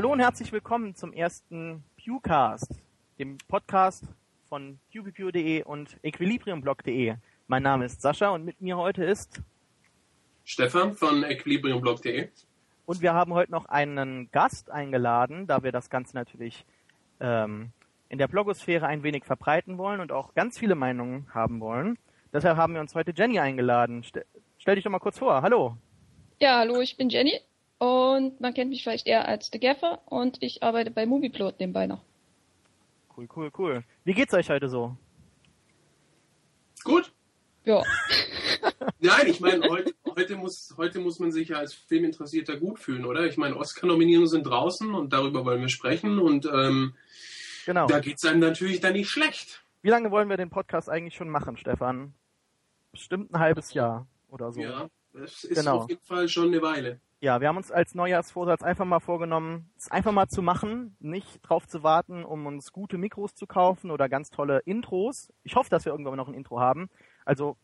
Hallo und herzlich willkommen zum ersten Pewcast, dem Podcast von pewpew.de und equilibriumblog.de. Mein Name ist Sascha und mit mir heute ist Stefan von equilibriumblog.de. Und wir haben heute noch einen Gast eingeladen, da wir das Ganze natürlich ähm, in der Blogosphäre ein wenig verbreiten wollen und auch ganz viele Meinungen haben wollen. Deshalb haben wir uns heute Jenny eingeladen. St stell dich doch mal kurz vor. Hallo. Ja, hallo, ich bin Jenny und man kennt mich vielleicht eher als The Gaffer und ich arbeite bei Movieplot nebenbei noch. Cool, cool, cool. Wie geht's euch heute so? Gut. Ja. Nein, ich meine, heute, heute, muss, heute muss man sich ja als Filminteressierter gut fühlen, oder? Ich meine, Oscar-Nominierungen sind draußen und darüber wollen wir sprechen und ähm, genau. da geht's einem natürlich dann nicht schlecht. Wie lange wollen wir den Podcast eigentlich schon machen, Stefan? Bestimmt ein halbes Jahr oder so. Ja, es ist genau. auf jeden Fall schon eine Weile. Ja, wir haben uns als Neujahrsvorsatz einfach mal vorgenommen, es einfach mal zu machen, nicht drauf zu warten, um uns gute Mikros zu kaufen oder ganz tolle Intros. Ich hoffe, dass wir irgendwann noch ein Intro haben. Also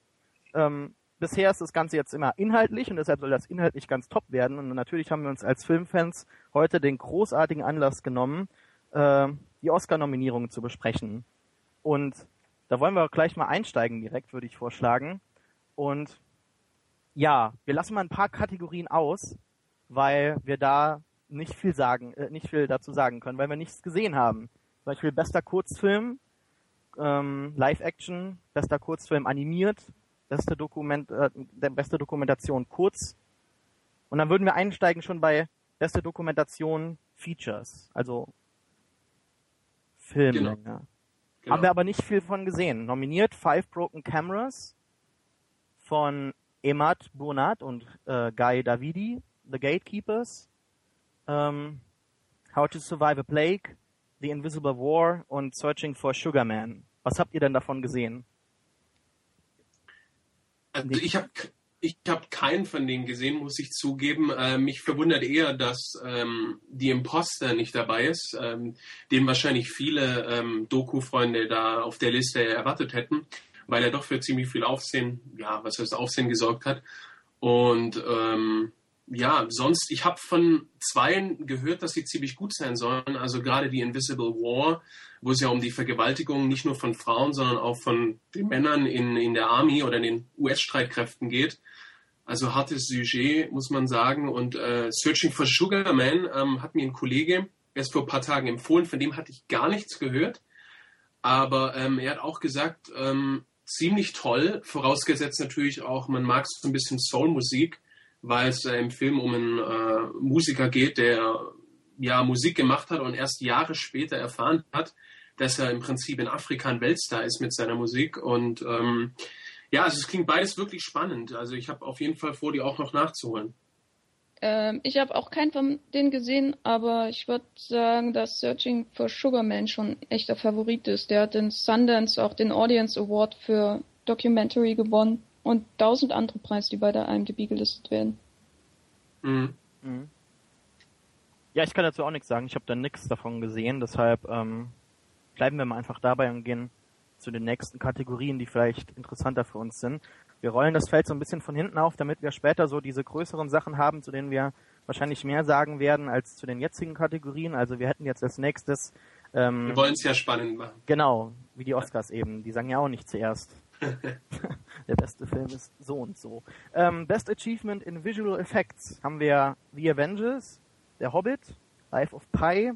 ähm, bisher ist das Ganze jetzt immer inhaltlich und deshalb soll das inhaltlich ganz top werden. Und natürlich haben wir uns als Filmfans heute den großartigen Anlass genommen, äh, die Oscar-Nominierungen zu besprechen. Und da wollen wir gleich mal einsteigen direkt, würde ich vorschlagen. Und ja, wir lassen mal ein paar Kategorien aus, weil wir da nicht viel sagen, äh, nicht viel dazu sagen können, weil wir nichts gesehen haben. Zum Beispiel bester Kurzfilm, ähm, Live-Action, bester Kurzfilm animiert, beste Dokument, äh, der beste Dokumentation kurz. Und dann würden wir einsteigen schon bei beste Dokumentation Features, also Filmlänge. Genau. Genau. Haben wir aber nicht viel von gesehen. Nominiert Five Broken Cameras von Emad Burnat und äh, Guy Davidi, The Gatekeepers, ähm, How to Survive a Plague, The Invisible War und Searching for Sugar Man. Was habt ihr denn davon gesehen? Also ich habe ich hab keinen von denen gesehen, muss ich zugeben. Äh, mich verwundert eher, dass ähm, die Imposter nicht dabei ist, ähm, den wahrscheinlich viele ähm, Doku-Freunde da auf der Liste erwartet hätten, weil er doch für ziemlich viel Aufsehen, ja, was heißt Aufsehen gesorgt hat. Und ähm, ja, sonst, ich habe von zweien gehört, dass sie ziemlich gut sein sollen. Also gerade die Invisible War, wo es ja um die Vergewaltigung nicht nur von Frauen, sondern auch von den Männern in, in der Army oder in den US-Streitkräften geht. Also hartes Sujet, muss man sagen. Und äh, Searching for Sugar Man ähm, hat mir ein Kollege erst vor ein paar Tagen empfohlen, von dem hatte ich gar nichts gehört. Aber ähm, er hat auch gesagt, ähm, ziemlich toll, vorausgesetzt natürlich auch, man mag so ein bisschen Soul-Musik weil es im Film um einen äh, Musiker geht, der ja Musik gemacht hat und erst Jahre später erfahren hat, dass er im Prinzip in Afrika ein Weltstar ist mit seiner Musik. Und ähm, ja, also es klingt beides wirklich spannend. Also ich habe auf jeden Fall vor, die auch noch nachzuholen. Ähm, ich habe auch keinen von denen gesehen, aber ich würde sagen, dass Searching for Sugar Man schon ein echter Favorit ist. Der hat den Sundance auch den Audience Award für Documentary gewonnen und tausend andere Preise, die bei der IMDb gelistet werden. Mhm. Mhm. Ja, ich kann dazu auch nichts sagen. Ich habe da nichts davon gesehen, deshalb ähm, bleiben wir mal einfach dabei und gehen zu den nächsten Kategorien, die vielleicht interessanter für uns sind. Wir rollen das Feld so ein bisschen von hinten auf, damit wir später so diese größeren Sachen haben, zu denen wir wahrscheinlich mehr sagen werden als zu den jetzigen Kategorien. Also wir hätten jetzt als nächstes. Ähm, wir wollen es ja spannend machen. Genau, wie die Oscars eben. Die sagen ja auch nicht zuerst. der beste Film ist so und so. Ähm, Best Achievement in Visual Effects haben wir The Avengers, Der Hobbit, Life of Pi,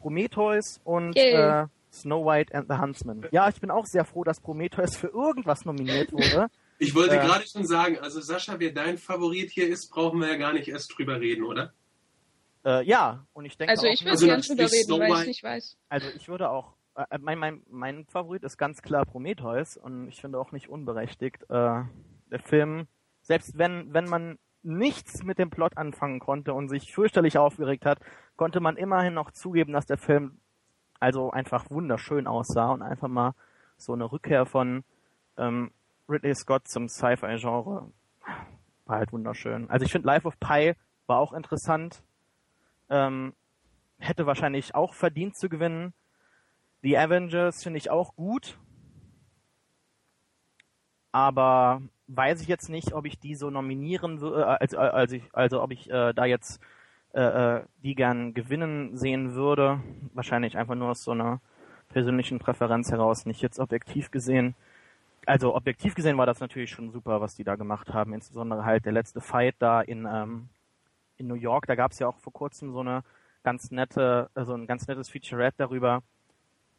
Prometheus und äh, Snow White and the Huntsman. Ja, ich bin auch sehr froh, dass Prometheus für irgendwas nominiert wurde. Ich wollte äh, gerade schon sagen, also Sascha, wer dein Favorit hier ist, brauchen wir ja gar nicht erst drüber reden, oder? Äh, ja, und ich denke Also ich würde also gerne drüber reden, weil ich nicht weiß. Also ich würde auch äh, mein, mein, mein Favorit ist ganz klar Prometheus und ich finde auch nicht unberechtigt. Äh, der Film, selbst wenn, wenn man nichts mit dem Plot anfangen konnte und sich fürchterlich aufgeregt hat, konnte man immerhin noch zugeben, dass der Film also einfach wunderschön aussah und einfach mal so eine Rückkehr von ähm, Ridley Scott zum Sci-Fi-Genre war halt wunderschön. Also ich finde Life of Pi war auch interessant. Ähm, hätte wahrscheinlich auch verdient zu gewinnen. The Avengers finde ich auch gut. Aber weiß ich jetzt nicht, ob ich die so nominieren würde, äh, also, also, also ob ich äh, da jetzt äh, äh, die gern gewinnen sehen würde. Wahrscheinlich einfach nur aus so einer persönlichen Präferenz heraus, nicht jetzt objektiv gesehen. Also objektiv gesehen war das natürlich schon super, was die da gemacht haben. Insbesondere halt der letzte Fight da in, ähm, in New York. Da gab es ja auch vor kurzem so eine ganz nette, also ein ganz nettes Featurette darüber,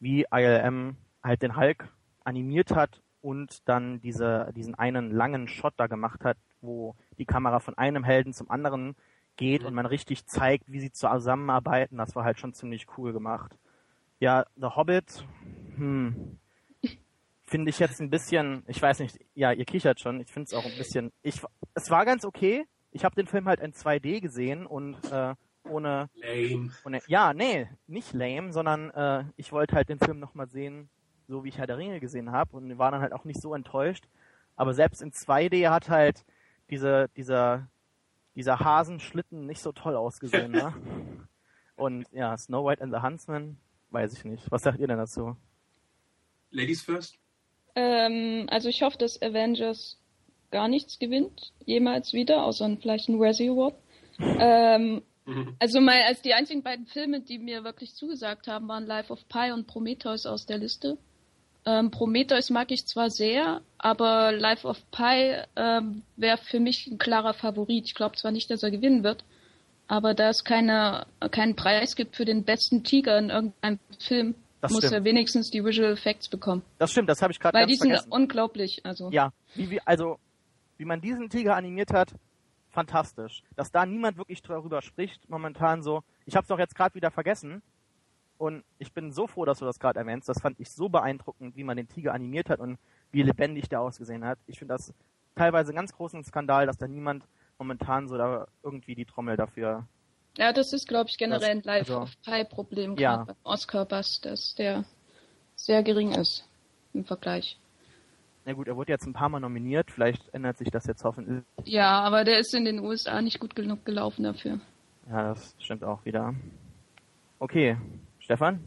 wie ILM halt den Hulk animiert hat und dann diese, diesen einen langen Shot da gemacht hat, wo die Kamera von einem Helden zum anderen geht mhm. und man richtig zeigt, wie sie zusammenarbeiten. Das war halt schon ziemlich cool gemacht. Ja, The Hobbit, hm, finde ich jetzt ein bisschen, ich weiß nicht, ja, ihr kichert schon, ich finde es auch ein bisschen, ich, es war ganz okay. Ich habe den Film halt in 2D gesehen und äh, ohne, lame. ohne, ja, nee, nicht lame, sondern äh, ich wollte halt den Film nochmal sehen, so wie ich Herr der Ringe gesehen habe und war dann halt auch nicht so enttäuscht. Aber selbst in 2D hat halt diese, dieser, dieser Hasenschlitten nicht so toll ausgesehen, ne? Und ja, Snow White and the Huntsman, weiß ich nicht. Was sagt ihr denn dazu? Ladies first? Ähm, also ich hoffe, dass Avengers gar nichts gewinnt, jemals wieder, außer vielleicht ein Razzie Award. Ähm, mhm. also mal als die einzigen beiden Filme, die mir wirklich zugesagt haben, waren Life of Pi und Prometheus aus der Liste. Ähm, Prometheus mag ich zwar sehr, aber Life of Pi ähm, wäre für mich ein klarer Favorit. Ich glaube zwar nicht, dass er gewinnen wird, aber da es keine, keinen Preis gibt für den besten Tiger in irgendeinem Film, das muss stimmt. er wenigstens die Visual Effects bekommen. Das stimmt, das habe ich gerade Weil die sind unglaublich. Also. Ja, wie, wie, also wie man diesen Tiger animiert hat, fantastisch. Dass da niemand wirklich darüber spricht, momentan so. Ich habe es doch jetzt gerade wieder vergessen, und ich bin so froh, dass du das gerade erwähnst. Das fand ich so beeindruckend, wie man den Tiger animiert hat und wie lebendig der ausgesehen hat. Ich finde das teilweise einen ganz großen Skandal, dass da niemand momentan so da irgendwie die Trommel dafür. Ja, das ist, glaube ich, generell ein Live-of-Pie-Problem also, ja. beim Oscar-Bass, dass der sehr gering ist im Vergleich. Na gut, er wurde jetzt ein paar Mal nominiert, vielleicht ändert sich das jetzt hoffentlich. Ja, aber der ist in den USA nicht gut genug gelaufen dafür. Ja, das stimmt auch wieder. Okay, Stefan?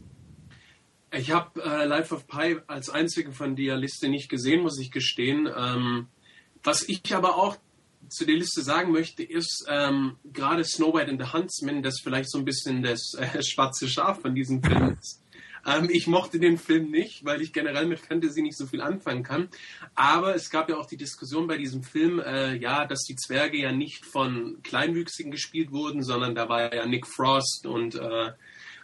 Ich habe äh, Life of Pi als einzigen von der Liste nicht gesehen, muss ich gestehen. Ähm, was ich aber auch zu der Liste sagen möchte, ist ähm, gerade Snow White and the Huntsman, das vielleicht so ein bisschen das äh, schwarze Schaf von diesem Film ist. Ähm, ich mochte den Film nicht, weil ich generell mit Fantasy nicht so viel anfangen kann. Aber es gab ja auch die Diskussion bei diesem Film, äh, ja, dass die Zwerge ja nicht von Kleinwüchsigen gespielt wurden, sondern da war ja Nick Frost und äh,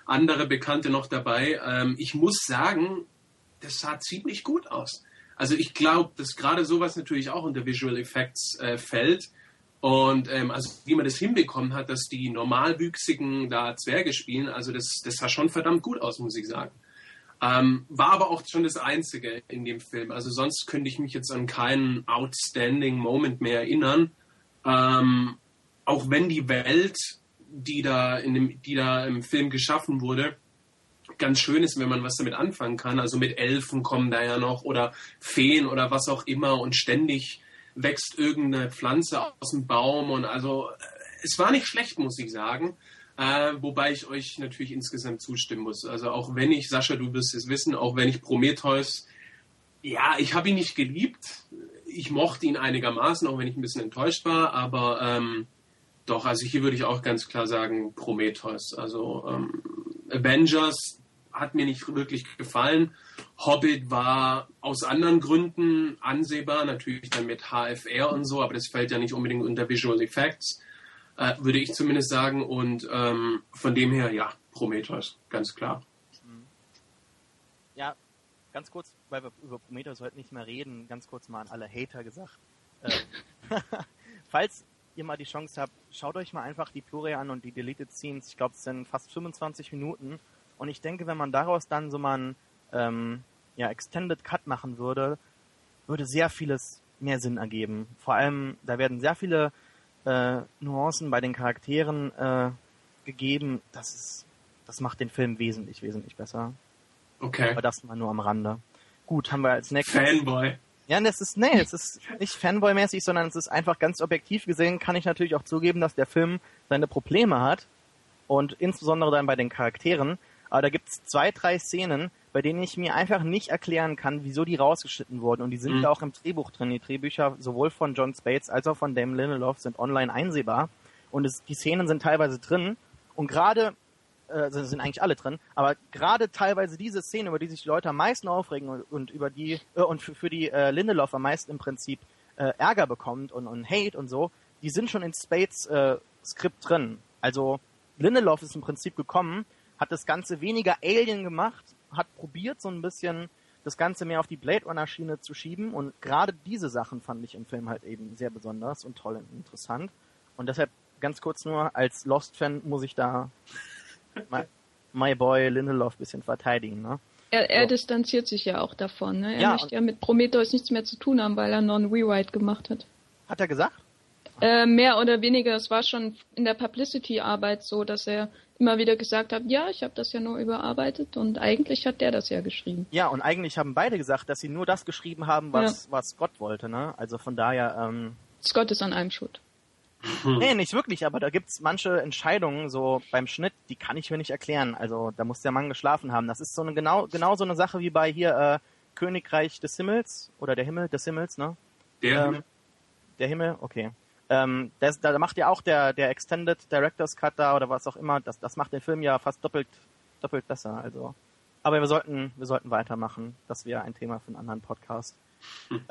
andere Bekannte noch dabei. Ähm, ich muss sagen, das sah ziemlich gut aus. Also ich glaube, dass gerade sowas natürlich auch unter Visual Effects äh, fällt. Und ähm, also wie man das hinbekommen hat, dass die normalwüchsigen da Zwerge spielen, also das, das sah schon verdammt gut aus, muss ich sagen. Ähm, war aber auch schon das Einzige in dem Film. Also sonst könnte ich mich jetzt an keinen outstanding Moment mehr erinnern. Ähm, auch wenn die Welt die da, in dem, die da im Film geschaffen wurde, ganz schön ist, wenn man was damit anfangen kann. Also mit Elfen kommen da ja noch oder Feen oder was auch immer und ständig wächst irgendeine Pflanze aus dem Baum und also es war nicht schlecht, muss ich sagen. Äh, wobei ich euch natürlich insgesamt zustimmen muss. Also auch wenn ich, Sascha, du wirst es wissen, auch wenn ich Prometheus, ja, ich habe ihn nicht geliebt. Ich mochte ihn einigermaßen, auch wenn ich ein bisschen enttäuscht war, aber ähm, doch, also hier würde ich auch ganz klar sagen Prometheus. Also ähm, Avengers hat mir nicht wirklich gefallen. Hobbit war aus anderen Gründen ansehbar, natürlich dann mit HFR und so, aber das fällt ja nicht unbedingt unter Visual Effects, äh, würde ich zumindest sagen. Und ähm, von dem her, ja, Prometheus, ganz klar. Mhm. Ja, ganz kurz, weil wir über Prometheus heute nicht mehr reden, ganz kurz mal an alle Hater gesagt. Äh, falls ihr mal die Chance habt, schaut euch mal einfach die Blu-ray an und die Deleted Scenes. Ich glaube, es sind fast 25 Minuten. Und ich denke, wenn man daraus dann so mal einen ähm, ja, Extended Cut machen würde, würde sehr vieles mehr Sinn ergeben. Vor allem, da werden sehr viele äh, Nuancen bei den Charakteren äh, gegeben. Das ist, das macht den Film wesentlich, wesentlich besser. Okay. Aber das mal nur am Rande. Gut, haben wir als nächstes. Fanboy. Ja, das ist, nee, es ist nicht Fanboy-mäßig, sondern es ist einfach ganz objektiv gesehen, kann ich natürlich auch zugeben, dass der Film seine Probleme hat. Und insbesondere dann bei den Charakteren. Aber da gibt es zwei, drei Szenen, bei denen ich mir einfach nicht erklären kann, wieso die rausgeschnitten wurden. Und die sind mhm. ja auch im Drehbuch drin. Die Drehbücher sowohl von John Spates als auch von Dame Lindelof sind online einsehbar. Und es, die Szenen sind teilweise drin, Und gerade, äh, also sind eigentlich alle drin, aber gerade teilweise diese Szene, über die sich die Leute am meisten aufregen und, und über die äh, und für, für die äh, Lindelof am meisten im Prinzip äh, Ärger bekommt und, und Hate und so, die sind schon in Spades äh, Skript drin. Also Lindelof ist im Prinzip gekommen, hat das Ganze weniger Alien gemacht, hat probiert so ein bisschen das Ganze mehr auf die Blade Runner Schiene zu schieben und gerade diese Sachen fand ich im Film halt eben sehr besonders und toll und interessant und deshalb ganz kurz nur als Lost Fan muss ich da my, my Boy Lindelof bisschen verteidigen, ne? Er, er So. distanziert sich ja auch davon. Ne? Er Ja, möchte ja mit Prometheus nichts mehr zu tun haben, weil er Non-Rewrite gemacht hat. Hat er gesagt? Äh, mehr oder weniger, es war schon in der Publicity-Arbeit so, dass er immer wieder gesagt hat, ja, ich habe das ja nur überarbeitet und eigentlich hat der das ja geschrieben. Ja, und eigentlich haben beide gesagt, dass sie nur das geschrieben haben, was, was Scott wollte, ne? Also von daher, ähm, Scott ist an allem schuld. nee, nicht wirklich, aber da gibt's manche Entscheidungen, so beim Schnitt, die kann ich mir nicht erklären. Also da muss der Mann geschlafen haben. Das ist so eine genau, genau so eine Sache wie bei hier äh, Königreich des Himmels oder der Himmel des Himmels, ne? Der, Ähm, der Himmel, okay. Ähm, das, da macht ja auch der, der Extended Director's Cut da oder was auch immer, das, das macht den Film ja fast doppelt, doppelt besser. Also, aber wir sollten, wir sollten weitermachen. Das wäre ein Thema für einen anderen Podcast.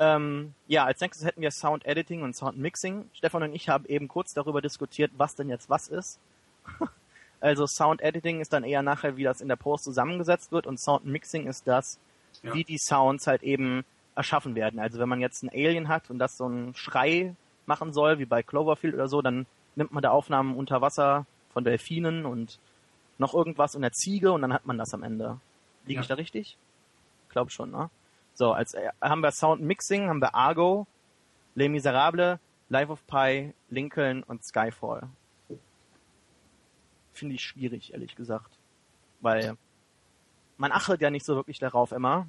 Ähm, ja, als nächstes hätten wir Sound Editing und Sound Mixing. Stefan und ich haben eben kurz darüber diskutiert, was denn jetzt was ist. also Sound Editing ist dann eher nachher, wie das in der Post zusammengesetzt wird und Sound Mixing ist das, Ja. wie die Sounds halt eben erschaffen werden. Also wenn man jetzt ein Alien hat und das so einen Schrei machen soll, wie bei Cloverfield oder so, dann nimmt man da Aufnahmen unter Wasser von Delfinen und noch irgendwas und der Ziege und dann hat man das am Ende. Liege Ja. ich da richtig? Glaub schon, ne? So, als äh, haben wir Sound Mixing, haben wir Argo, Les Miserables, Life of Pi, Lincoln und Skyfall. Finde ich schwierig, ehrlich gesagt. Weil man achtet ja nicht so wirklich darauf immer.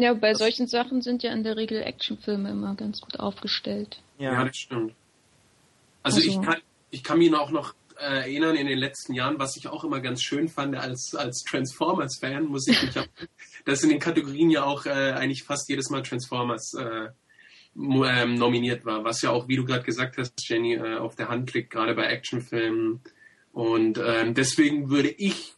Ja, bei Das- solchen Sachen sind ja in der Regel Actionfilme immer ganz gut aufgestellt. ja. das stimmt. Also, Also- ich kann, ich kann mich auch noch äh, erinnern in den letzten Jahren, was ich auch immer ganz schön fand als, als Transformers-Fan, muss ich mich auch, dass in den Kategorien ja auch äh, eigentlich fast jedes Mal Transformers äh, ähm, nominiert war, was ja auch, wie du gerade gesagt hast, Jenny, äh, auf der Hand liegt, gerade bei Actionfilmen. Und ähm, deswegen würde ich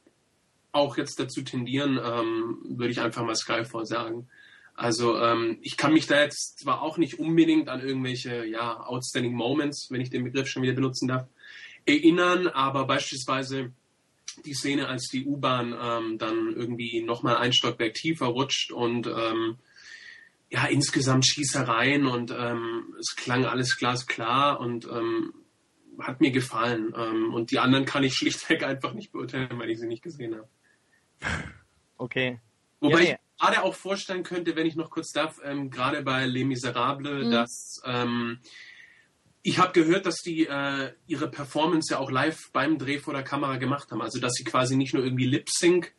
auch jetzt dazu tendieren, ähm, würde ich einfach mal Skyfall sagen. Also ähm, ich kann mich da jetzt zwar auch nicht unbedingt an irgendwelche ja, outstanding Moments, wenn ich den Begriff schon wieder benutzen darf, erinnern, aber beispielsweise die Szene, als die U-Bahn ähm, dann irgendwie nochmal ein Stockwerk tiefer rutscht und ähm, ja, insgesamt Schießereien und ähm, es klang alles glasklar und ähm, hat mir gefallen. Ähm, und die anderen kann ich schlichtweg einfach nicht beurteilen, weil ich sie nicht gesehen habe. Okay. Wobei Ja, nee. ich gerade auch vorstellen könnte, wenn ich noch kurz darf, ähm, gerade bei Les Miserables, Mhm. dass ähm, ich habe gehört, dass die äh, ihre Performance ja auch live beim Dreh vor der Kamera gemacht haben. Also dass sie quasi nicht nur irgendwie Lip-Sync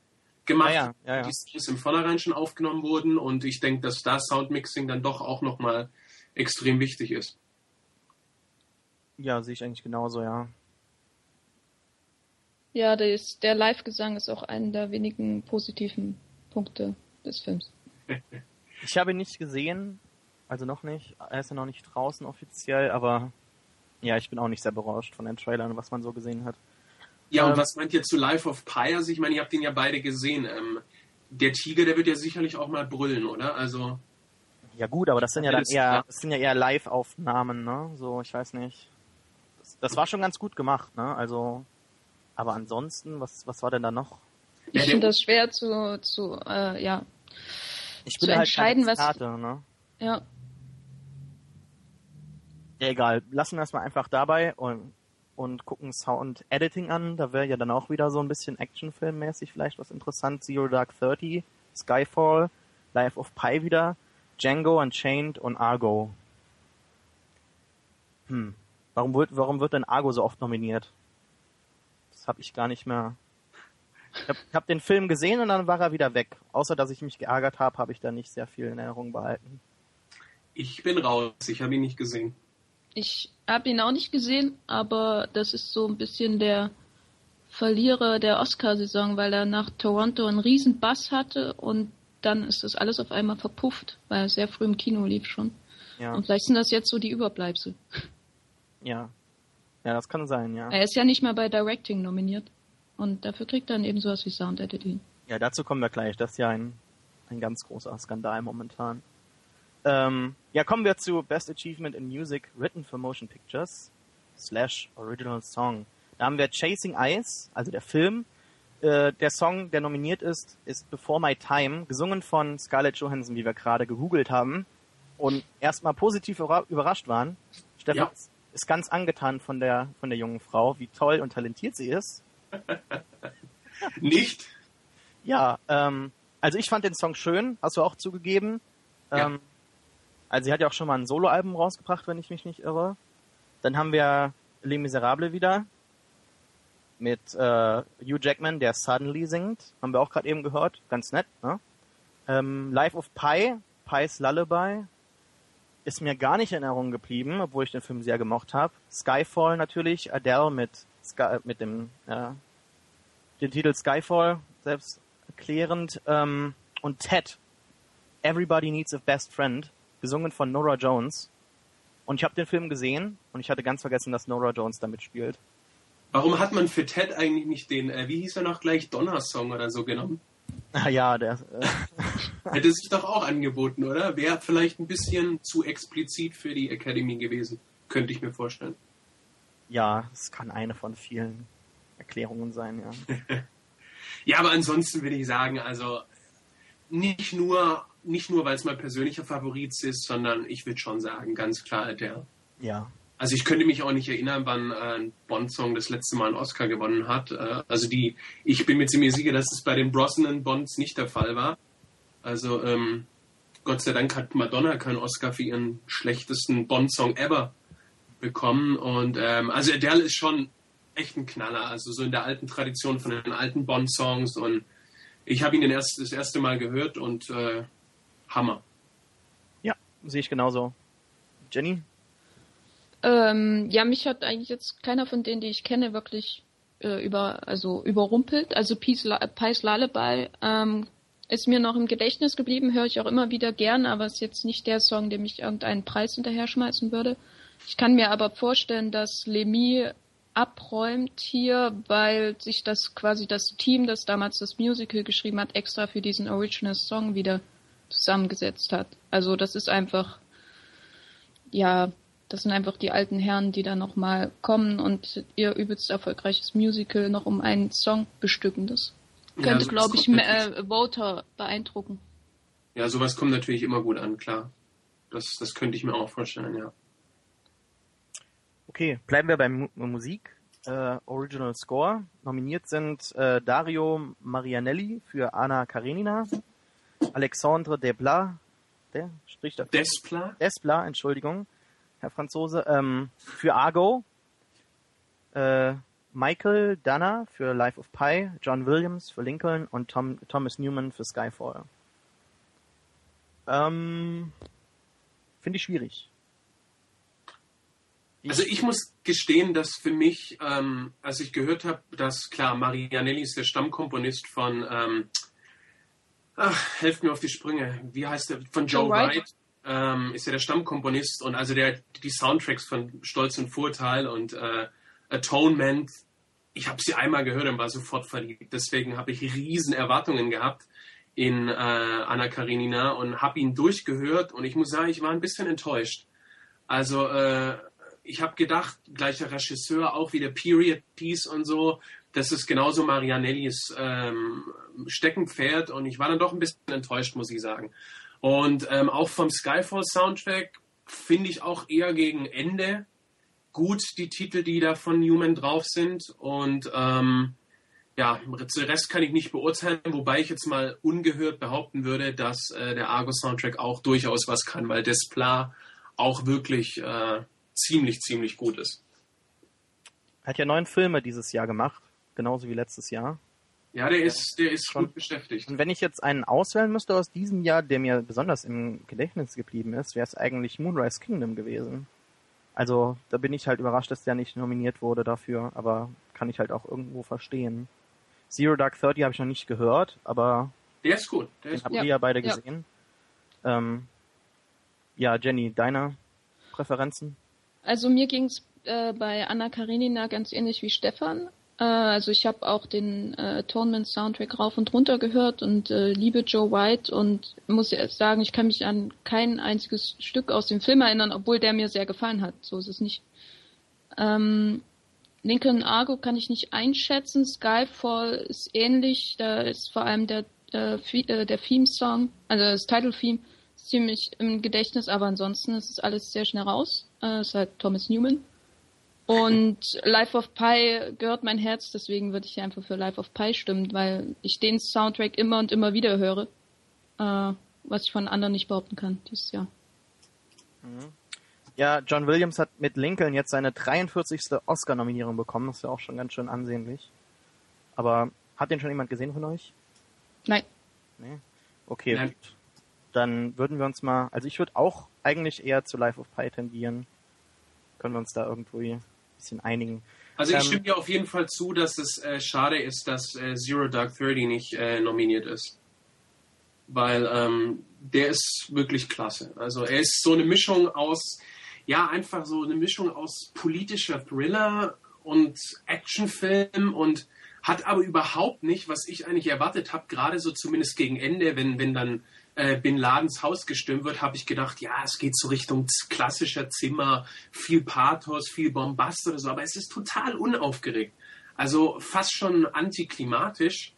gemacht Ah, ja, haben, ja, ja. die Songs im Vornherein schon aufgenommen wurden. Und ich denke, dass da Soundmixing dann doch auch nochmal extrem wichtig ist. Ja, sehe ich eigentlich genauso, ja. Ja, das, der Live-Gesang ist auch einer der wenigen positiven Punkte des Films. Ich habe ihn nicht gesehen, also noch nicht. Er ist ja noch nicht draußen offiziell, aber ja, ich bin auch nicht sehr berauscht von den Trailern, was man so gesehen hat. Ja, und Ähm, was meint ihr zu Life of Pi? Also ich meine, ihr habt den ja beide gesehen. Ähm, der Tiger, der wird ja sicherlich auch mal brüllen, oder? Also Ja gut, aber das sind ja dann Das- eher, das sind ja eher Live-Aufnahmen, ne? So, ich weiß nicht. Das, das war schon ganz gut gemacht, ne? Also, aber ansonsten, was, was war denn da noch? Ich Ja, finde das schwer zu, zu äh, ja, Ich Zu bin halt entscheiden, was- Experte, ne? ja, Ja, egal. Lassen wir es mal einfach dabei und, und gucken Sound Editing an. Da wäre ja dann auch wieder so ein bisschen Actionfilmmäßig vielleicht was interessant. Zero Dark Thirty, Skyfall, Life of Pi wieder, Django Unchained und Argo. Hm. Warum wird, warum wird denn Argo so oft nominiert? Das habe ich gar nicht mehr. Ich habe hab den Film gesehen und dann war er wieder weg. Außer dass ich mich geärgert habe, habe ich da nicht sehr viel in Erinnerung behalten. ich bin raus, ich habe ihn nicht gesehen. ich habe ihn auch nicht gesehen, aber das ist so ein bisschen der Verlierer der Oscarsaison, weil er nach Toronto einen riesen Bass hatte und dann ist das alles auf einmal verpufft, weil er sehr früh im Kino lief schon. Ja. Und vielleicht sind das jetzt so die Überbleibsel. Ja. Ja, das kann sein, ja. Er ist ja nicht mal bei Directing nominiert. Und dafür kriegt er dann eben sowas wie Sound Editing. Ja, dazu kommen wir gleich. Das ist ja ein, ein ganz großer Skandal momentan. Ähm, ja, kommen wir zu Best Achievement in Music Written for Motion Pictures slash Original Song. Da haben wir Chasing Eyes, also der Film. Äh, der Song, der nominiert ist, ist Before My Time, gesungen von Scarlett Johansson, wie wir gerade gegoogelt haben. Und erstmal positiv überrascht waren. Stefan ja. Ist ganz angetan von der, von der jungen Frau, wie toll und talentiert sie ist. Nicht? Ja, ähm, also ich fand den Song schön, hast du auch zugegeben. Ja. Ähm, also sie hat ja auch schon mal ein Soloalbum rausgebracht, wenn ich mich nicht irre. Dann haben wir Les Miserables wieder mit äh, Hugh Jackman, der Suddenly singt. Haben wir auch gerade eben gehört. Ganz nett, ne? Ähm, Life of Pi, Pi's Lullaby, ist mir gar nicht in Erinnerung geblieben, obwohl ich den Film sehr gemocht habe. Skyfall natürlich, Adele mit, Sky, mit dem, äh, den Titel Skyfall, selbst erklärend. Ähm, und Ted, Everybody Needs a Best Friend, gesungen von Nora Jones. Und ich habe den Film gesehen und ich hatte ganz vergessen, dass Nora Jones damit spielt. Warum hat man für Ted eigentlich nicht den, äh, wie hieß er noch gleich, Donner-Song oder so genommen? Ah ja, der. Äh Hätte sich doch auch angeboten, oder? Wäre vielleicht ein bisschen zu explizit für die Academy gewesen. Könnte ich mir vorstellen. Ja, es kann eine von vielen Erklärungen sein, ja. ja, aber ansonsten würde ich sagen, also nicht nur, nicht nur, weil es mein persönlicher Favorit ist, sondern ich würde schon sagen, ganz klar Adele. Ja. Also ich könnte mich auch nicht erinnern, wann äh, ein Bond-Song das letzte Mal einen Oscar gewonnen hat. Äh, also die, ich bin mir ziemlich sicher, dass es bei den Brosnan-Bonds nicht der Fall war. Also ähm, Gott sei Dank hat Madonna keinen Oscar für ihren schlechtesten Bond-Song ever bekommen. Und ähm, also Adele ist schon echt ein Knaller. Also so in der alten Tradition von den alten Bond-Songs und ich habe ihn das erste Mal gehört und äh, Hammer. Ja, sehe ich genauso. Jenny? Ähm, ja, mich hat eigentlich jetzt keiner von denen, die ich kenne, wirklich äh, über, also überrumpelt. Also Peace, Pies Lullaby ähm, ist mir noch im Gedächtnis geblieben, höre ich auch immer wieder gern, aber ist jetzt nicht der Song, dem ich irgendeinen Preis hinterher schmeißen würde. Ich kann mir aber vorstellen, dass Lemmy abräumt hier, weil sich das quasi das Team, das damals das Musical geschrieben hat, extra für diesen Original Song wieder zusammengesetzt hat. Also das ist einfach, ja, das sind einfach die alten Herren, die da nochmal kommen und ihr übelst erfolgreiches Musical noch um einen Song bestücken. Das könnte, ja, glaube ich, äh, Voter beeindrucken. Ja, sowas kommt natürlich immer gut an, klar. Das, das könnte ich mir auch vorstellen, ja. Okay, bleiben wir bei Musik. Äh, Original Score. Nominiert sind äh, Dario Marianelli für Anna Karenina, Alexandre Desplat, der spricht. Desplat? Desplat, Entschuldigung, Herr Franzose, ähm, für Argo, äh, Michael Danner für Life of Pi, John Williams für Lincoln und Tom, Thomas Newman für Skyfall. Ähm, Finde ich schwierig. Also ich muss gestehen, dass für mich, ähm, als ich gehört habe, dass klar, Marianelli ist der Stammkomponist von, ähm, ach, helft mir auf die Sprünge, wie heißt der, von Joe, Joe Wright, Wright ähm, ist ja der Stammkomponist und also der die Soundtracks von Stolz und Vorteil und äh, Atonement, ich habe sie einmal gehört und war sofort verliebt. Deswegen habe ich riesen Erwartungen gehabt in äh, Anna Karenina und habe ihn durchgehört und ich muss sagen, ich war ein bisschen enttäuscht. Also äh, ich habe gedacht, gleicher Regisseur, auch wieder Period Piece und so, das ist genauso Marianellis ähm, Steckenpferd und ich war dann doch ein bisschen enttäuscht, muss ich sagen. Und ähm, auch vom Skyfall Soundtrack finde ich auch eher gegen Ende gut die Titel, die da von Newman drauf sind und ähm, ja, den Rest kann ich nicht beurteilen, wobei ich jetzt mal ungehört behaupten würde, dass äh, der Argo Soundtrack auch durchaus was kann, weil Desplat auch wirklich äh, ziemlich, ziemlich gut ist. Hat ja neun Filme dieses Jahr gemacht, genauso wie letztes Jahr. Ja, der ist, der ist Schon. gut beschäftigt. Und wenn ich jetzt einen auswählen müsste aus diesem Jahr, der mir besonders im Gedächtnis geblieben ist, wäre es eigentlich Moonrise Kingdom gewesen. Also da bin ich halt überrascht, dass der nicht nominiert wurde dafür, aber kann ich halt auch irgendwo verstehen. Zero Dark Thirty habe ich noch nicht gehört, aber der ist gut. Der ist den habt ihr ja beide gesehen. Ja. Ähm, ja, Jenny, deine Präferenzen? Also mir ging es äh, bei Anna Karenina ganz ähnlich wie Stefan. Äh, also ich habe auch den äh, Tournament Soundtrack rauf und runter gehört und äh, liebe Joe White und muss sagen, ich kann mich an kein einziges Stück aus dem Film erinnern, obwohl der mir sehr gefallen hat. So ist es nicht. Ähm, Lincoln Argo kann ich nicht einschätzen. Skyfall ist ähnlich. Da ist vor allem der, äh, äh der Theme-Song, also das Title-Theme, ziemlich im Gedächtnis, aber ansonsten ist es alles sehr schnell raus. Äh, ist halt Thomas Newman. Und Life of Pi gehört mein Herz, deswegen würde ich hier einfach für Life of Pi stimmen, weil ich den Soundtrack immer und immer wieder höre, äh, was ich von anderen nicht behaupten kann dieses Jahr. Mhm. Ja, John Williams hat mit Lincoln jetzt seine 43. Oscar-Nominierung bekommen. Das ist ja auch schon ganz schön ansehnlich. Aber hat den schon jemand gesehen von euch? Nein. Nee? Okay, Nein. gut. Dann würden wir uns mal, also ich würde auch eigentlich eher zu Life of Pi tendieren. Können wir uns da irgendwie bisschen einigen. Also ich ähm, stimme dir auf jeden Fall zu, dass es äh, schade ist, dass äh, Zero Dark Thirty nicht äh, nominiert ist. Weil ähm, der ist wirklich klasse. Also er ist so eine Mischung aus ja, einfach so eine Mischung aus politischer Thriller und Actionfilm und hat aber überhaupt nicht, was ich eigentlich erwartet habe, gerade so zumindest gegen Ende, wenn, wenn dann äh, Bin Ladens Haus gestürmt wird, habe ich gedacht, ja, es geht so Richtung klassischer Zimmer, viel Pathos, viel Bombast oder so, aber es ist total unaufgeregt. Also fast schon antiklimatisch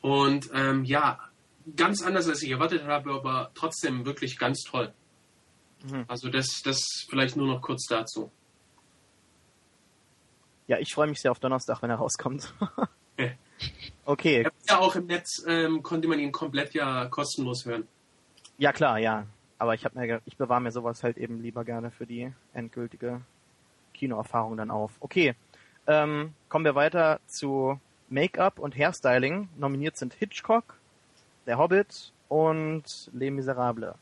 und ähm, ja, ganz anders als ich erwartet habe, aber trotzdem wirklich ganz toll. Mhm. Also das, das vielleicht nur noch kurz dazu. Ja, ich freue mich sehr auf Donnerstag, wenn er rauskommt. okay. Ja, auch im Netz ähm, konnte man ihn komplett ja kostenlos hören. Ja klar, ja. Aber ich habe mir, ich bewahre mir sowas halt eben lieber gerne für die endgültige Kinoerfahrung dann auf. Okay, ähm, kommen wir weiter zu Make-up und Hairstyling. Nominiert sind Hitchcock, Der Hobbit und Les Miserables.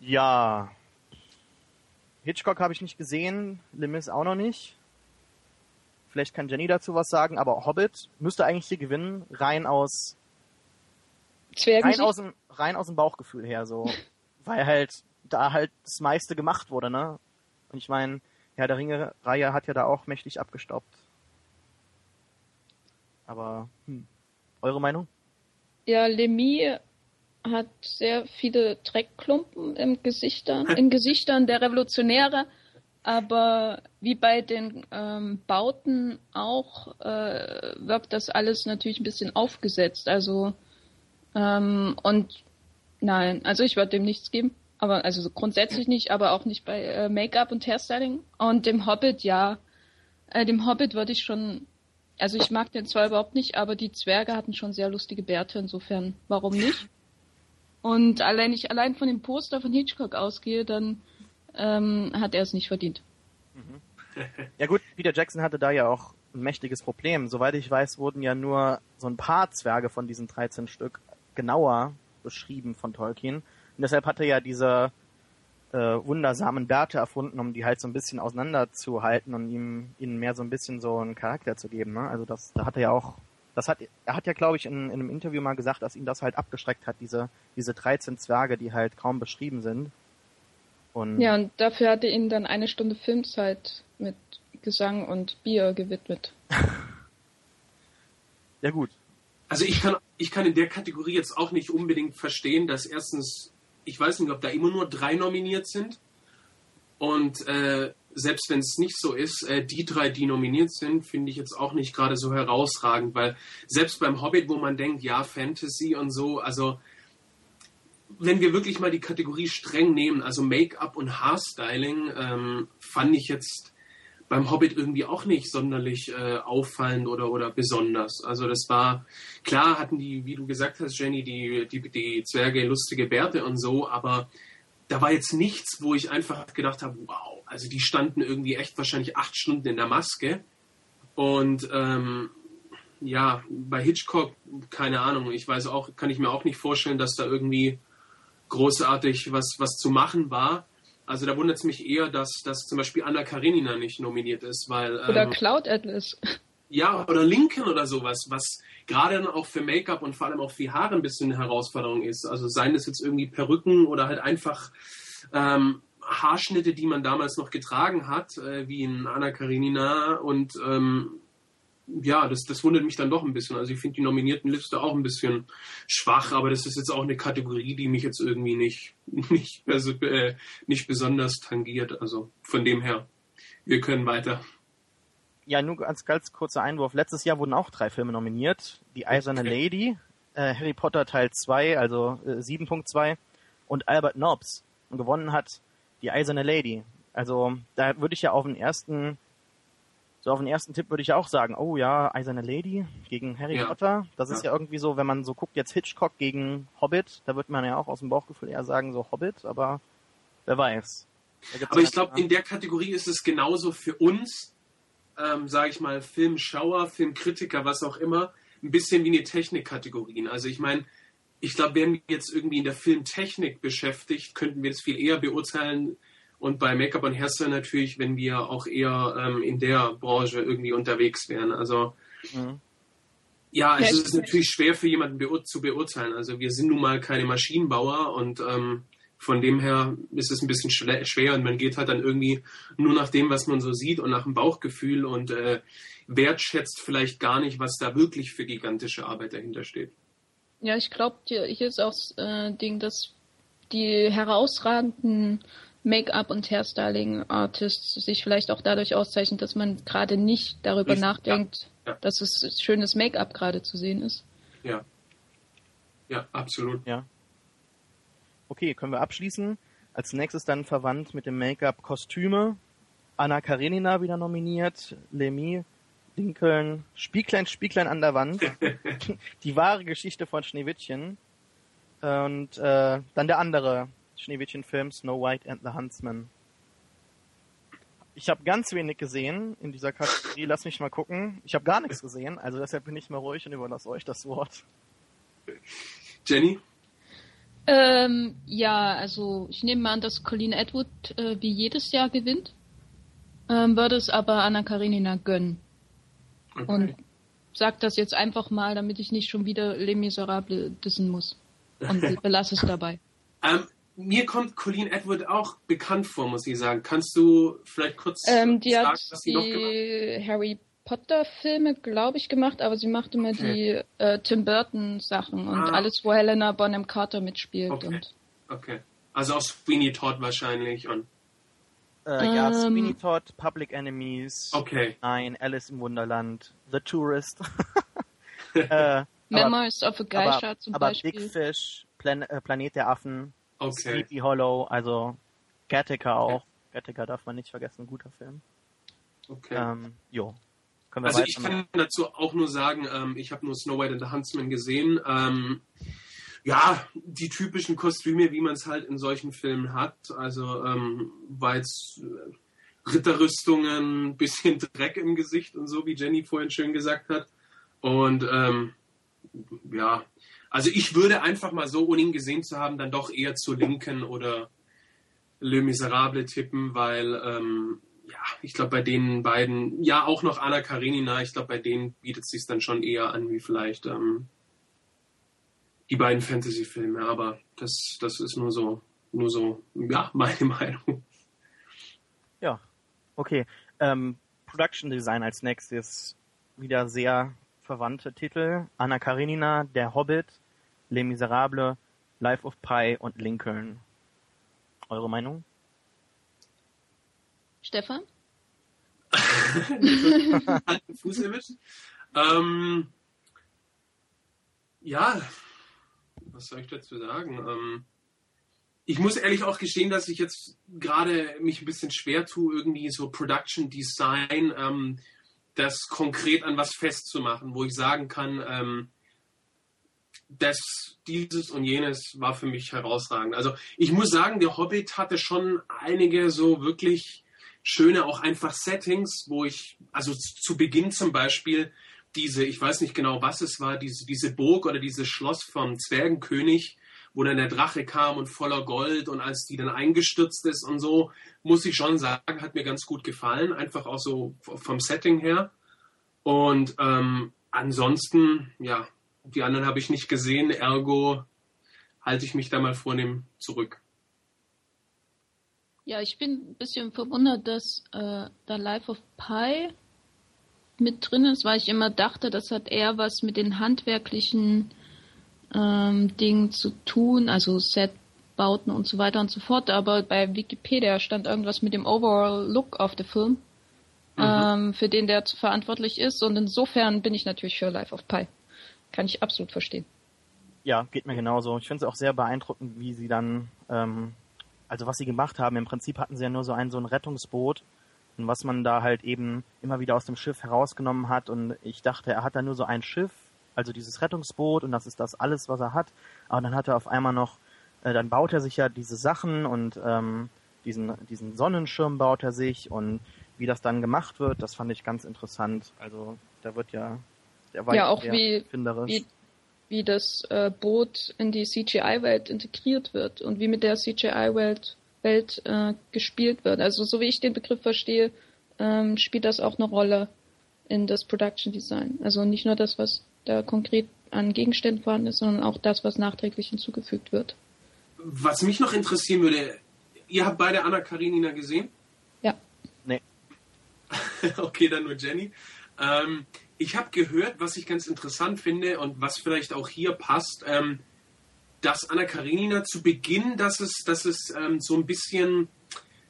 Ja. Hitchcock habe ich nicht gesehen, Limis auch noch nicht. Vielleicht kann Jenny dazu was sagen, aber Hobbit müsste eigentlich hier gewinnen, rein aus rein aus, dem, rein aus dem Bauchgefühl her, so. weil halt da halt das meiste gemacht wurde, ne? Und ich meine, ja, der Ringe-Reihe hat ja da auch mächtig abgestoppt. Aber, hm. Eure Meinung? Ja, Lemmy hat sehr viele Dreckklumpen im Gesichtern, in Gesichtern der Revolutionäre, aber wie bei den ähm, Bauten auch äh, wirkt das alles natürlich ein bisschen aufgesetzt. Also ähm, und nein, also ich würde dem nichts geben, aber also grundsätzlich nicht, aber auch nicht bei äh, Make-up und Hairstyling. Und dem Hobbit ja, äh, dem Hobbit würde ich schon also ich mag den zwar überhaupt nicht, aber die Zwerge hatten schon sehr lustige Bärte, insofern warum nicht? Und allein ich allein von dem Poster von Hitchcock ausgehe, dann ähm, hat er es nicht verdient. Mhm. Ja gut, Peter Jackson hatte da ja auch ein mächtiges Problem. Soweit ich weiß, wurden ja nur so ein paar Zwerge von diesen 13 Stück genauer beschrieben von Tolkien. Und deshalb hat er ja diese äh, wundersamen Bärte erfunden, um die halt so ein bisschen auseinanderzuhalten und ihm ihnen mehr so ein bisschen so einen Charakter zu geben. Ne? Also das, da hat er ja auch das hat, er hat ja, glaube ich, in, in, einem Interview mal gesagt, dass ihn das halt abgeschreckt hat, diese, diese 13 Zwerge, die halt kaum beschrieben sind. Und ja, und dafür hat er ihnen dann eine Stunde Filmzeit mit Gesang und Bier gewidmet. ja, gut. Also ich kann, ich kann in der Kategorie jetzt auch nicht unbedingt verstehen, dass erstens, ich weiß nicht, ob da immer nur drei nominiert sind. Und äh, selbst wenn es nicht so ist, äh, die drei, die nominiert sind, finde ich jetzt auch nicht gerade so herausragend, weil selbst beim Hobbit, wo man denkt, ja, Fantasy und so, also wenn wir wirklich mal die Kategorie streng nehmen, also Make-up und Haarstyling, ähm, fand ich jetzt beim Hobbit irgendwie auch nicht sonderlich äh, auffallend oder, oder besonders. Also das war, klar hatten die, wie du gesagt hast, Jenny, die, die, die Zwerge lustige Bärte und so, aber da war jetzt nichts, wo ich einfach gedacht habe, wow, also die standen irgendwie echt wahrscheinlich acht Stunden in der Maske. Und ähm, ja, bei Hitchcock, keine Ahnung, ich weiß auch, kann ich mir auch nicht vorstellen, dass da irgendwie großartig was, was zu machen war. Also da wundert es mich eher, dass, dass zum Beispiel Anna Karenina nicht nominiert ist, weil. Ähm, oder Cloud Atlas. Ja, oder Lincoln oder sowas, was gerade dann auch für Make-up und vor allem auch für Haare ein bisschen eine Herausforderung ist. Also seien es jetzt irgendwie Perücken oder halt einfach ähm, Haarschnitte, die man damals noch getragen hat, äh, wie in Anna Karenina und ähm, ja, das, das wundert mich dann doch ein bisschen. Also ich finde die nominierten Liste auch ein bisschen schwach, aber das ist jetzt auch eine Kategorie, die mich jetzt irgendwie nicht, nicht, also, äh, nicht besonders tangiert. Also von dem her, wir können weiter. Ja, nur als ganz kurzer Einwurf. Letztes Jahr wurden auch drei Filme nominiert. Die Eiserne okay. Lady, äh, Harry Potter Teil 2, also äh, 7.2 und Albert Nobbs. Und gewonnen hat die Eiserne Lady. Also da würde ich ja auf den ersten so auf den ersten Tipp würde ich auch sagen, oh ja, Eiserne Lady gegen Harry ja. Potter. Das ja. ist ja irgendwie so, wenn man so guckt, jetzt Hitchcock gegen Hobbit, da wird man ja auch aus dem Bauchgefühl eher sagen, so Hobbit, aber wer weiß. Aber ich glaube, in der Kategorie ist es genauso für uns, ähm, sage ich mal, Filmschauer, Filmkritiker, was auch immer, ein bisschen wie eine Technikkategorien. Also ich meine, ich glaube, wären wir jetzt irgendwie in der Filmtechnik beschäftigt, könnten wir das viel eher beurteilen, und bei Make-up und Hairstyle natürlich, wenn wir auch eher ähm, in der Branche irgendwie unterwegs wären. Also mhm. ja, es ist natürlich schwer für jemanden beur zu beurteilen. Also wir sind nun mal keine Maschinenbauer und ähm, von dem her ist es ein bisschen schwer und man geht halt dann irgendwie nur nach dem, was man so sieht und nach dem Bauchgefühl und äh, wertschätzt vielleicht gar nicht, was da wirklich für gigantische Arbeit dahinter steht. Ja, ich glaube, hier ist auch das äh, Ding, dass die herausragenden Make-up und Hairstyling-Artists sich vielleicht auch dadurch auszeichnet, dass man gerade nicht darüber nicht, nachdenkt, ja, ja. dass es schönes Make-up gerade zu sehen ist. Ja. Ja, absolut. Ja. Okay, können wir abschließen. Als nächstes dann verwandt mit dem Make-up Kostüme. Anna Karenina wieder nominiert, Lemmy, Lincoln, Spieglein, Spieglein an der Wand, die wahre Geschichte von Schneewittchen und äh, dann der andere Schneewittchen-Film Snow White and the Huntsman. Ich habe ganz wenig gesehen in dieser Kategorie. Lass mich mal gucken. Ich habe gar nichts gesehen, also deshalb bin ich mal ruhig und überlasse euch das Wort. Jenny? Ähm, ja, also ich nehme an, dass Colleen Edward äh, wie jedes Jahr gewinnt. Ähm, würde es aber Anna Karenina gönnen. Okay. Und sag das jetzt einfach mal, damit ich nicht schon wieder Les Miserables dissen muss. Und belasse es dabei. Ähm, mir kommt Colleen Edward auch bekannt vor, muss ich sagen. Kannst du vielleicht kurz ähm, die sagen, was sie noch gemacht hat? Harry Potter Filme, glaube ich, gemacht, aber sie macht immer okay. die äh, Tim Burton Sachen und ah. alles, wo Helena Bonham Carter mitspielt. Okay. Und okay. Also auch Sweeney Todd wahrscheinlich und äh, ja, um, Sweeney Todd, Public Enemies, okay. Nein, Alice im Wunderland, The Tourist. äh, Memoirs of a Geisha aber, zum aber Beispiel. Big Fish, Plan äh, Planet der Affen, Okay. Sleepy Hollow, also Gattaca auch. Gattaca darf man nicht vergessen, guter Film. Okay. Ähm, jo. Können wir also ich kann dazu auch nur sagen, ähm, ich habe nur Snow White and the Huntsman gesehen. Ähm, ja, die typischen Kostüme, wie man es halt in solchen Filmen hat. Also ähm, war jetzt äh, Ritterrüstungen, bisschen Dreck im Gesicht und so, wie Jenny vorhin schön gesagt hat. Und ähm, ja, also ich würde einfach mal so, ohne ihn gesehen zu haben, dann doch eher zu Linken oder Le Miserable tippen, weil ähm, ja, ich glaube bei den beiden, ja auch noch Anna Karenina, ich glaube bei denen bietet es sich dann schon eher an wie vielleicht ähm, die beiden Fantasy-Filme, aber das, das ist nur so, nur so, ja, meine Meinung. Ja, okay. Ähm, Production Design als nächstes wieder sehr verwandte Titel. Anna Karenina, Der Hobbit, Les Miserables, Life of Pi und Lincoln. Eure Meinung? Stefan? Fuß? Ähm, ja, was soll ich dazu sagen? Ähm, ich muss ehrlich auch gestehen, dass ich jetzt gerade mich ein bisschen schwer tue, irgendwie so Production Design, ähm, das konkret an was festzumachen, wo ich sagen kann, ähm, das, dieses und jenes war für mich herausragend. Also ich muss sagen, der Hobbit hatte schon einige so wirklich schöne, auch einfach Settings, wo ich, also zu Beginn zum Beispiel diese, ich weiß nicht genau, was es war, diese, diese Burg oder dieses Schloss vom Zwergenkönig, wo dann der Drache kam und voller Gold und als die dann eingestürzt ist und so, muss ich schon sagen, hat mir ganz gut gefallen, einfach auch so vom Setting her. Und ähm, ansonsten, ja, die anderen habe ich nicht gesehen, ergo halte ich mich da mal vornehm zurück. Ja, ich bin ein bisschen verwundert, dass äh, da Life of Pi mit drin ist, weil ich immer dachte, das hat eher was mit den handwerklichen ähm, Dingen zu tun, also Setbauten und so weiter und so fort. Aber bei Wikipedia stand irgendwas mit dem Overall Look of the Film, mhm. ähm, für den der verantwortlich ist. Und insofern bin ich natürlich für Life of Pi. Kann ich absolut verstehen. Ja, geht mir genauso. Ich finde es auch sehr beeindruckend, wie sie dann, ähm, also was sie gemacht haben. Im Prinzip hatten sie ja nur so ein so ein Rettungsboot und was man da halt eben immer wieder aus dem Schiff herausgenommen hat. Und ich dachte, er hat da nur so ein Schiff, also dieses Rettungsboot und das ist das alles, was er hat. Aber dann hat er auf einmal noch, äh, dann baut er sich ja diese Sachen und ähm, diesen, diesen Sonnenschirm baut er sich und wie das dann gemacht wird, das fand ich ganz interessant. Also da wird ja, der war ja auch wie, wie, wie das äh, Boot in die CGI-Welt integriert wird und wie mit der CGI-Welt Welt äh, gespielt wird. Also so wie ich den Begriff verstehe, ähm, spielt das auch eine Rolle in das Production Design. Also nicht nur das, was da konkret an Gegenständen vorhanden ist, sondern auch das, was nachträglich hinzugefügt wird. Was mich noch interessieren würde, ihr habt beide Anna Karinina gesehen? Ja. Nee. okay, dann nur Jenny. Ähm, ich habe gehört, was ich ganz interessant finde und was vielleicht auch hier passt. Ähm, dass Anna Karenina zu Beginn, dass es, dass es ähm, so ein bisschen,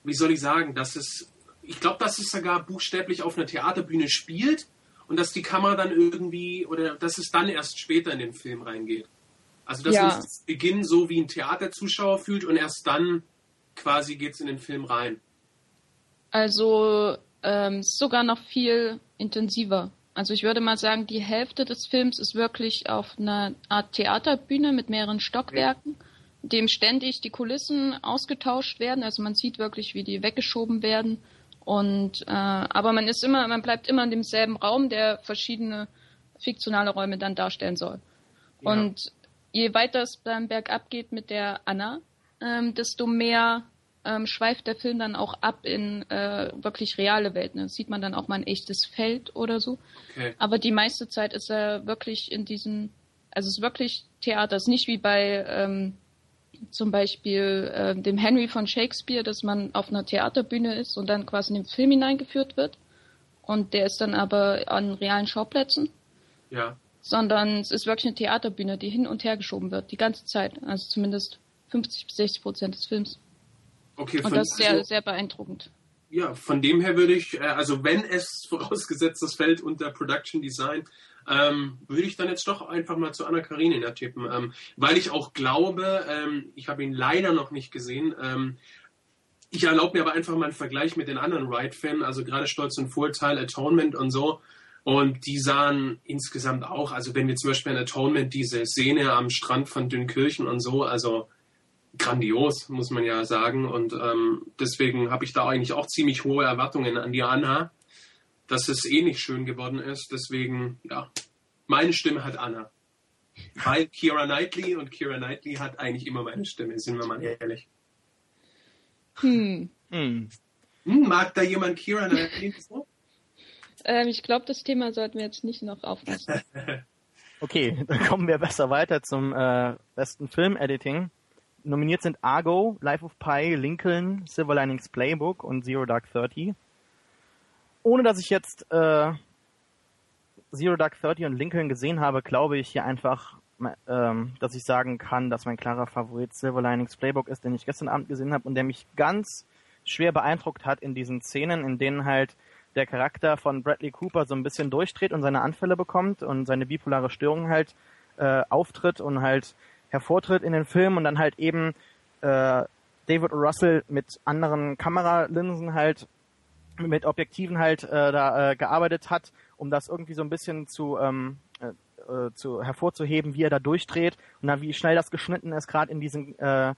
wie soll ich sagen, dass es, ich glaube, dass es sogar buchstäblich auf einer Theaterbühne spielt und dass die Kamera dann irgendwie, oder dass es dann erst später in den Film reingeht. Also dass ja. man sich Beginn so wie ein Theaterzuschauer fühlt und erst dann quasi geht es in den Film rein. Also ähm, sogar noch viel intensiver. Also ich würde mal sagen, die Hälfte des Films ist wirklich auf einer Art Theaterbühne mit mehreren Stockwerken, in dem ständig die Kulissen ausgetauscht werden. Also man sieht wirklich, wie die weggeschoben werden. Und äh, aber man ist immer, man bleibt immer in demselben Raum, der verschiedene fiktionale Räume dann darstellen soll. Ja. Und je weiter es dann bergab geht mit der Anna, ähm, desto mehr ähm, schweift der Film dann auch ab in äh, wirklich reale Welten. Da sieht man dann auch mal ein echtes Feld oder so. Okay. Aber die meiste Zeit ist er wirklich in diesen, also es ist wirklich Theater. Es ist nicht wie bei ähm, zum Beispiel äh, dem Henry von Shakespeare, dass man auf einer Theaterbühne ist und dann quasi in den Film hineingeführt wird. Und der ist dann aber an realen Schauplätzen. Ja. Sondern es ist wirklich eine Theaterbühne, die hin und her geschoben wird, die ganze Zeit. Also zumindest 50 bis 60 Prozent des Films. Okay, Und das ist sehr, also, sehr beeindruckend. Ja, von dem her würde ich, äh, also wenn es vorausgesetzt, das fällt unter Production Design, ähm, würde ich dann jetzt doch einfach mal zu Anna Karenina tippen, ähm, weil ich auch glaube, ähm, ich habe ihn leider noch nicht gesehen. Ähm, ich erlaube mir aber einfach mal einen Vergleich mit den anderen Ride-Filmen, also gerade Stolz und Vorteil, Atonement und so. Und die sahen insgesamt auch, also wenn wir zum Beispiel an Atonement diese Szene am Strand von Dünkirchen und so, also grandios, muss man ja sagen. Und ähm, deswegen habe ich da eigentlich auch ziemlich hohe Erwartungen an die Anna, dass es eh nicht schön geworden ist. Deswegen, ja, meine Stimme hat Anna. Weil Kira Knightley und Kira Knightley hat eigentlich immer meine Stimme, sind wir mal ehrlich. Hm. Hm. hm mag da jemand Kira Knightley so? Ähm, ich glaube, das Thema sollten wir jetzt nicht noch auflassen. okay, dann kommen wir besser weiter zum äh, besten Film-Editing. Nominiert sind Argo, Life of Pi, Lincoln, Silver Linings Playbook und Zero Dark Thirty. Ohne dass ich jetzt äh, Zero Dark Thirty und Lincoln gesehen habe, glaube ich hier einfach, ähm, dass ich sagen kann, dass mein klarer Favorit Silver Linings Playbook ist, den ich gestern Abend gesehen habe und der mich ganz schwer beeindruckt hat in diesen Szenen, in denen halt der Charakter von Bradley Cooper so ein bisschen durchdreht und seine Anfälle bekommt und seine bipolare Störung halt äh, auftritt und halt hervortritt in den Film und dann halt eben äh, David Russell mit anderen Kameralinsen halt mit Objektiven halt äh, da äh, gearbeitet hat, um das irgendwie so ein bisschen zu, ähm, äh, äh zu hervorzuheben, wie er da durchdreht und dann wie schnell das geschnitten ist, gerade in diesen äh,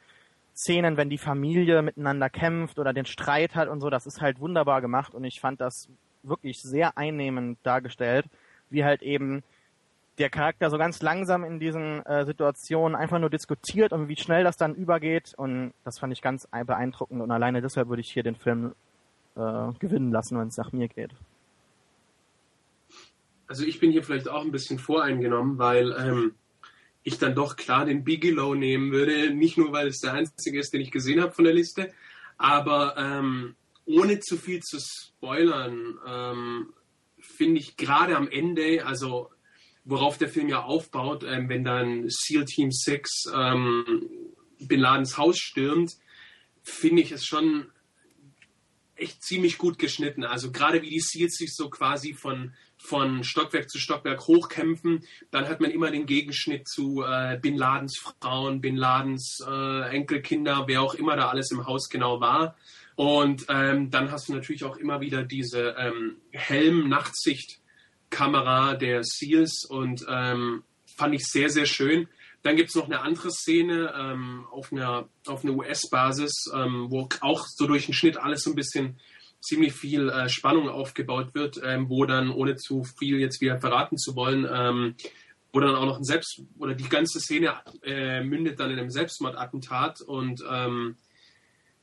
Szenen, wenn die Familie miteinander kämpft oder den Streit hat und so, das ist halt wunderbar gemacht und ich fand das wirklich sehr einnehmend dargestellt, wie halt eben der Charakter so ganz langsam in diesen äh, Situationen einfach nur diskutiert und wie schnell das dann übergeht. Und das fand ich ganz beeindruckend und alleine deshalb würde ich hier den Film äh, gewinnen lassen, wenn es nach mir geht. Also ich bin hier vielleicht auch ein bisschen voreingenommen, weil ähm, ich dann doch klar den Bigelow nehmen würde. Nicht nur, weil es der einzige ist, den ich gesehen habe von der Liste, Aber ähm, ohne zu viel zu spoilern, ähm, finde ich gerade am Ende, also worauf der Film ja aufbaut, ähm, wenn dann SEAL Team 6 ähm, Bin Ladens Haus stürmt, finde ich es schon echt ziemlich gut geschnitten. Also gerade wie die Seals sich so quasi von, von Stockwerk zu Stockwerk hochkämpfen, dann hat man immer den Gegenschnitt zu äh, Bin Ladens Frauen, Bin Ladens äh, Enkelkinder, wer auch immer da alles im Haus genau war. Und ähm, dann hast du natürlich auch immer wieder diese ähm, Helm-Nachtsicht-Kamera der Seals und ähm, fand ich sehr, sehr schön. Dann gibt es noch eine andere Szene ähm, auf einer, auf einer US-Basis, ähm, wo auch so durch den Schnitt alles so ein bisschen ziemlich viel äh, Spannung aufgebaut wird, ähm, wo dann, ohne zu viel jetzt wieder verraten zu wollen, ähm, wo dann auch noch ein Selbst- oder die ganze Szene äh, mündet dann in einem Selbstmordattentat und ähm,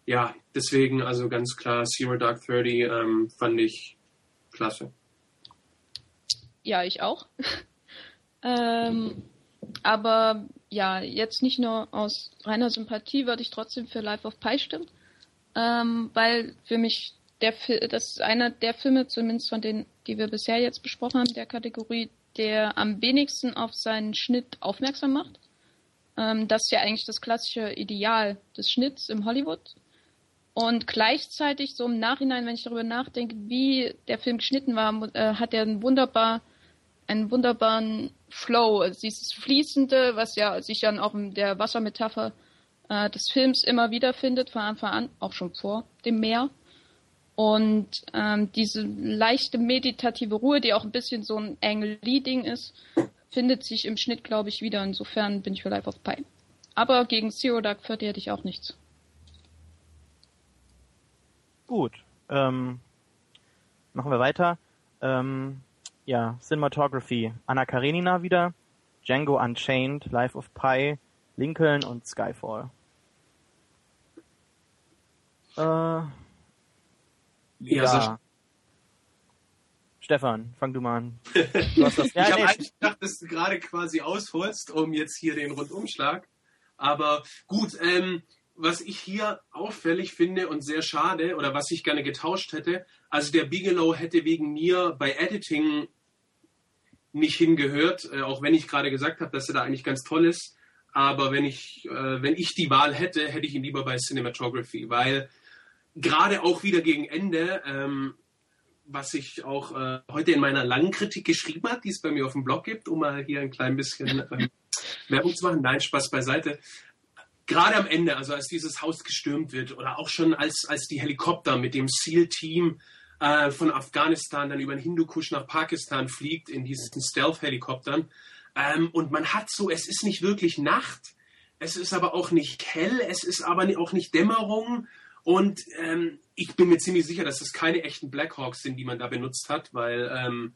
ja, deswegen also ganz klar Zero Dark Thirty fand ich klasse. Ja, ich auch. ähm, aber ja, jetzt nicht nur aus reiner Sympathie würde ich trotzdem für Life of Pi stimmen, ähm, weil für mich der das ist einer der Filme, zumindest von denen, die wir bisher jetzt besprochen haben, der Kategorie, der am wenigsten auf seinen Schnitt aufmerksam macht. Ähm, das ist ja eigentlich das klassische Ideal des Schnitts im Hollywood. Und gleichzeitig so im Nachhinein, wenn ich darüber nachdenke, wie der Film geschnitten war, äh, hat er einen wunderbar, einen wunderbaren Flow, also dieses Fließende, was ja sich dann auch in der Wassermetapher äh, des Films immer wieder findet, von Anfang an, auch schon vor dem Meer. Und ähm, diese leichte meditative Ruhe, die auch ein bisschen so ein Ang Lee-Ding ist, findet sich im Schnitt, glaube ich, wieder. Insofern bin ich für Life of Pi. Aber gegen Zero Dark Thirty hätte ich auch nichts. Gut. Ähm, machen wir weiter. Ähm, ja, Cinematography. Anna Karenina wieder, Django Unchained, Life of Pi, Lincoln und Skyfall. Äh, ja. ja Stefan, fang du mal an. Du hast das, ja, ich habe eigentlich gedacht, dass du gerade quasi ausholst, um jetzt hier den Rundumschlag. Aber gut, ähm, was ich hier auffällig finde und sehr schade oder was ich gerne getauscht hätte, also der Bigelow hätte wegen mir bei Editing nicht hingehört, äh, auch wenn ich gerade gesagt habe, dass er da eigentlich ganz toll ist. Aber wenn ich, äh, wenn ich die Wahl hätte, hätte ich ihn lieber bei Cinematography, weil gerade auch wieder gegen Ende, ähm, was ich auch äh, heute in meiner langen Kritik geschrieben habe, die es bei mir auf dem Blog gibt, um mal hier ein klein bisschen ähm, Werbung zu machen. Nein, Spaß beiseite. Gerade am Ende, also als dieses Haus gestürmt wird oder auch schon als, als die Helikopter mit dem SEAL-Team äh, von Afghanistan dann über den Hindukusch nach Pakistan fliegt in diesen Stealth-Helikoptern. Ähm, und man hat so, es ist nicht wirklich Nacht, es ist aber auch nicht hell, es ist aber auch nicht Dämmerung. Und ähm, ich bin mir ziemlich sicher, dass es keine echten Blackhawks sind, die man da benutzt hat, weil ähm,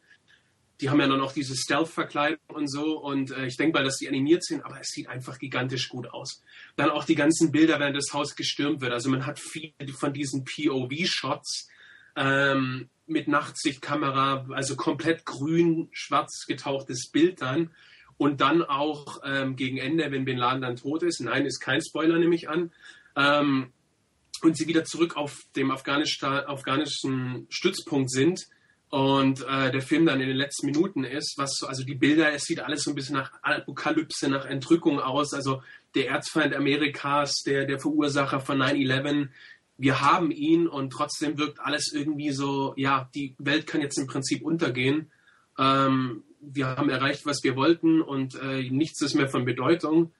die haben ja dann noch diese Stealth-Verkleidung und so. Und äh, ich denke mal, dass die animiert sind, aber es sieht einfach gigantisch gut aus. Dann auch die ganzen Bilder, während das Haus gestürmt wird. Also man hat viele von diesen POV-Shots, ähm, mit Nachtsichtkamera, also komplett grün, schwarz getauchtes Bild dann. Und dann auch ähm, gegen Ende, wenn Bin Laden dann tot ist, nein, ist kein Spoiler, nehme ich an, ähm, und sie wieder zurück auf dem afghanischen Stützpunkt sind. Und äh, der Film dann in den letzten Minuten ist, was also die Bilder, es sieht alles so ein bisschen nach Apokalypse, nach Entrückung aus, also der Erzfeind Amerikas, der, der Verursacher von 9-11, wir haben ihn und trotzdem wirkt alles irgendwie so, ja, die Welt kann jetzt im Prinzip untergehen. Ähm, wir haben erreicht, was wir wollten und äh, nichts ist mehr von Bedeutung.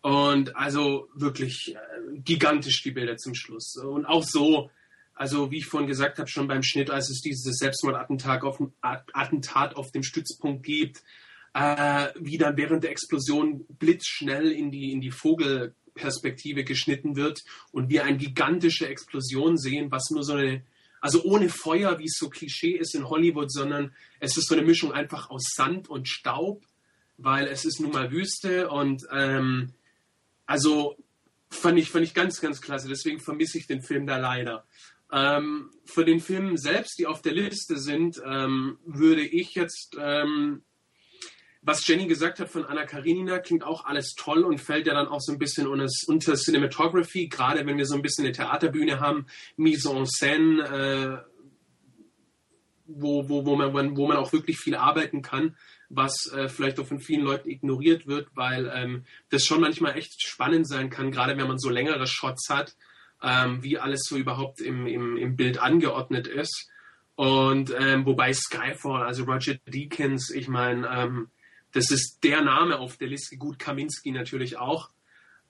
Und also wirklich äh, gigantisch die Bilder zum Schluss. Und auch so, also wie ich vorhin gesagt habe, schon beim Schnitt, als es dieses Selbstmordattentat auf, Attentat auf dem Stützpunkt gibt, äh, wie dann während der Explosion blitzschnell in die, in die Vogel Perspektive geschnitten wird und wir eine gigantische Explosion sehen, was nur so eine, also ohne Feuer, wie es so Klischee ist in Hollywood, sondern es ist so eine Mischung einfach aus Sand und Staub, weil es ist nun mal Wüste und ähm, also fand ich, fand ich ganz, ganz klasse. Deswegen vermisse ich den Film da leider. Ähm, für den Film selbst, die auf der Liste sind, ähm, würde ich jetzt ähm, was Jenny gesagt hat von Anna Karenina, klingt auch alles toll und fällt ja dann auch so ein bisschen unter, unter Cinematography, gerade wenn wir so ein bisschen eine Theaterbühne haben, Mise en scène, äh, wo, wo, wo, man, wo man auch wirklich viel arbeiten kann, was äh, vielleicht auch von vielen Leuten ignoriert wird, weil ähm, das schon manchmal echt spannend sein kann, gerade wenn man so längere Shots hat, ähm, wie alles so überhaupt im, im, im Bild angeordnet ist. Und ähm, wobei Skyfall, also Roger Deakins, ich meine, ähm, das ist der Name auf der Liste. Gut, Kaminski natürlich auch.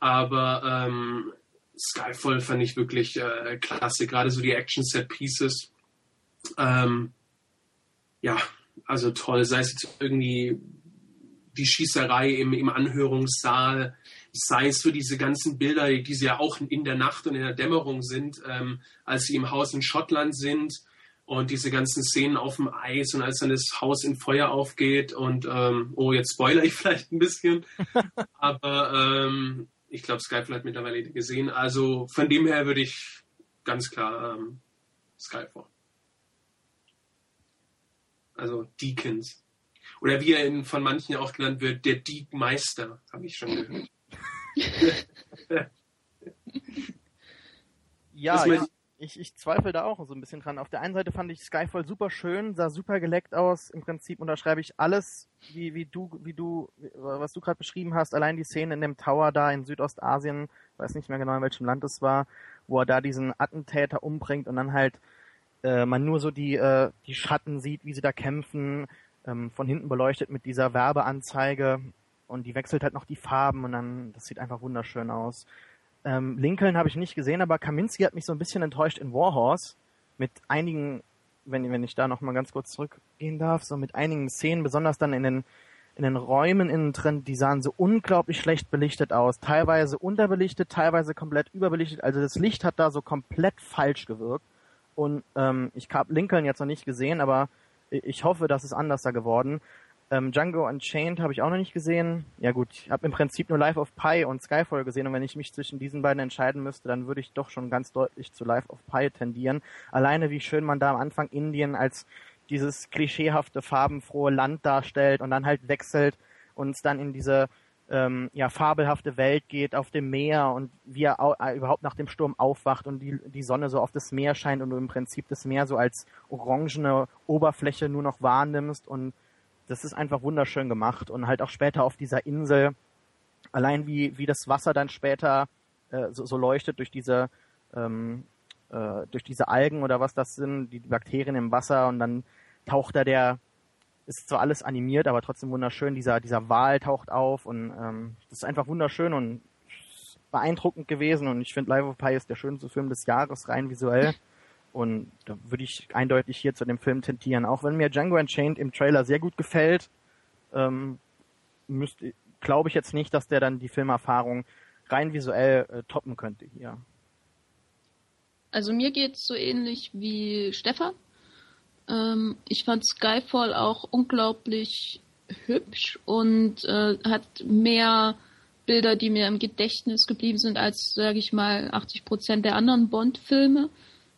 Aber ähm, Skyfall fand ich wirklich äh, klasse. Gerade so die Action-Set-Pieces. Ähm, ja, also toll. Sei es jetzt irgendwie die Schießerei im, im Anhörungssaal, sei es so diese ganzen Bilder, die sie ja auch in der Nacht und in der Dämmerung sind, ähm, als sie im Haus in Schottland sind und diese ganzen Szenen auf dem Eis und als dann das Haus in Feuer aufgeht und ähm, oh, jetzt spoiler ich vielleicht ein bisschen, aber ähm, ich glaube, Skyfall hat mittlerweile gesehen. Also von dem her würde ich ganz klar ähm, Skyfall. Also Deakins. Oder wie er in, von manchen auch genannt wird, der Deakmeister, habe ich schon gehört. ja, ja ich, ich zweifle da auch so ein bisschen dran. Auf der einen Seite fand ich Skyfall super schön, sah super geleckt aus. Im Prinzip unterschreibe ich alles, wie, wie du, wie du, was du gerade beschrieben hast. Allein die Szene in dem Tower da in Südostasien, weiß nicht mehr genau in welchem Land es war, wo er da diesen Attentäter umbringt und dann halt äh, man nur so die, äh, die Schatten sieht, wie sie da kämpfen, ähm, von hinten beleuchtet mit dieser Werbeanzeige und die wechselt halt noch die Farben und dann, das sieht einfach wunderschön aus. Ähm, Lincoln habe ich nicht gesehen, aber Kaminski hat mich so ein bisschen enttäuscht in Warhorse mit einigen, wenn, wenn ich da noch mal ganz kurz zurückgehen darf, so mit einigen Szenen, besonders dann in den in den Räumen innen drin, die sahen so unglaublich schlecht belichtet aus. Teilweise unterbelichtet, teilweise komplett überbelichtet. Also das Licht hat da so komplett falsch gewirkt. Und ähm, ich habe Lincoln jetzt noch nicht gesehen, aber ich hoffe, das ist anders da geworden. Ähm, Django Unchained habe ich auch noch nicht gesehen. Ja gut, ich habe im Prinzip nur Life of Pi und Skyfall gesehen und wenn ich mich zwischen diesen beiden entscheiden müsste, dann würde ich doch schon ganz deutlich zu Life of Pi tendieren. Alleine wie schön man da am Anfang Indien als dieses klischeehafte, farbenfrohe Land darstellt und dann halt wechselt und es dann in diese ähm, ja, fabelhafte Welt geht auf dem Meer und wie er au äh, überhaupt nach dem Sturm aufwacht und die, die Sonne so auf das Meer scheint und du im Prinzip das Meer so als orangene Oberfläche nur noch wahrnimmst und das ist einfach wunderschön gemacht und halt auch später auf dieser Insel, allein wie, wie das Wasser dann später äh, so, so leuchtet durch diese, ähm, äh, durch diese Algen oder was das sind, die, Bakterien im Wasser und dann taucht da der, ist zwar alles animiert, aber trotzdem wunderschön, dieser, dieser Wal taucht auf und ähm, das ist einfach wunderschön und beeindruckend gewesen und ich finde Life of Pi ist der schönste Film des Jahres, rein visuell. Und da würde ich eindeutig hier zu dem Film tendieren. Auch wenn mir Django Unchained im Trailer sehr gut gefällt, ähm, glaube ich jetzt nicht, dass der dann die Filmerfahrung rein visuell äh, toppen könnte hier. Also mir geht es so ähnlich wie Stefan. Ähm, ich fand Skyfall auch unglaublich hübsch und äh, hat mehr Bilder, die mir im Gedächtnis geblieben sind, als, sage ich mal, 80 Prozent der anderen Bond-Filme.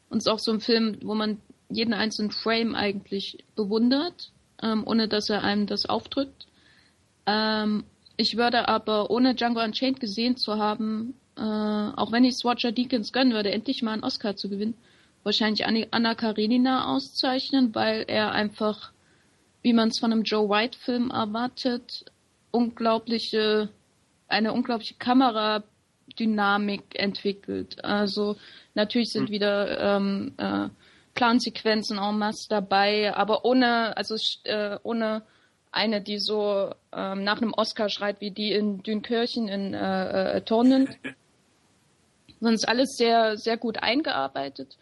Und es ist auch so ein Film, wo man jeden einzelnen Frame eigentlich bewundert, ähm, ohne dass er einem das aufdrückt. Ähm, ich würde aber, ohne Django Unchained gesehen zu haben, äh, auch wenn ich Roger Deakins gönnen würde, endlich mal einen Oscar zu gewinnen, wahrscheinlich Anna Karenina auszeichnen, weil er einfach, wie man es von einem Joe White-Film erwartet, unglaubliche, eine unglaubliche Kameradynamik entwickelt. Also Natürlich sind hm. wieder ähm, äh, Plansequenzen en masse dabei, aber ohne, also äh, ohne eine, die so ähm, nach einem Oscar schreit wie die in Dünkirchen in äh, äh, Tornend. Sonst alles sehr, sehr gut eingearbeitet.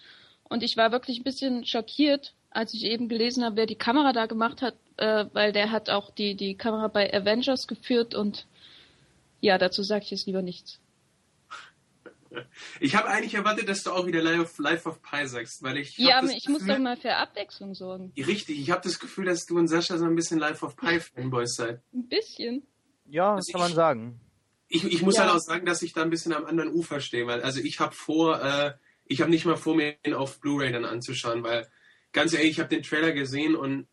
Und ich war wirklich ein bisschen schockiert, als ich eben gelesen habe, wer die Kamera da gemacht hat, äh, weil der hat auch die, die Kamera bei Avengers geführt und ja, dazu sage ich jetzt lieber nichts. Ich habe eigentlich erwartet, dass du auch wieder Life, Life of Pi sagst, weil ich. Ja, aber ich Gefühl, muss doch mal für Abwechslung sorgen. Richtig, ich habe das Gefühl, dass du und Sascha so ein bisschen Life of Pi Fanboys seid. Ein bisschen. Ja, das also kann ich, man sagen. Ich, ich muss ja. halt auch sagen, dass ich da ein bisschen am anderen Ufer stehe, weil also ich habe vor, äh, ich habe nicht mal vor, mir ihn auf Blu-ray dann anzuschauen, weil ganz ehrlich, ich habe den Trailer gesehen und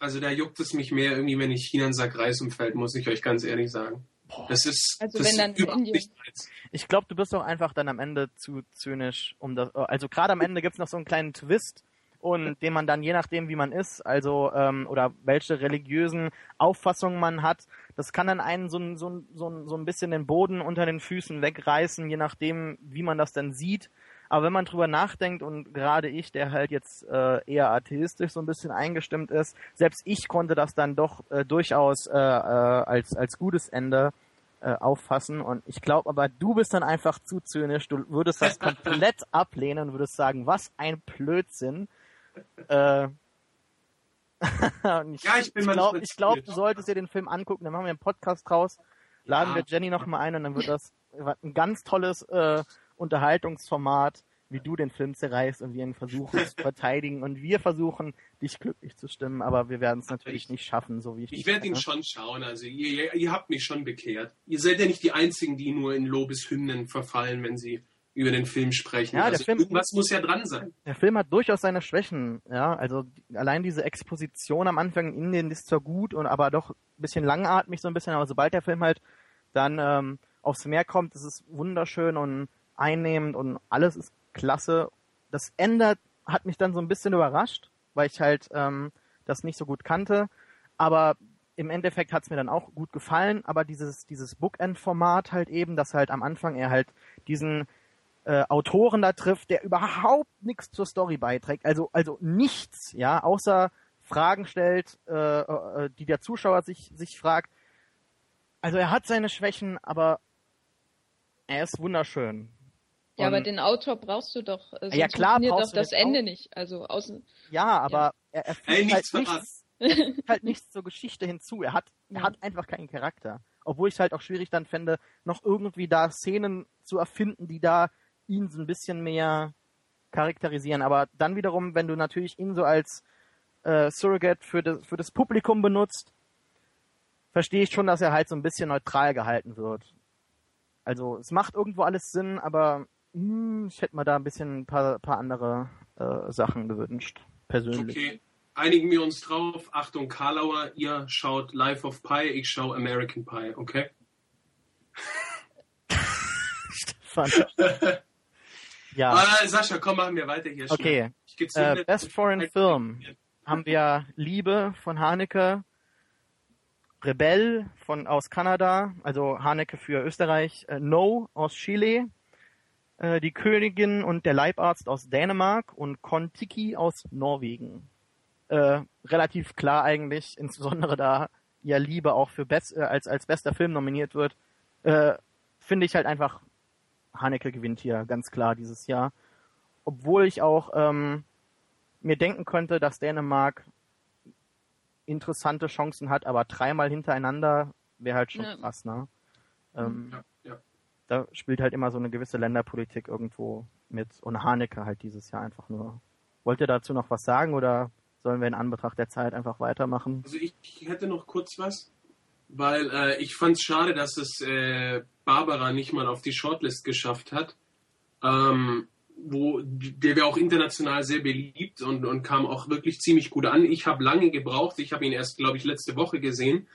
Also da juckt es mich mehr irgendwie, wenn ich China einen Sack Reis umfällt, muss ich euch ganz ehrlich sagen. Das ist, Also das wenn ist dann überhaupt Indien- nicht meins. Ich glaube, du bist doch einfach dann am Ende zu zynisch, um das. Also gerade am Ende gibt's noch so einen kleinen Twist und den man dann je nachdem, wie man ist, also ähm, oder welche religiösen Auffassungen man hat, das kann dann einen so, ein- so, ein- so, ein- so ein bisschen den Boden unter den Füßen wegreißen, je nachdem, wie man das dann sieht. Aber wenn man drüber nachdenkt und gerade ich, der halt jetzt äh, eher atheistisch so ein bisschen eingestimmt ist, selbst ich konnte das dann doch äh, durchaus äh, äh, als als gutes Ende äh, auffassen. Und ich glaube aber, du bist dann einfach zu zynisch. Du würdest das komplett ablehnen und würdest sagen, was ein Blödsinn. Äh, und ich Ja, ich bin ich glaube, glaub, du solltest dir den Film angucken. Dann machen wir einen Podcast draus, laden Ja. wir Jenny noch mal ein und dann wird das ein ganz tolles äh, Unterhaltungsformat, wie du den Film zerreißt und wir ihn versuchen zu verteidigen und wir versuchen, dich glücklich zu stimmen, aber wir werden es natürlich ich- nicht schaffen, so wie ich Ich werde ihn schon schauen. Also ihr, ihr, habt mich schon bekehrt. Ihr seid ja nicht die Einzigen, die nur in Lobeshymnen verfallen, wenn sie über den Film sprechen. Ja, der also Film- irgendwas muss ja dran sein. Der Film hat durchaus seine Schwächen, ja. Also allein diese Exposition am Anfang in Indien ist zwar gut und aber doch ein bisschen langatmig so ein bisschen, aber sobald der Film halt dann ähm, aufs Meer kommt, ist es wunderschön und einnehmend und alles ist klasse. Das Ende hat mich dann so ein bisschen überrascht, weil ich halt ähm, das nicht so gut kannte. Aber im Endeffekt hat es mir dann auch gut gefallen, aber dieses, dieses Bookend-Format halt eben, dass halt am Anfang er halt diesen äh, Autoren da trifft, der überhaupt nichts zur Story beiträgt. Also, also nichts, ja, außer Fragen stellt, äh, äh, die der Zuschauer sich, sich fragt. Also er hat seine Schwächen, aber er ist wunderschön. Ja, aber den Autor brauchst du doch. äh, Sonst Ja, klar funktioniert brauchst auch du das den Ende Au- nicht. Also außen. Ja, aber er, er fügt Ey, halt nichts er halt nichts zur Geschichte hinzu. Er hat, er Ja. hat einfach keinen Charakter. Obwohl ich es halt auch schwierig dann fände, noch irgendwie da Szenen zu erfinden, die da ihn so ein bisschen mehr charakterisieren. Aber dann wiederum, wenn du natürlich ihn so als äh, Surrogate für das, für das Publikum benutzt, verstehe ich schon, dass er halt so ein bisschen neutral gehalten wird. Also es macht irgendwo alles Sinn, aber ich hätte mir da ein bisschen ein paar, paar andere äh, Sachen gewünscht. Persönlich. Okay. Einigen wir uns drauf. Achtung, Karlauer, ihr schaut Life of Pi, ich schaue American Pie, okay? Fand. ja, Ah, Sascha, komm, machen wir weiter hier. okay. Äh. Best Foreign Film haben wir Liebe von Haneke, Rebell von aus Kanada, also Haneke für Österreich, äh, No aus Chile, äh, Die Königin und der Leibarzt aus Dänemark und Kon-Tiki aus Norwegen. Äh, relativ klar eigentlich, insbesondere da ja Liebe auch für best, äh, als als bester Film nominiert wird, äh, finde ich halt einfach Haneke gewinnt hier ganz klar dieses Jahr, obwohl ich auch ähm, mir denken könnte, dass Dänemark interessante Chancen hat, aber dreimal hintereinander wäre halt schon Ja. krass, ne? Ähm, Ja. Da spielt halt immer so eine gewisse Länderpolitik irgendwo mit und Haneke halt dieses Jahr einfach nur. Wollt ihr dazu noch was sagen oder sollen wir in Anbetracht der Zeit einfach weitermachen? Also ich hätte noch kurz was, weil äh, ich fand es schade, dass es äh, Barbara nicht mal auf die Shortlist geschafft hat, ähm, wo der wäre auch international sehr beliebt und, und kam auch wirklich ziemlich gut an. Ich habe lange gebraucht, ich habe ihn erst, glaube ich, letzte Woche gesehen.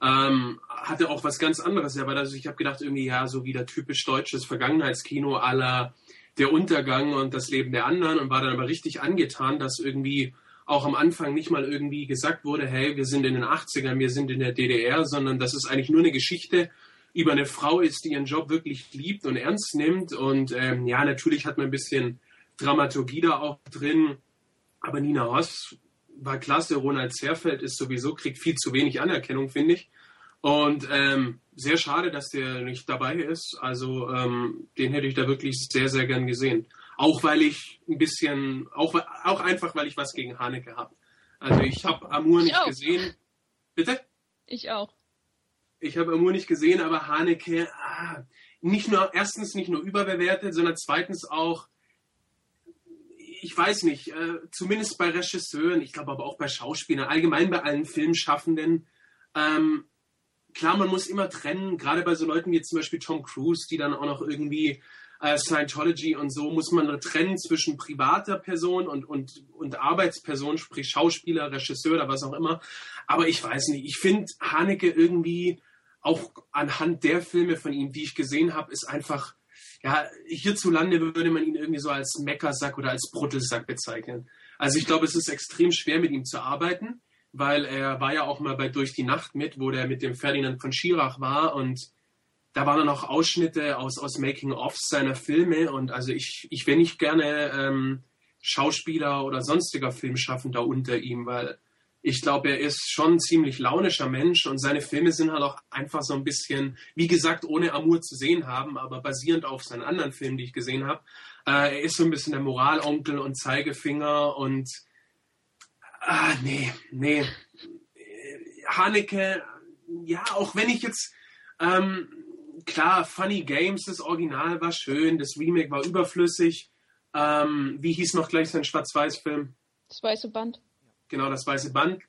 Ähm, hatte auch was ganz anderes erwartet. Also ich habe gedacht, irgendwie, ja, so wieder typisch deutsches Vergangenheitskino aller der Untergang und das Leben der anderen und war dann aber richtig angetan, dass irgendwie auch am Anfang nicht mal irgendwie gesagt wurde, hey, wir sind in den 80ern, wir sind in der DDR, sondern dass es eigentlich nur eine Geschichte über eine Frau ist, die ihren Job wirklich liebt und ernst nimmt. Und ähm, ja, natürlich hat man ein bisschen Dramaturgie da auch drin, aber Nina Hoss war klasse, Ronald Zerfeld ist sowieso, kriegt viel zu wenig Anerkennung, finde ich. Und ähm, sehr schade, dass der nicht dabei ist. Also ähm, den hätte ich da wirklich sehr, sehr gern gesehen. Auch weil ich ein bisschen, auch, auch einfach, weil ich was gegen Haneke habe. Also ich habe Amur Ich nicht auch. gesehen. Bitte? Ich auch. Ich habe Amur nicht gesehen, aber Haneke, ah, nicht nur, erstens nicht nur überbewertet, sondern zweitens auch, ich weiß nicht, äh, zumindest bei Regisseuren, ich glaube aber auch bei Schauspielern, allgemein bei allen Filmschaffenden, ähm, klar, man muss immer trennen, gerade bei so Leuten wie zum Beispiel Tom Cruise, die dann auch noch irgendwie äh, Scientology und so, muss man trennen zwischen privater Person und, und, und Arbeitsperson, sprich Schauspieler, Regisseur oder was auch immer. Aber ich weiß nicht, ich finde Haneke irgendwie auch anhand der Filme von ihm, die ich gesehen habe, ist einfach, ja, hierzulande würde man ihn irgendwie so als Meckersack oder als Bruttelsack bezeichnen. Also ich glaube, es ist extrem schwer mit ihm zu arbeiten, weil er war ja auch mal bei Durch die Nacht mit, wo der mit dem Ferdinand von Schirach war und da waren dann auch Ausschnitte aus, aus Making-ofs seiner Filme und also ich, ich wäre nicht gerne ähm, Schauspieler oder sonstiger Filmschaffender unter ihm, weil ich glaube, er ist schon ein ziemlich launischer Mensch und seine Filme sind halt auch einfach so ein bisschen, wie gesagt, ohne Amour zu sehen haben, aber basierend auf seinen anderen Filmen, die ich gesehen habe. Äh, er ist so ein bisschen der Moralonkel und Zeigefinger und ah, nee, nee. Haneke, ja, auch wenn ich jetzt ähm, klar, Funny Games, das Original war schön, das Remake war überflüssig. Ähm, wie hieß noch gleich sein Schwarz-Weiß-Film? Das Weiße Band. Genau, das Weiße Band.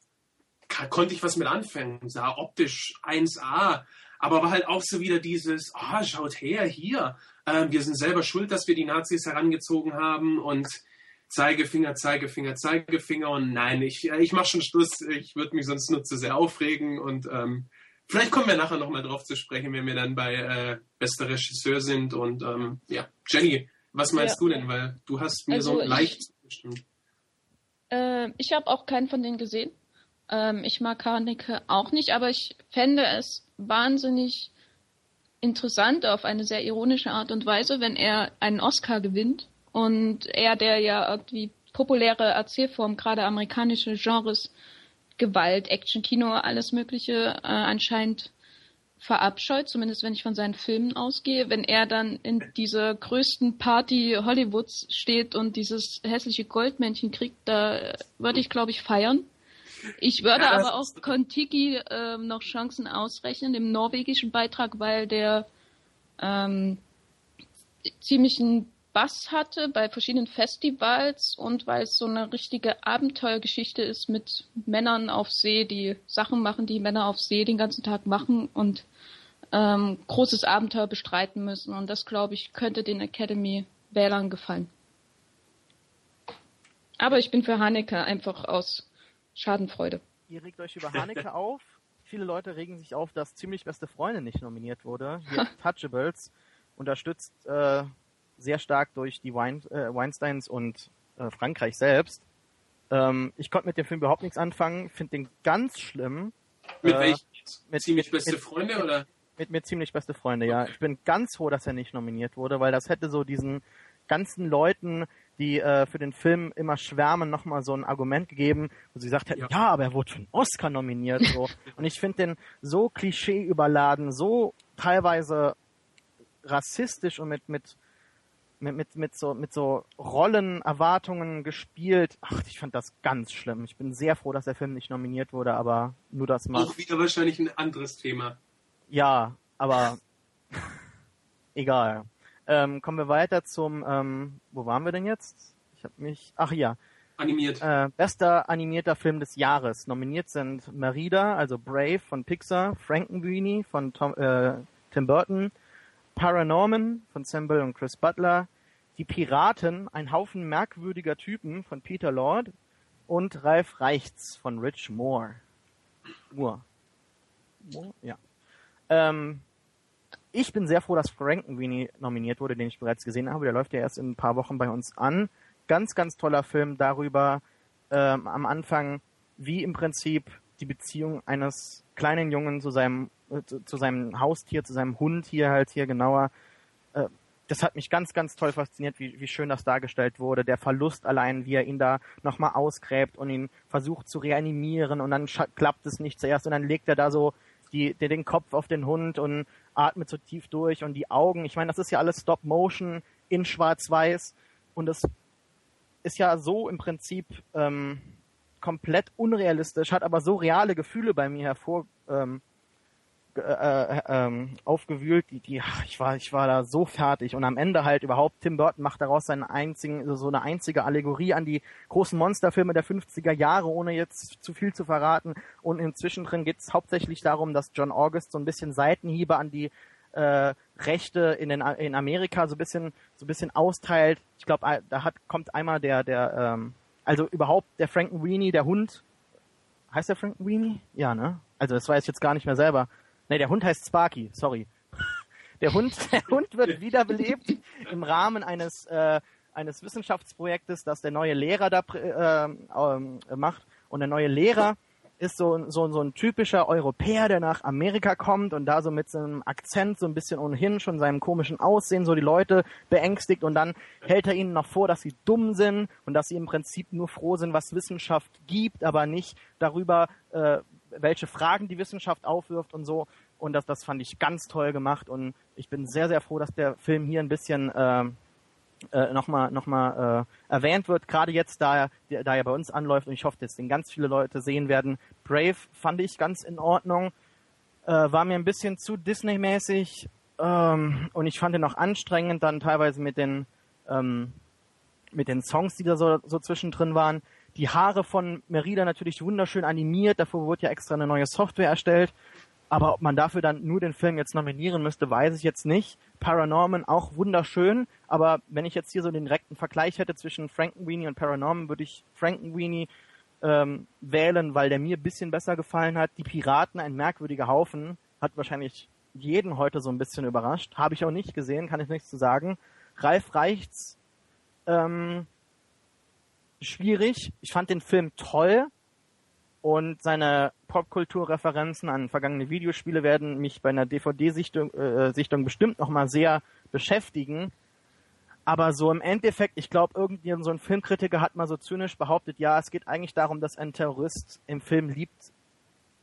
Konnte ich was mit anfangen. Sah optisch 1A. Aber war halt auch so wieder dieses, ah, oh, schaut her, hier. Ähm, wir sind selber schuld, dass wir die Nazis herangezogen haben und Zeigefinger, Zeigefinger, Zeigefinger. Und nein, ich, ich mache schon Schluss. Ich würde mich sonst nur zu sehr aufregen und ähm, Vielleicht kommen wir nachher nochmal drauf zu sprechen, wenn wir dann bei äh, bester Regisseur sind. Und ähm, ja, Jenny, was meinst ja. du denn? Weil du hast mir also so leicht zugestimmt. Äh, ich habe auch keinen von denen gesehen. Ähm, ich mag Haneke auch nicht, aber ich fände es wahnsinnig interessant auf eine sehr ironische Art und Weise, wenn er einen Oscar gewinnt und er, der ja irgendwie populäre Erzählform, gerade amerikanische Genres Gewalt, Action-Kino, alles Mögliche äh, anscheinend verabscheut, zumindest wenn ich von seinen Filmen ausgehe, wenn er dann in dieser größten Party Hollywoods steht und dieses hässliche Goldmännchen kriegt, da würde ich, glaube ich, feiern. Ich würde ja, aber auch Kontiki äh, noch Chancen ausrechnen, im norwegischen Beitrag, weil der ähm, ziemlichen Bass hatte bei verschiedenen Festivals und weil es so eine richtige Abenteuergeschichte ist mit Männern auf See, die Sachen machen, die Männer auf See den ganzen Tag machen und ähm, großes Abenteuer bestreiten müssen. Und das, glaube ich, könnte den Academy-Wählern gefallen. Aber ich bin für Haneke einfach aus Schadenfreude. Ihr regt euch über Haneke auf. Viele Leute regen sich auf, dass ziemlich beste Freundin nicht nominiert wurde. Hier Touchables unterstützt äh, sehr stark durch die Wein, äh, Weinsteins und äh, Frankreich selbst. Ähm, ich konnte mit dem Film überhaupt nichts anfangen, finde den ganz schlimm. Mit äh, welchen? Mit ziemlich beste mit, Freunde mit, oder? Mit mir ziemlich beste Freunde, ja. Ich bin ganz froh, dass er nicht nominiert wurde, weil das hätte so diesen ganzen Leuten, die äh, für den Film immer schwärmen, nochmal so ein Argument gegeben, wo sie gesagt hätten, ja, ja aber er wurde für einen Oscar nominiert. So. und ich finde den so klischee überladen, so teilweise rassistisch und mit, mit mit, mit, mit, so, mit so Rollen, Erwartungen gespielt. Ach, ich fand das ganz schlimm. Ich bin sehr froh, dass der Film nicht nominiert wurde, aber nur das mal. Auch wieder wahrscheinlich ein anderes Thema. Ja, aber egal. Ähm, kommen wir weiter zum, ähm, wo waren wir denn jetzt? Ich habe mich, ach ja. Animiert. Äh, bester animierter Film des Jahres. Nominiert sind Merida, also Brave von Pixar, Frankenweenie von Tom, äh, Tim Burton, Paranorman von Sam Bell und Chris Butler, Die Piraten, ein Haufen merkwürdiger Typen von Peter Lord und Ralf Reichts von Rich Moore. Moore. Moore? Ja. Ähm, ich bin sehr froh, dass Frankenweenie nominiert wurde, den ich bereits gesehen habe. Der läuft ja erst in ein paar Wochen bei uns an. Ganz, ganz toller Film darüber ähm, am Anfang, wie im Prinzip die Beziehung eines kleinen Jungen zu seinem zu, zu seinem Haustier, zu seinem Hund hier halt hier genauer. Äh, das hat mich ganz, ganz toll fasziniert, wie, wie schön das dargestellt wurde. Der Verlust allein, wie er ihn da nochmal ausgräbt und ihn versucht zu reanimieren und dann klappt es nicht zuerst und dann legt er da so die, der den Kopf auf den Hund und atmet so tief durch und die Augen. Ich meine, das ist ja alles Stop Motion in Schwarz-Weiß und das ist ja so im Prinzip ähm, komplett unrealistisch, hat aber so reale Gefühle bei mir hervor, ähm, äh, äh, ähm, aufgewühlt, die, die, ich war, ich war da so fertig und am Ende halt überhaupt Tim Burton macht daraus seinen einzigen, so eine einzige Allegorie an die großen Monsterfilme der 50er Jahre, ohne jetzt zu viel zu verraten. Und inzwischen drin geht es hauptsächlich darum, dass John August so ein bisschen Seitenhiebe an die äh, Rechte in, den, in Amerika so ein bisschen so ein bisschen austeilt. Ich glaube, da hat kommt einmal der der ähm, also überhaupt der Frankenweenie, der Hund. Heißt der Frankenweenie? Ja, ne? Also das weiß ich jetzt gar nicht mehr selber. Ne, der Hund heißt Sparky, sorry. Der Hund, der Hund wird wiederbelebt im Rahmen eines äh, eines Wissenschaftsprojektes, das der neue Lehrer da äh, äh, macht. Und der neue Lehrer ist so, so, so ein typischer Europäer, der nach Amerika kommt und da so mit seinem Akzent so ein bisschen ohnehin schon seinem komischen Aussehen so die Leute beängstigt und dann hält er ihnen noch vor, dass sie dumm sind und dass sie im Prinzip nur froh sind, was Wissenschaft gibt, aber nicht darüber, äh, welche Fragen die Wissenschaft aufwirft und so. Und das, das fand ich ganz toll gemacht und ich bin sehr, sehr froh, dass der Film hier ein bisschen äh, äh, nochmal noch mal, äh, erwähnt wird, gerade jetzt, da er, da er bei uns anläuft und ich hoffe, dass den ganz viele Leute sehen werden. Brave fand ich ganz in Ordnung, äh, war mir ein bisschen zu Disney-mäßig ähm, und ich fand ihn auch anstrengend, dann teilweise mit den ähm, mit den Songs, die da so, so zwischendrin waren. Die Haare von Merida natürlich wunderschön animiert, dafür wurde ja extra eine neue Software erstellt. Aber ob man dafür dann nur den Film jetzt nominieren müsste, weiß ich jetzt nicht. Paranorman auch wunderschön, aber wenn ich jetzt hier so den direkten Vergleich hätte zwischen Frankenweenie und Paranorman, würde ich Frankenweenie ähm, wählen, weil der mir bisschen besser gefallen hat. Die Piraten, ein merkwürdiger Haufen, hat wahrscheinlich jeden heute so ein bisschen überrascht. Habe ich auch nicht gesehen, kann ich nichts zu sagen. Ralf Reichts, ähm, schwierig. Ich fand den Film toll, und seine Popkulturreferenzen an vergangene Videospiele werden mich bei einer DVD-Sichtung äh, Sichtung bestimmt nochmal sehr beschäftigen. Aber so im Endeffekt, ich glaube, irgendwie so ein Filmkritiker hat mal so zynisch behauptet, ja, es geht eigentlich darum, dass ein Terrorist im Film liebt,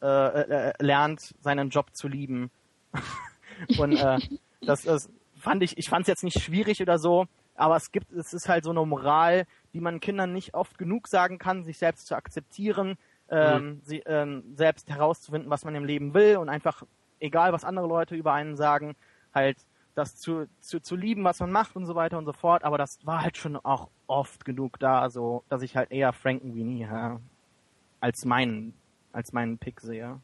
äh, äh, lernt, seinen Job zu lieben. Und äh, das, das fand ich, ich fand es jetzt nicht schwierig oder so, aber es gibt, es ist halt so eine Moral, die man Kindern nicht oft genug sagen kann, sich selbst zu akzeptieren, ähm, mhm. sie, ähm, selbst herauszufinden, was man im Leben will und einfach, egal was andere Leute über einen sagen, halt das zu, zu, zu lieben, was man macht und so weiter und so fort. Aber das war halt schon auch oft genug da, also dass ich halt eher Frankenweenie ja, als meinen als meinen Pick sehe.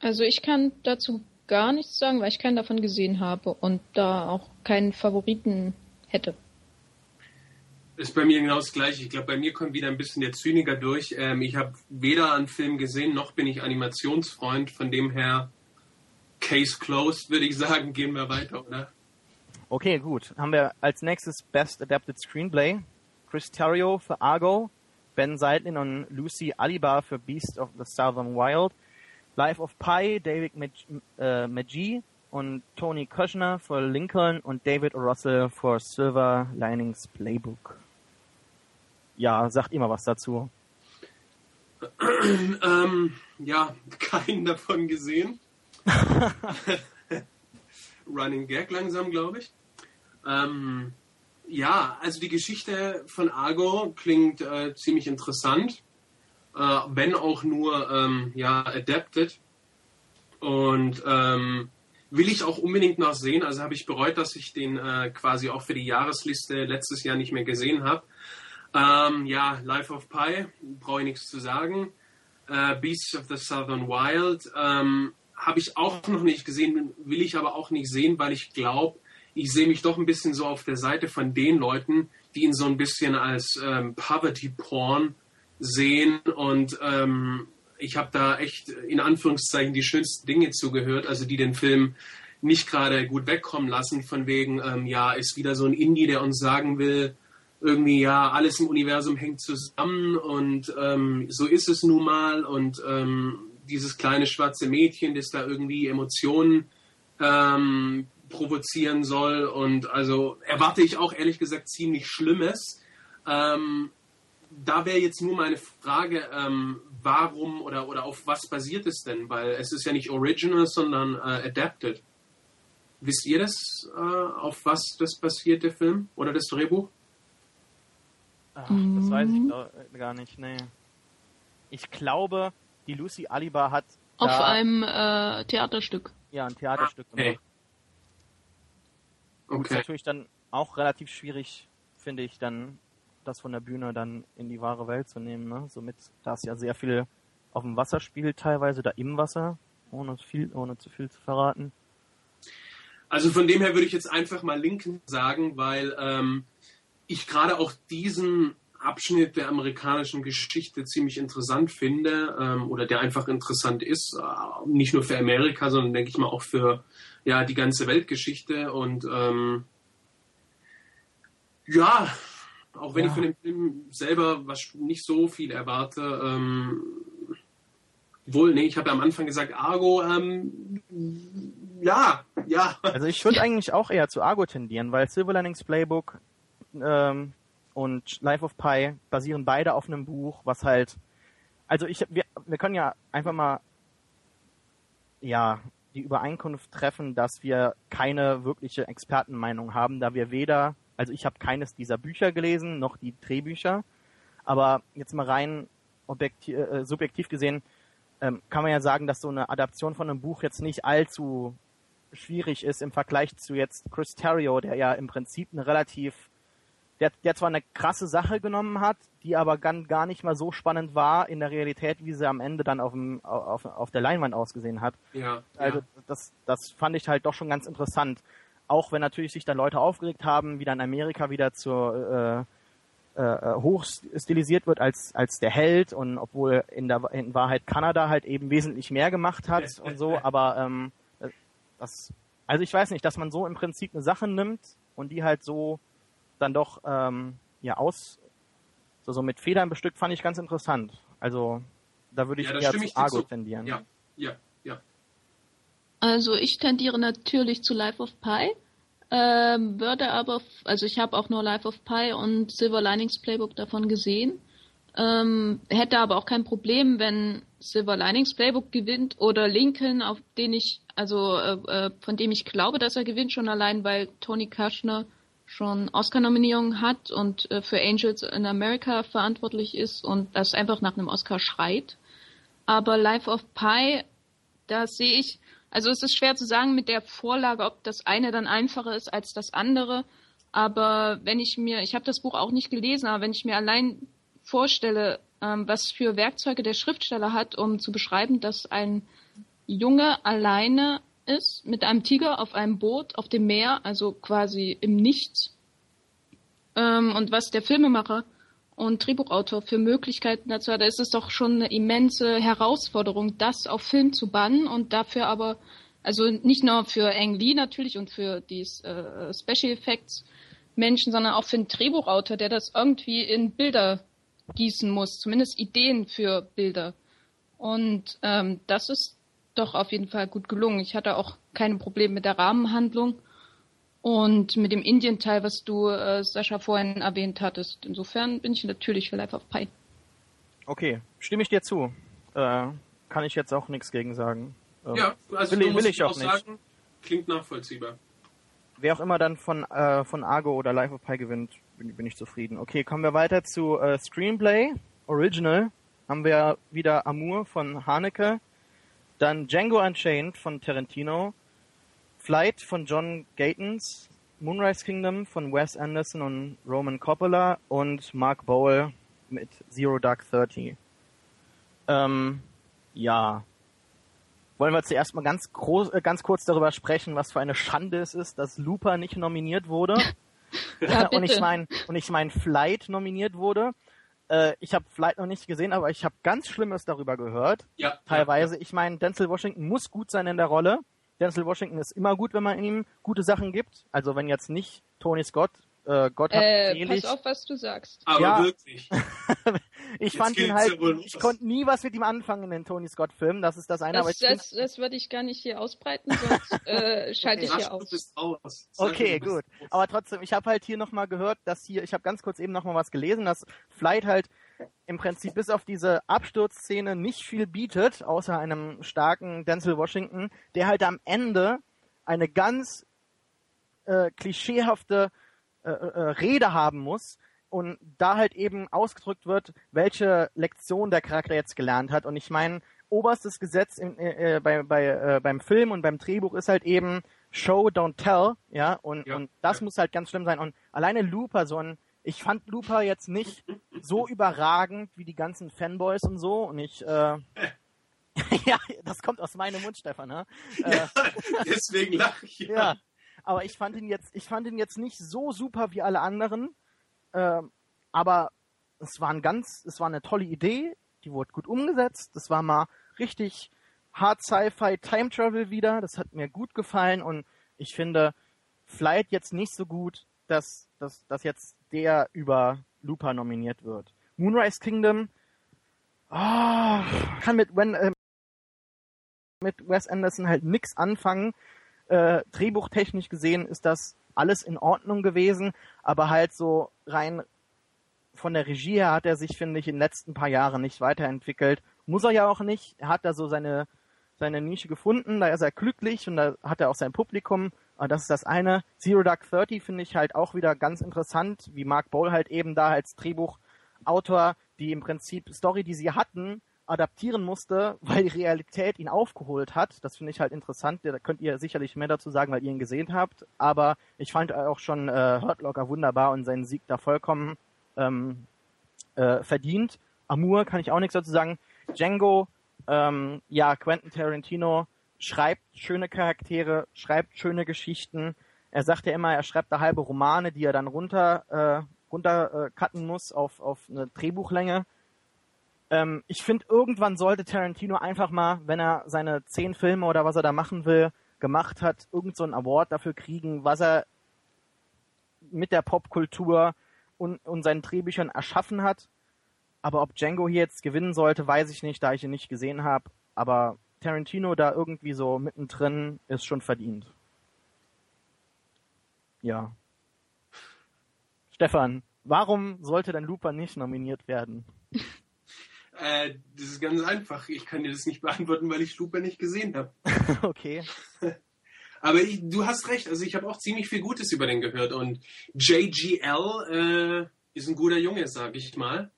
Also ich kann dazu gar nichts sagen, weil ich keinen davon gesehen habe und da auch keinen Favoriten hätte. Ist bei mir genau das Gleiche. Ich glaube, bei mir kommt wieder ein bisschen der Zyniker durch. Ähm, ich habe weder einen Film gesehen, noch bin ich Animationsfreund. Von dem her, Case closed, würde ich sagen. Gehen wir weiter, oder? Okay, gut. Haben wir als nächstes Best Adapted Screenplay. Chris Terrio für Argo, Ben Seidlin und Lucy Alibar für Beast of the Southern Wild, Life of Pi, David Magee äh, und Tony Kushner für Lincoln und David Russell für Silver Linings Playbook ja, sagt immer was dazu. ähm, ja, keinen davon gesehen. Running Gag langsam, glaube ich. Ähm, ja, also die Geschichte von Argo klingt äh, ziemlich interessant, äh, wenn auch nur ähm, ja adapted. Und ähm, will ich auch unbedingt noch sehen. Also habe ich bereut, dass ich den äh, quasi auch für die Jahresliste letztes Jahr nicht mehr gesehen habe. Ähm, ja, Life of Pi, brauche ich nichts zu sagen. Äh, Beasts of the Southern Wild ähm, habe ich auch noch nicht gesehen, will ich aber auch nicht sehen, weil ich glaube, ich sehe mich doch ein bisschen so auf der Seite von den Leuten, die ihn so ein bisschen als ähm, Poverty Porn sehen und ähm, ich habe da echt in Anführungszeichen die schönsten Dinge zugehört, also die den Film nicht gerade gut wegkommen lassen, von wegen, ähm, ja, ist wieder so ein Indie, der uns sagen will, irgendwie, ja, alles im Universum hängt zusammen und ähm, so ist es nun mal und ähm, dieses kleine schwarze Mädchen, das da irgendwie Emotionen ähm, provozieren soll und also erwarte ich auch ehrlich gesagt ziemlich Schlimmes. Ähm, da wäre jetzt nur meine Frage, ähm, warum oder, oder auf was basiert es denn? Weil es ist ja nicht original, sondern äh, adapted. Wisst ihr das, äh, auf was das basiert, der Film oder das Drehbuch? Ach, das weiß ich mhm. gar nicht, nee. Ich glaube, die Lucy Alibar hat. Auf einem äh, Theaterstück. Ja, ein Theaterstück okay. gemacht. Okay. Das ist natürlich dann auch relativ schwierig, finde ich, dann das von der Bühne dann in die wahre Welt zu nehmen. Ne? Somit, da es ja sehr viel auf dem Wasser spielt, teilweise, da im Wasser, ohne, viel, ohne zu viel zu verraten. Also von dem her würde ich jetzt einfach mal Lincoln sagen, weil ähm, ich gerade auch diesen Abschnitt der amerikanischen Geschichte ziemlich interessant finde ähm, oder der einfach interessant ist, äh, nicht nur für Amerika, sondern denke ich mal auch für ja die ganze Weltgeschichte und ähm, ja, auch wenn ja. ich von dem Film selber was nicht so viel erwarte, ähm, wohl, nee, ich habe ja am Anfang gesagt, Argo, ähm, ja, ja. Also ich würde eigentlich auch eher zu Argo tendieren, weil Silver Linings Playbook ähm, und Life of Pi basieren beide auf einem Buch, was halt, also ich, wir, wir können ja einfach mal, ja, die Übereinkunft treffen, dass wir keine wirkliche Expertenmeinung haben, da wir weder, also ich habe keines dieser Bücher gelesen, noch die Drehbücher, aber jetzt mal rein objektiv, äh, subjektiv gesehen, ähm, kann man ja sagen, dass so eine Adaption von einem Buch jetzt nicht allzu schwierig ist im Vergleich zu jetzt Chris Terrio, der ja im Prinzip eine relativ der, der zwar eine krasse Sache genommen hat, die aber gar, gar nicht mal so spannend war in der Realität, wie sie am Ende dann auf, dem, auf, auf der Leinwand ausgesehen hat. Ja, also ja. Das, das fand ich halt doch schon ganz interessant. Auch wenn natürlich sich dann Leute aufgeregt haben, wie dann Amerika wieder zur äh, äh, hoch stilisiert wird als, als der Held und obwohl in der in Wahrheit Kanada halt eben wesentlich mehr gemacht hat und so, aber ähm, das also ich weiß nicht, dass man so im Prinzip eine Sache nimmt und die halt so dann doch ähm, ja aus so, so mit Federn bestückt fand ich ganz interessant. Also da würde ich ja, eher zu Argo tendieren. Ja, ja, ja. Also ich tendiere natürlich zu Life of Pi. Ähm, würde aber, also ich habe auch nur Life of Pi und Silver Linings Playbook davon gesehen. Ähm, hätte aber auch kein Problem, wenn Silver Linings Playbook gewinnt oder Lincoln, auf den ich, also äh, äh von dem ich glaube, dass er gewinnt, schon allein, weil Tony Kushner schon Oscar-Nominierungen hat und äh, für Angels in America verantwortlich ist und das einfach nach einem Oscar schreit. Aber Life of Pi, da sehe ich, also es ist schwer zu sagen mit der Vorlage, ob das eine dann einfacher ist als das andere. Aber wenn ich mir, ich habe das Buch auch nicht gelesen, aber wenn ich mir allein vorstelle, ähm, was für Werkzeuge der Schriftsteller hat, um zu beschreiben, dass ein Junge alleine ist mit einem Tiger auf einem Boot auf dem Meer, also quasi im Nichts. Ähm, und was der Filmemacher und Drehbuchautor für Möglichkeiten dazu hat, ist es doch schon eine immense Herausforderung, das auf Film zu bannen und dafür aber, also nicht nur für Ang Lee natürlich und für die äh, Special Effects Menschen, sondern auch für einen Drehbuchautor, der das irgendwie in Bilder gießen muss, zumindest Ideen für Bilder. Und ähm, das ist doch auf jeden Fall gut gelungen. Ich hatte auch keine Probleme mit der Rahmenhandlung und mit dem Indien-Teil, was du, äh, Sascha, vorhin erwähnt hattest. Insofern bin ich natürlich für Life of Pi. Okay, stimme ich dir zu. Äh, kann ich jetzt auch nichts gegen sagen. Ähm, ja, also will, will ich auch nicht. Sagen, klingt nachvollziehbar. Wer auch immer dann von, äh, von Argo oder Life of Pi gewinnt, bin, bin ich zufrieden. Okay, kommen wir weiter zu äh, Screenplay. Original haben wir wieder Amour von Haneke dann Django Unchained von Tarantino, Flight von John Gatons, Moonrise Kingdom von Wes Anderson und Roman Coppola und Mark Bowl mit Zero Dark Thirty. Ähm, ja. Wollen wir zuerst mal ganz, groß, äh, ganz kurz darüber sprechen, was für eine Schande es ist, dass Looper nicht nominiert wurde. ja, und ich meine, und ich meine Flight nominiert wurde. Äh, ich habe Flight noch nicht gesehen, aber ich habe ganz Schlimmes darüber gehört. Ja. Teilweise. Ja, Ich meine, Denzel Washington muss gut sein in der Rolle. Denzel Washington ist immer gut, wenn man ihm gute Sachen gibt. Also wenn jetzt nicht Tony Scott äh, Gott hat äh, selig. Pass auf, was du sagst. Aber ja. wirklich. ich Jetzt fand ihn halt, ich konnte nie was mit ihm anfangen in den Tony Scott Filmen. Das ist das eine. Das, aber das, das würde ich gar nicht hier ausbreiten, sonst äh, schalte okay. ich hier aus. aus. Okay, gut. Aber trotzdem, ich habe halt hier nochmal gehört, dass hier, ich habe ganz kurz eben nochmal was gelesen, dass Flight halt im Prinzip bis auf diese Absturzszene nicht viel bietet, außer einem starken Denzel Washington, der halt am Ende eine ganz äh, klischeehafte äh, äh, Rede haben muss und da halt eben ausgedrückt wird, welche Lektion der Charakter jetzt gelernt hat. Und ich meine, oberstes Gesetz in, äh, äh, bei, bei, äh, beim Film und beim Drehbuch ist halt eben Show, don't tell, ja, und, ja, und das ja. muss halt ganz schlimm sein. Und alleine Looper, so ein ich fand Looper jetzt nicht so überragend wie die ganzen Fanboys und so und ich äh, ja, das kommt aus meinem Mund, Stefan, ne? Ja, deswegen lache ich. Ja. Aber ich fand ihn jetzt, ich fand ihn jetzt nicht so super wie alle anderen. Ähm, aber es war ein ganz, es war eine tolle Idee, die wurde gut umgesetzt. Das war mal richtig Hard Sci-Fi Time Travel wieder. Das hat mir gut gefallen und ich finde Flight jetzt nicht so gut, dass, dass, dass jetzt der über Looper nominiert wird. Moonrise Kingdom oh, kann mit, when, äh, mit Wes Anderson halt nix anfangen. Äh, drehbuchtechnisch gesehen ist das alles in Ordnung gewesen, aber halt so rein von der Regie her hat er sich, finde ich, in den letzten paar Jahren nicht weiterentwickelt. Muss er ja auch nicht. Er hat da so seine, seine Nische gefunden, da ist er glücklich und da hat er auch sein Publikum. Aber das ist das eine. Zero Dark Thirty finde ich halt auch wieder ganz interessant, wie Mark Bowl halt eben da als Drehbuchautor die im Prinzip Story, die sie hatten, adaptieren musste, weil die Realität ihn aufgeholt hat. Das finde ich halt interessant. Da könnt ihr sicherlich mehr dazu sagen, weil ihr ihn gesehen habt. Aber ich fand auch schon äh, Hurt wunderbar und seinen Sieg da vollkommen ähm, äh, verdient. Amour kann ich auch nichts dazu sagen. Django, ähm, ja, Quentin Tarantino schreibt schöne Charaktere, schreibt schöne Geschichten. Er sagt ja immer, er schreibt da halbe Romane, die er dann runter äh, runtercutten muss auf, auf eine Drehbuchlänge. Ähm, ich finde, irgendwann sollte Tarantino einfach mal, wenn er seine zehn Filme oder was er da machen will, gemacht hat, irgend so einen Award dafür kriegen, was er mit der Popkultur und, und seinen Drehbüchern erschaffen hat. Aber ob Django hier jetzt gewinnen sollte, weiß ich nicht, da ich ihn nicht gesehen habe. Aber Tarantino da irgendwie so mittendrin ist schon verdient. Ja. Stefan, warum sollte denn Looper nicht nominiert werden? Äh, das ist ganz einfach. Ich kann dir das nicht beantworten, weil ich Looper nicht gesehen habe. okay. Aber ich, du hast recht. Also ich habe auch ziemlich viel Gutes über den gehört. Und JGL äh, ist ein guter Junge, sag ich mal.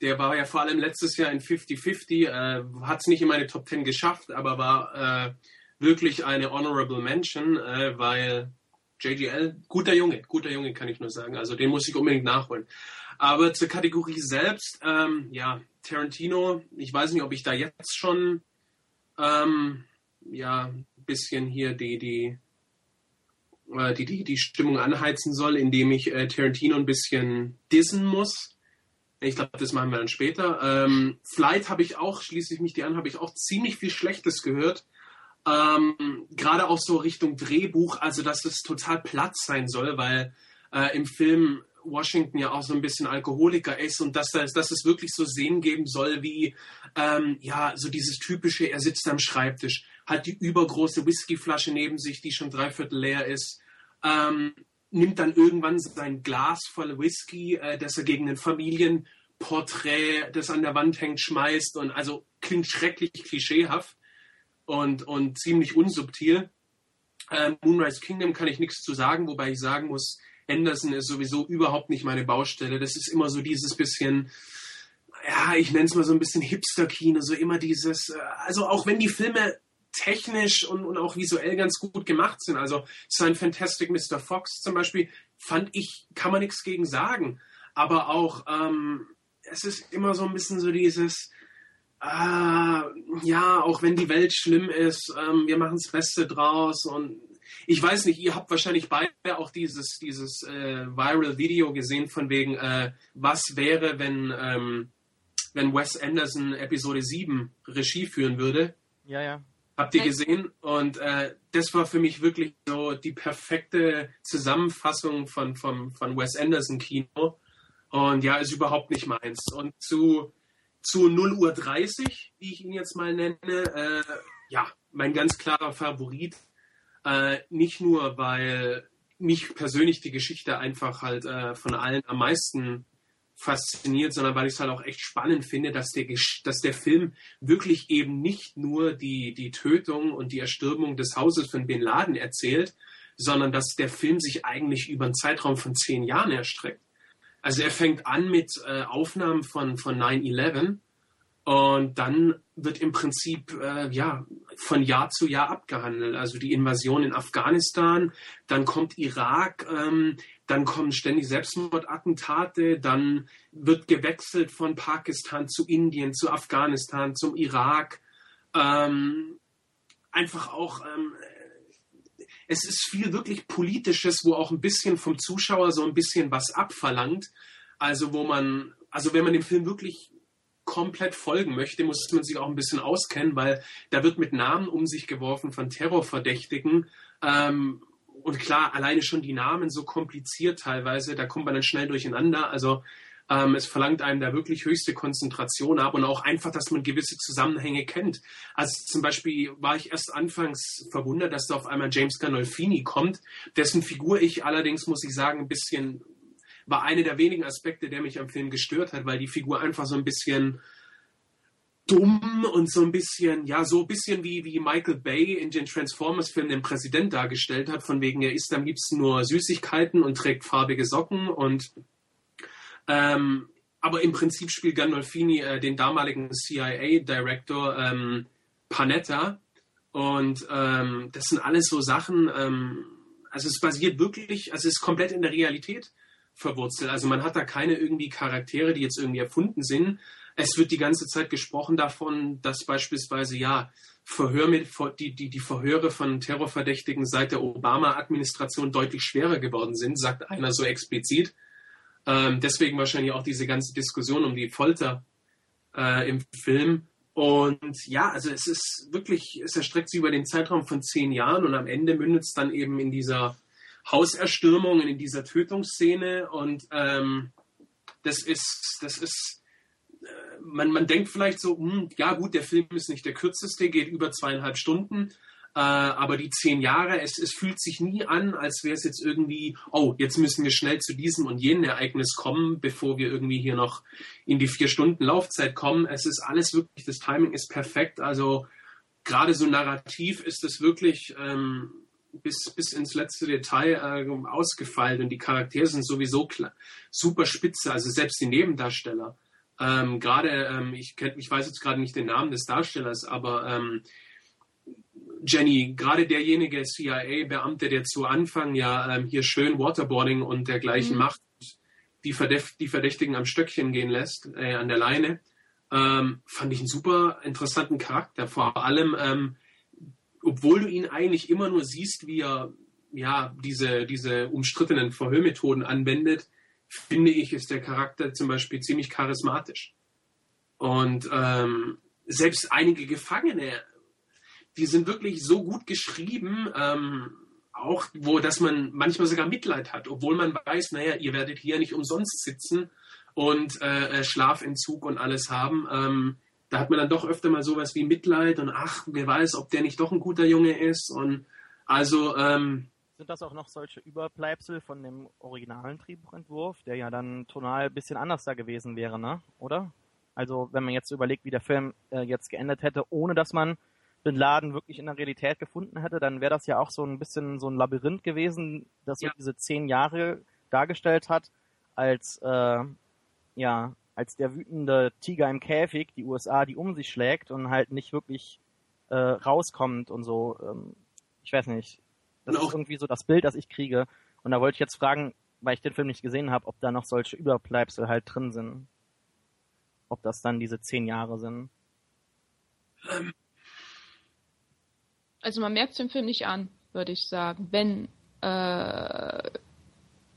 Der war ja vor allem letztes Jahr in 50-50. Äh, hat es nicht in meine Top 10 geschafft, aber war äh, wirklich eine Honorable Mention, äh, weil JGL, guter Junge, guter Junge kann ich nur sagen. Also den muss ich unbedingt nachholen. Aber zur Kategorie selbst, ähm, ja, Tarantino, ich weiß nicht, ob ich da jetzt schon ähm, ja, ein bisschen hier die, die, äh, die, die, die Stimmung anheizen soll, indem ich äh, Tarantino ein bisschen dissen muss. Ich glaube, das machen wir dann später. Ähm, Flight habe ich auch, schließe ich mich die an, habe ich auch ziemlich viel Schlechtes gehört. Ähm, Gerade auch so Richtung Drehbuch, also dass es total platt sein soll, weil äh, im Film Washington ja auch so ein bisschen Alkoholiker ist und dass, das, dass es wirklich so Szenen geben soll wie, ähm, ja, so dieses typische, er sitzt am Schreibtisch, hat die übergroße Whiskyflasche neben sich, die schon dreiviertel leer ist, ähm, nimmt dann irgendwann sein Glas voll Whisky, äh, das er gegen ein Familienporträt, das an der Wand hängt, schmeißt und also klingt schrecklich klischeehaft und, und ziemlich unsubtil. Ähm, Moonrise Kingdom kann ich nichts zu sagen, wobei ich sagen muss, Anderson ist sowieso überhaupt nicht meine Baustelle. Das ist immer so dieses bisschen, ja, ich nenne es mal so ein bisschen Hipster-Kino, so immer dieses, äh, also auch wenn die Filme technisch und, und auch visuell ganz gut gemacht sind, also sein Fantastic Mr. Fox zum Beispiel, fand ich, kann man nichts gegen sagen. Aber auch, ähm, es ist immer so ein bisschen so dieses, äh, ja, auch wenn die Welt schlimm ist, ähm, wir machen das Beste draus und ich weiß nicht, ihr habt wahrscheinlich beide auch dieses, dieses äh, viral Video gesehen von wegen, äh, was wäre, wenn, ähm, wenn Wes Anderson Episode 7 Regie führen würde. Ja, ja. Habt ihr gesehen? Und äh, das war für mich wirklich so die perfekte Zusammenfassung von, von, von Wes Anderson Kino. Und ja, ist überhaupt nicht meins. Und zu zu 0 Uhr 30, wie ich ihn jetzt mal nenne, äh, ja, mein ganz klarer Favorit. Äh, nicht nur, weil mich persönlich die Geschichte einfach halt äh, von allen am meisten fasziniert, sondern weil ich es halt auch echt spannend finde, dass der, dass der Film wirklich eben nicht nur die, die Tötung und die Erstürmung des Hauses von Bin Laden erzählt, sondern dass der Film sich eigentlich über einen Zeitraum von zehn Jahren erstreckt. Also er fängt an mit äh, Aufnahmen von, von 9-11 und dann wird im Prinzip äh, ja von Jahr zu Jahr abgehandelt. Also die Invasion in Afghanistan, dann kommt Irak, ähm, dann kommen ständig Selbstmordattentate, dann wird gewechselt von Pakistan zu Indien, zu Afghanistan, zum Irak. Ähm, einfach auch ähm, es ist viel wirklich Politisches, wo auch ein bisschen vom Zuschauer so ein bisschen was abverlangt. Also wo man, also wenn man dem Film wirklich komplett folgen möchte, muss man sich auch ein bisschen auskennen, weil da wird mit Namen um sich geworfen von Terrorverdächtigen. Ähm, und klar, alleine schon die Namen so kompliziert teilweise, da kommt man dann schnell durcheinander. Also ähm, es verlangt einem da wirklich höchste Konzentration ab und auch einfach, dass man gewisse Zusammenhänge kennt. Also zum Beispiel war ich erst anfangs verwundert, dass da auf einmal James Gandolfini kommt, dessen Figur ich allerdings, muss ich sagen, ein bisschen war eine der wenigen Aspekte, der mich am Film gestört hat, weil die Figur einfach so ein bisschen dumm und so ein bisschen, ja, so ein bisschen wie, wie Michael Bay in den Transformers-Filmen den Präsident dargestellt hat, von wegen, er isst am liebsten nur Süßigkeiten und trägt farbige Socken und ähm, aber im Prinzip spielt Gandolfini äh, den damaligen CIA-Director ähm, Panetta. Und ähm, das sind alles so Sachen, ähm, also es basiert wirklich, also es ist komplett in der Realität verwurzelt. Also man hat da keine irgendwie Charaktere, die jetzt irgendwie erfunden sind. Es wird die ganze Zeit gesprochen davon, dass beispielsweise ja Verhör mit, die, die, die Verhöre von Terrorverdächtigen seit der Obama-Administration deutlich schwerer geworden sind, sagt einer so explizit. Ähm, deswegen wahrscheinlich auch diese ganze Diskussion um die Folter äh, im Film. Und ja, also es ist wirklich, es erstreckt sich über den Zeitraum von zehn Jahren und am Ende mündet es dann eben in dieser Hauserstürmung, in dieser Tötungsszene. Und ähm, das ist, das ist, äh, man, man denkt vielleicht so, hm, ja gut, der Film ist nicht der kürzeste, geht über zweieinhalb Stunden. Äh, aber die zehn Jahre, es, es fühlt sich nie an, als wäre es jetzt irgendwie, oh, jetzt müssen wir schnell zu diesem und jenem Ereignis kommen, bevor wir irgendwie hier noch in die vier Stunden Laufzeit kommen. Es ist alles wirklich, das Timing ist perfekt. Also gerade so narrativ ist es wirklich ähm, bis, bis ins letzte Detail äh, ausgefeilt und die Charaktere sind sowieso super spitze, also selbst die Nebendarsteller. Ähm, gerade, ähm, ich, ich weiß jetzt gerade nicht den Namen des Darstellers, aber ähm, Jenny, gerade derjenige CIA-Beamte, der zu Anfang ja ähm, hier schön Waterboarding und dergleichen mhm. macht, die, Verdächt die, Verdächtigen am Stöckchen gehen lässt, äh, an der Leine, ähm, fand ich einen super interessanten Charakter. Vor allem, ähm, obwohl du ihn eigentlich immer nur siehst, wie er ja, diese, diese umstrittenen Verhörmethoden anwendet, finde ich, ist der Charakter zum Beispiel ziemlich charismatisch. Und ähm, selbst einige Gefangene die sind wirklich so gut geschrieben, ähm, auch wo, dass man manchmal sogar Mitleid hat, obwohl man weiß, naja, ihr werdet hier nicht umsonst sitzen und äh, äh, Schlafentzug und alles haben. Ähm, da hat man dann doch öfter mal sowas wie Mitleid und ach, wer weiß, ob der nicht doch ein guter Junge ist. Und also ähm, sind das auch noch solche Überbleibsel von dem originalen Drehbuchentwurf, der ja dann tonal ein bisschen anders da gewesen wäre, ne? Oder? Also wenn man jetzt überlegt, wie der Film äh, jetzt geendet hätte, ohne dass man Bin Laden wirklich in der Realität gefunden hätte, dann wäre das ja auch so ein bisschen so ein Labyrinth gewesen, das ja. so diese zehn Jahre dargestellt hat, als äh, ja, als der wütende Tiger im Käfig, die USA, die um sich schlägt und halt nicht wirklich äh, rauskommt und so. Ähm, ich weiß nicht. Das ist irgendwie so das Bild, das ich kriege. Und da wollte ich jetzt fragen, weil ich den Film nicht gesehen habe, ob da noch solche Überbleibsel halt drin sind. Ob das dann diese zehn Jahre sind. Ähm, also man merkt es im Film nicht an, würde ich sagen, wenn äh,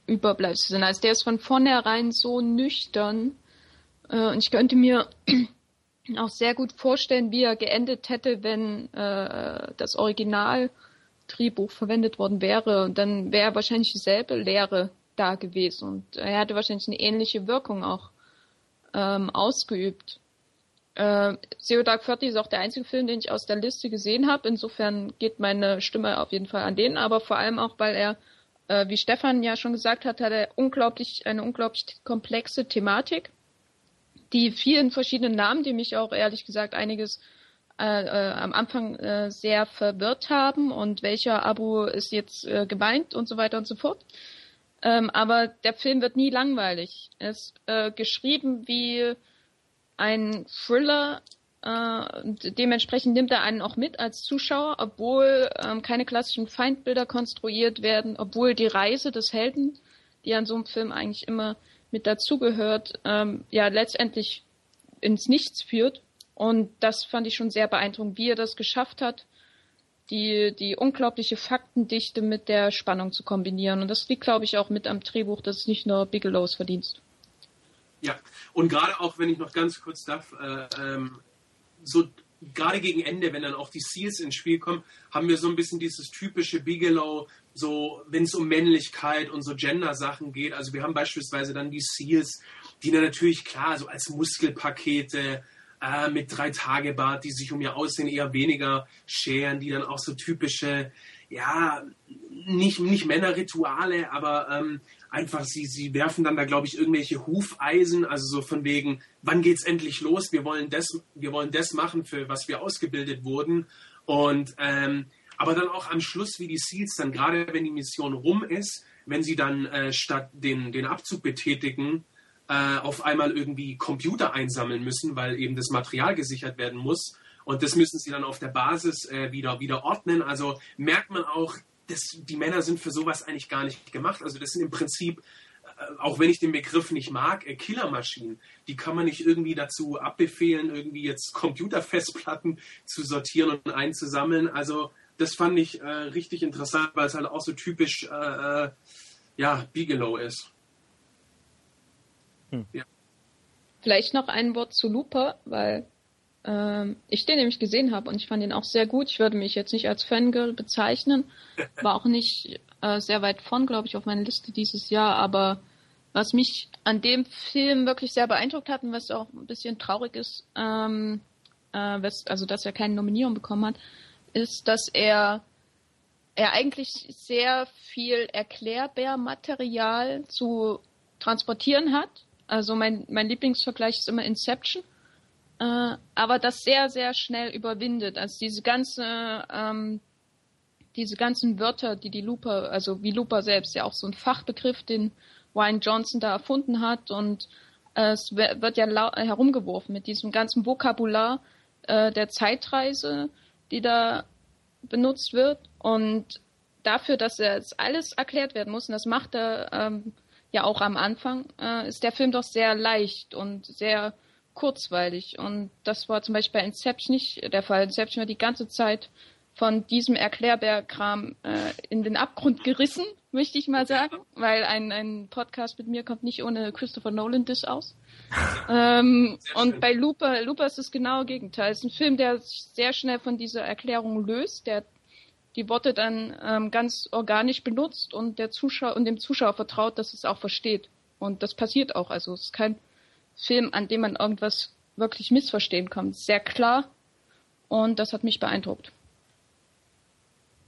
Überbleibsel sind. Also der ist von vornherein so nüchtern äh, und ich könnte mir auch sehr gut vorstellen, wie er geendet hätte, wenn äh, das Original-Drehbuch verwendet worden wäre. Und dann wäre wahrscheinlich dieselbe Lehre da gewesen und er hätte wahrscheinlich eine ähnliche Wirkung auch ähm, ausgeübt. Äh, Zero Dark Thirty ist auch der einzige Film, den ich aus der Liste gesehen habe. Insofern geht meine Stimme auf jeden Fall an den, aber vor allem auch, weil er, äh, wie Stefan ja schon gesagt hat, hat er unglaublich, eine unglaublich komplexe Thematik, die vielen verschiedenen Namen, die mich auch ehrlich gesagt einiges äh, äh, am Anfang äh, sehr verwirrt haben und welcher Abo ist jetzt äh, gemeint und so weiter und so fort. Ähm, aber der Film wird nie langweilig. Er ist äh, geschrieben wie ein Thriller. Äh, dementsprechend nimmt er einen auch mit als Zuschauer, obwohl ähm, keine klassischen Feindbilder konstruiert werden, obwohl die Reise des Helden, die an so einem Film eigentlich immer mit dazugehört, ähm, ja letztendlich ins Nichts führt. Und das fand ich schon sehr beeindruckend, wie er das geschafft hat, die, die unglaubliche Faktendichte mit der Spannung zu kombinieren. Und das liegt, glaube ich, auch mit am Drehbuch. Das ist nicht nur Bigelows Verdienst. Ja, und gerade auch, wenn ich noch ganz kurz darf, äh, ähm, so gerade gegen Ende, wenn dann auch die Seals ins Spiel kommen, haben wir so ein bisschen dieses typische Bigelow, so wenn es um Männlichkeit und so Gender-Sachen geht. Also wir haben beispielsweise dann die Seals, die dann natürlich klar so als Muskelpakete äh, mit drei Tage Bart, die sich um ihr Aussehen eher weniger scheren, die dann auch so typische, ja, nicht, nicht Männerrituale, aber ähm, einfach, sie, sie werfen dann da, glaube ich, irgendwelche Hufeisen, also so von wegen, wann geht's endlich los? Wir wollen das, wir wollen das machen, für was wir ausgebildet wurden. Und ähm, aber dann auch am Schluss, wie die Seals dann, gerade wenn die Mission rum ist, wenn sie dann äh, statt den, den Abzug betätigen, äh, auf einmal irgendwie Computer einsammeln müssen, weil eben das Material gesichert werden muss. Und das müssen sie dann auf der Basis äh, wieder, wieder ordnen. Also merkt man auch, das, die Männer sind für sowas eigentlich gar nicht gemacht. Also das sind im Prinzip, äh, auch wenn ich den Begriff nicht mag, äh, Killermaschinen. Die kann man nicht irgendwie dazu abbefehlen, irgendwie jetzt Computerfestplatten zu sortieren und einzusammeln. Also das fand ich äh, richtig interessant, weil es halt auch so typisch äh, äh ja, Bigelow ist. Hm. Ja. Vielleicht noch ein Wort zu Looper, weil ähm, ich den nämlich gesehen habe und ich fand ihn auch sehr gut. Ich würde mich jetzt nicht als Fangirl bezeichnen, war auch nicht äh, sehr weit vorn, glaube ich, auf meiner Liste dieses Jahr, aber was mich an dem Film wirklich sehr beeindruckt hat und was auch ein bisschen traurig ist, ähm, äh, was, also dass er keine Nominierung bekommen hat, ist, dass er er eigentlich sehr viel Erklärbär-Material zu transportieren hat. Also mein, mein Lieblingsvergleich ist immer Inception äh, aber das sehr, sehr schnell überwindet. Also diese ganze, ähm, diese ganzen Wörter, die die Looper, also wie Looper selbst, ja auch so ein Fachbegriff, den Wayne Johnson da erfunden hat und äh, es wird ja herumgeworfen mit diesem ganzen Vokabular äh, der Zeitreise, die da benutzt wird und dafür, dass jetzt alles erklärt werden muss, und das macht er ähm, ja auch am Anfang, äh, ist der Film doch sehr leicht und sehr kurzweilig. Und das war zum Beispiel bei Inception nicht der Fall. Inception war die ganze Zeit von diesem Erklärbär-Kram äh, in den Abgrund gerissen, möchte ich mal sagen, weil ein, ein Podcast mit mir kommt nicht ohne Christopher Nolan Diss aus. ähm, und bei Looper, Looper ist das genaue Gegenteil. Es ist ein Film, der sich sehr schnell von dieser Erklärung löst, der die Worte dann ähm, ganz organisch benutzt und der Zuschauer und dem Zuschauer vertraut, dass es auch versteht. Und das passiert auch. Also es ist kein Film, an dem man irgendwas wirklich missverstehen kann. Sehr klar und das hat mich beeindruckt.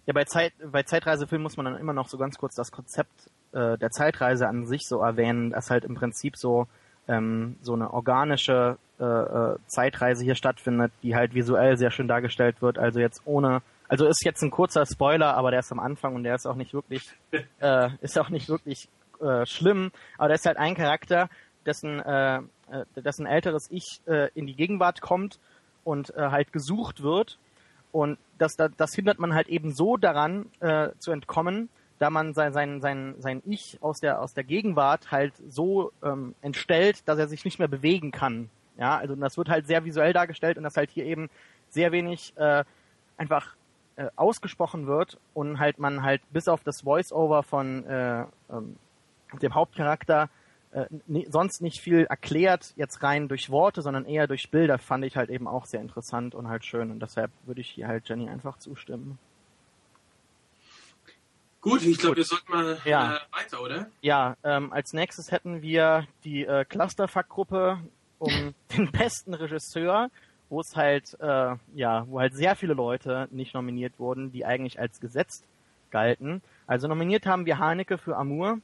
Ja, bei, Zeit, bei Zeitreisefilmen muss man dann immer noch so ganz kurz das Konzept äh, der Zeitreise an sich so erwähnen, dass halt im Prinzip so ähm, so eine organische äh, äh, Zeitreise hier stattfindet, die halt visuell sehr schön dargestellt wird. Also jetzt ohne, also ist jetzt ein kurzer Spoiler, aber der ist am Anfang und der ist auch nicht wirklich, äh, ist auch nicht wirklich äh, schlimm. Aber der ist halt ein Charakter, dessen äh, äh, dass ein älteres Ich äh, in die Gegenwart kommt und äh, halt gesucht wird. Und das, das, das hindert man halt eben so daran äh, zu entkommen, da man sein, sein, sein, sein Ich aus der, aus der Gegenwart halt so ähm, entstellt, dass er sich nicht mehr bewegen kann. Ja, also das wird halt sehr visuell dargestellt und das halt hier eben sehr wenig äh, einfach äh, ausgesprochen wird und halt man halt bis auf das Voice-Over von äh, ähm, dem Hauptcharakter äh, sonst nicht viel erklärt, jetzt rein durch Worte, sondern eher durch Bilder, fand ich halt eben auch sehr interessant und halt schön. Und deshalb würde ich hier halt Jenny einfach zustimmen. Gut, ich glaube, wir sollten mal ja. äh, weiter, oder? Ja, ähm, als nächstes hätten wir die äh, Clusterfuck-Gruppe um den besten Regisseur, wo es halt, äh, ja, wo halt sehr viele Leute nicht nominiert wurden, die eigentlich als gesetzt galten. Also nominiert haben wir Haneke für Amour,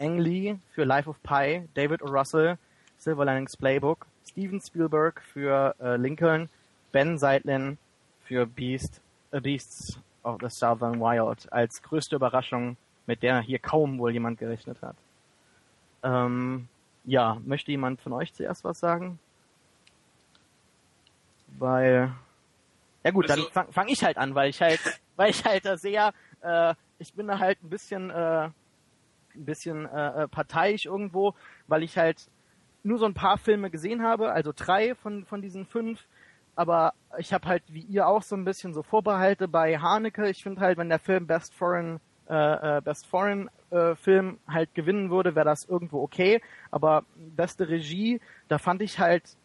Ang Lee für Life of Pi, David O. Russell, Silver Linings Playbook, Steven Spielberg für äh, Lincoln, Ben Seitlin für Beast, äh, Beasts of the Southern Wild als größte Überraschung, mit der hier kaum wohl jemand gerechnet hat. Ähm, ja, möchte jemand von euch zuerst was sagen? Weil, ja gut, also, dann fange fang ich halt an, weil ich halt, weil ich halt da sehr, äh, ich bin da halt ein bisschen äh, ein bisschen äh, äh, parteiisch irgendwo, weil ich halt nur so ein paar Filme gesehen habe, also drei von, von diesen fünf. aber ich habe halt wie ihr auch so ein bisschen so Vorbehalte bei Haneke. Ich finde halt, wenn der Film Best Foreign äh, äh, Best Foreign äh, Film halt gewinnen würde, wäre das irgendwo okay. Aber beste Regie, da fand ich halt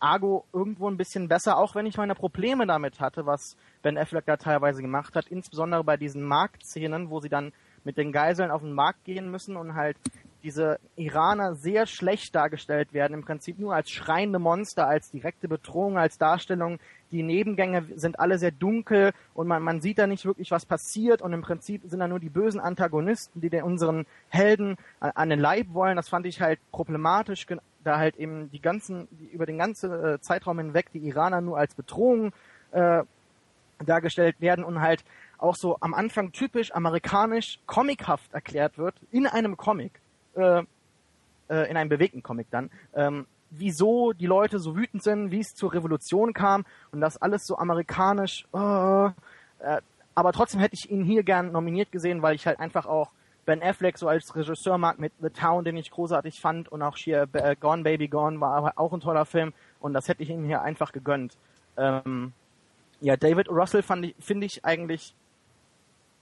Argo irgendwo ein bisschen besser, auch wenn ich meine Probleme damit hatte, was Ben Affleck da teilweise gemacht hat, insbesondere bei diesen Marktszenen, wo sie dann mit den Geiseln auf den Markt gehen müssen und halt diese Iraner sehr schlecht dargestellt werden, im Prinzip nur als schreiende Monster, als direkte Bedrohung, als Darstellung. Die Nebengänge sind alle sehr dunkel und man, man sieht da nicht wirklich, was passiert und im Prinzip sind da nur die bösen Antagonisten, die den unseren Helden an, den Leib wollen. Das fand ich halt problematisch, da halt eben die ganzen, über den ganzen äh, Zeitraum hinweg die Iraner nur als Bedrohung äh, dargestellt werden und halt auch so am Anfang typisch amerikanisch comichaft erklärt wird in einem Comic äh, äh, in einem bewegten Comic dann, ähm, wieso die Leute so wütend sind, wie es zur Revolution kam und das alles so amerikanisch. Oh, äh, aber trotzdem hätte ich ihn hier gern nominiert gesehen, weil ich halt einfach auch Ben Affleck so als Regisseur mag mit The Town, den ich großartig fand und auch hier äh, Gone Baby Gone war auch ein toller Film und das hätte ich ihm hier einfach gegönnt. Ähm, ja, David Russell ich, finde ich eigentlich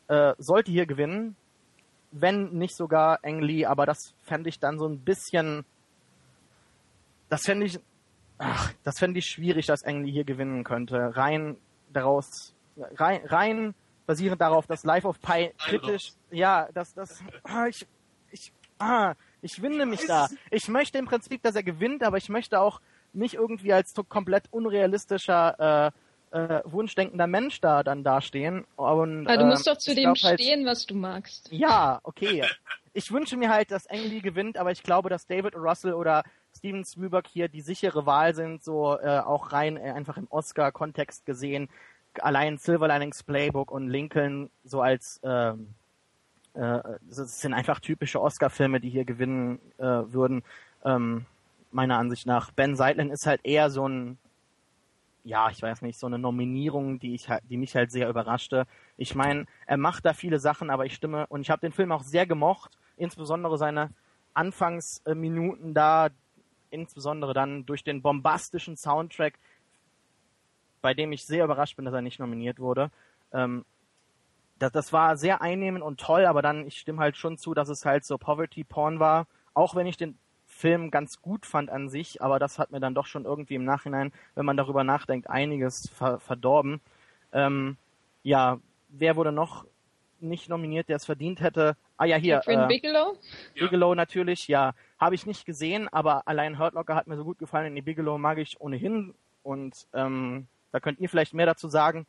äh, sollte hier gewinnen, wenn nicht sogar Ang Lee, aber das fände ich dann so ein bisschen, das fände ich, ach, das fände ich schwierig, dass Ang Lee hier gewinnen könnte. Rein daraus, rein, rein basierend darauf, dass Life of Pi kritisch, ja, das, das, ah, ich, ich, ah, ich winde mich da. Ich möchte im Prinzip, dass er gewinnt, aber ich möchte auch nicht irgendwie als komplett unrealistischer äh, äh, wunschdenkender Mensch da dann dastehen. Und, Aber du musst äh, doch zu dem halt, stehen, was du magst. Ja, okay. Ich wünsche mir halt, dass Ang Lee gewinnt, aber ich glaube, dass David Russell oder Steven Spielberg hier die sichere Wahl sind, so äh, auch rein äh, einfach im Oscar-Kontext gesehen. Allein Silver Linings Playbook und Lincoln so als ähm, äh, das sind einfach typische Oscar-Filme, die hier gewinnen äh, würden. Ähm, meiner Ansicht nach. Ben Seidlin ist halt eher so ein ja, ich weiß nicht, so eine Nominierung, die ich halt, die mich halt sehr überraschte. Ich meine, er macht da viele Sachen, aber ich stimme und ich habe den Film auch sehr gemocht, insbesondere seine Anfangsminuten da, insbesondere dann durch den bombastischen Soundtrack, bei dem ich sehr überrascht bin, dass er nicht nominiert wurde. Ähm, das, das war sehr einnehmend und toll, aber dann, ich stimme halt schon zu, dass es halt so Poverty Porn war, auch wenn ich den Film ganz gut fand an sich, aber das hat mir dann doch schon irgendwie im Nachhinein, wenn man darüber nachdenkt, einiges ver verdorben. Ähm, ja, wer wurde noch nicht nominiert, der es verdient hätte? Ah ja, hier. Catherine äh, Bigelow? Bigelow natürlich, ja. Habe ich nicht gesehen, aber allein Hurt Locker hat mir so gut gefallen. Die Bigelow mag ich ohnehin und ähm, da könnt ihr vielleicht mehr dazu sagen.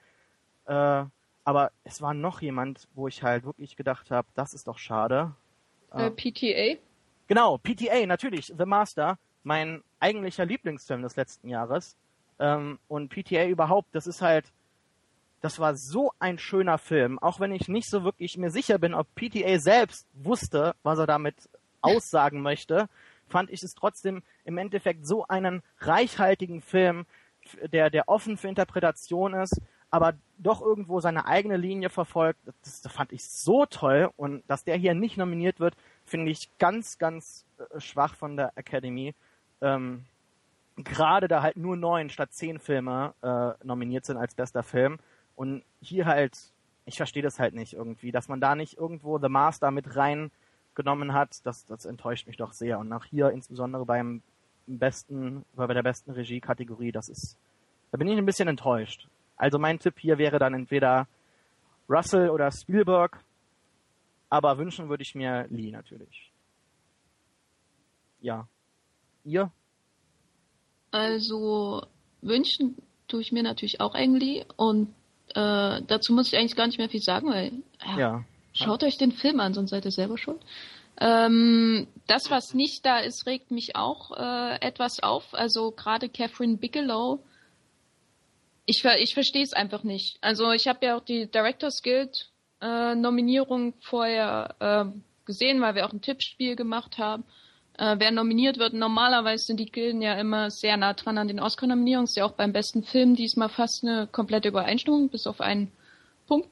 Äh, aber es war noch jemand, wo ich halt wirklich gedacht habe, das ist doch schade. Äh, PTA? Genau, PTA, natürlich, The Master, mein eigentlicher Lieblingsfilm des letzten Jahres. Ähm, und PTA überhaupt, das ist halt, das war so ein schöner Film, auch wenn ich nicht so wirklich mir sicher bin, ob PTA selbst wusste, was er damit aussagen möchte, fand ich es trotzdem im Endeffekt so einen reichhaltigen Film, der, der offen für Interpretation ist, aber doch irgendwo seine eigene Linie verfolgt. Das, das fand ich so toll und dass der hier nicht nominiert wird, finde ich ganz, ganz äh, schwach von der Academy. Ähm, Gerade da halt nur neun statt zehn Filme äh, nominiert sind als bester Film. Und hier halt, ich verstehe das halt nicht irgendwie, dass man da nicht irgendwo The Master mit reingenommen hat, das, das enttäuscht mich doch sehr. Und nach hier insbesondere beim besten, bei der besten Regie-Kategorie, das ist, da bin ich ein bisschen enttäuscht. Also mein Tipp hier wäre dann entweder Russell oder Spielberg aber wünschen würde ich mir Lee natürlich. Ja. Ihr? Also wünschen tue ich mir natürlich auch Ang Lee und äh, dazu muss ich eigentlich gar nicht mehr viel sagen, weil ja, ja. schaut euch den Film an, sonst seid ihr selber schon. Ähm, das, was nicht da ist, regt mich auch äh, etwas auf. Also gerade Catherine Bigelow, ich, ich verstehe es einfach nicht. Also ich habe ja auch die Directors Guild äh, Nominierung vorher äh, gesehen, weil wir auch ein Tippspiel gemacht haben. Äh, wer nominiert wird, normalerweise sind die Gilden ja immer sehr nah dran an den Oscar-Nominierungen. Ist ja auch beim besten Film diesmal fast eine komplette Übereinstimmung, bis auf einen Punkt.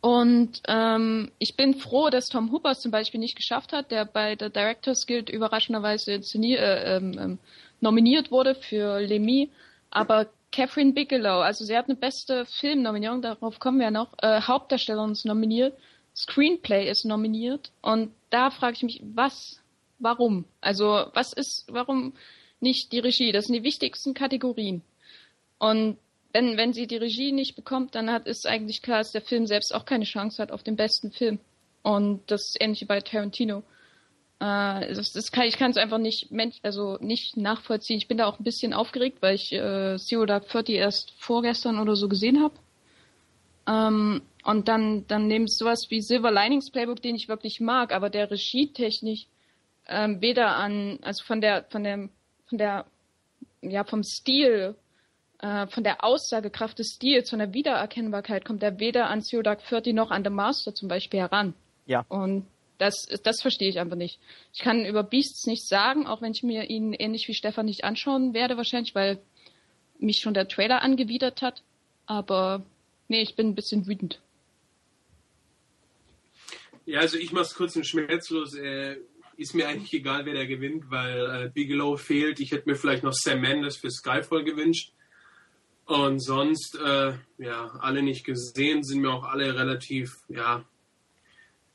Und ähm, ich bin froh, dass Tom Hooper zum Beispiel nicht geschafft hat, der bei der Directors Guild überraschenderweise äh, ähm, ähm, nominiert wurde für Lemmy. Aber Catherine Bigelow, also sie hat eine beste Filmnominierung, darauf kommen wir ja noch. Äh, Hauptdarstellerin ist nominiert, Screenplay ist nominiert und da frage ich mich, was, warum? Also was ist, warum nicht die Regie? Das sind die wichtigsten Kategorien. Und wenn, wenn sie die Regie nicht bekommt, dann hat, ist eigentlich klar, dass der Film selbst auch keine Chance hat auf den besten Film. Und das ist ähnlich wie bei Tarantino. Äh, das, das kann, ich kann es einfach nicht, also nicht nachvollziehen. Ich bin da auch ein bisschen aufgeregt, weil ich äh, Zero Dark Thirty erst vorgestern oder so gesehen habe. Ähm, und dann, dann nehme ich sowas wie Silver Linings Playbook, den ich wirklich mag, aber der regietechnisch ähm, weder an, also von der, von der, von der, ja, vom Stil, äh, von der Aussagekraft des Stils, von der Wiedererkennbarkeit kommt er weder an Zero Dark Thirty noch an The Master zum Beispiel heran. Ja. Und das, das verstehe ich einfach nicht. Ich kann über Beasts nichts sagen, auch wenn ich mir ihn ähnlich wie Stefan nicht anschauen werde wahrscheinlich, weil mich schon der Trailer angewidert hat. Aber nee, ich bin ein bisschen wütend. Ja, also ich mach's kurz und schmerzlos. Äh, ist mir eigentlich egal, wer der gewinnt, weil äh, Bigelow fehlt. Ich hätte mir vielleicht noch Sam Mendes für Skyfall gewünscht. Und sonst, äh, ja, alle nicht gesehen, sind mir auch alle relativ, ja,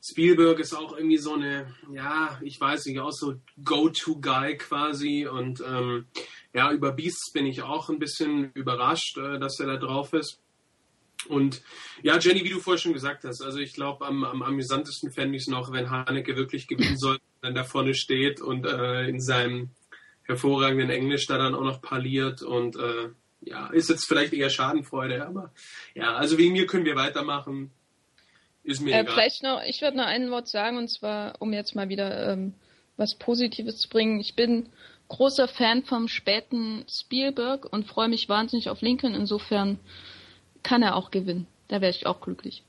Spielberg ist auch irgendwie so eine, ja, ich weiß nicht, auch so Go-To-Guy quasi. Und ähm, ja, über Beasts bin ich auch ein bisschen überrascht, äh, dass er da drauf ist. Und ja, Jenny, wie du vorher schon gesagt hast, also ich glaube, am, am amüsantesten fände ich es noch, wenn Haneke wirklich gewinnen soll, dann da vorne steht und äh, in seinem hervorragenden Englisch da dann auch noch parliert und äh, ja, ist jetzt vielleicht eher Schadenfreude, aber ja, also wegen mir können wir weitermachen. Ist mir äh, egal. Vielleicht noch, ich würde noch ein Wort sagen, und zwar, um jetzt mal wieder ähm, was Positives zu bringen. Ich bin großer Fan vom späten Spielberg und freue mich wahnsinnig auf Lincoln. Insofern kann er auch gewinnen. Da wäre ich auch glücklich.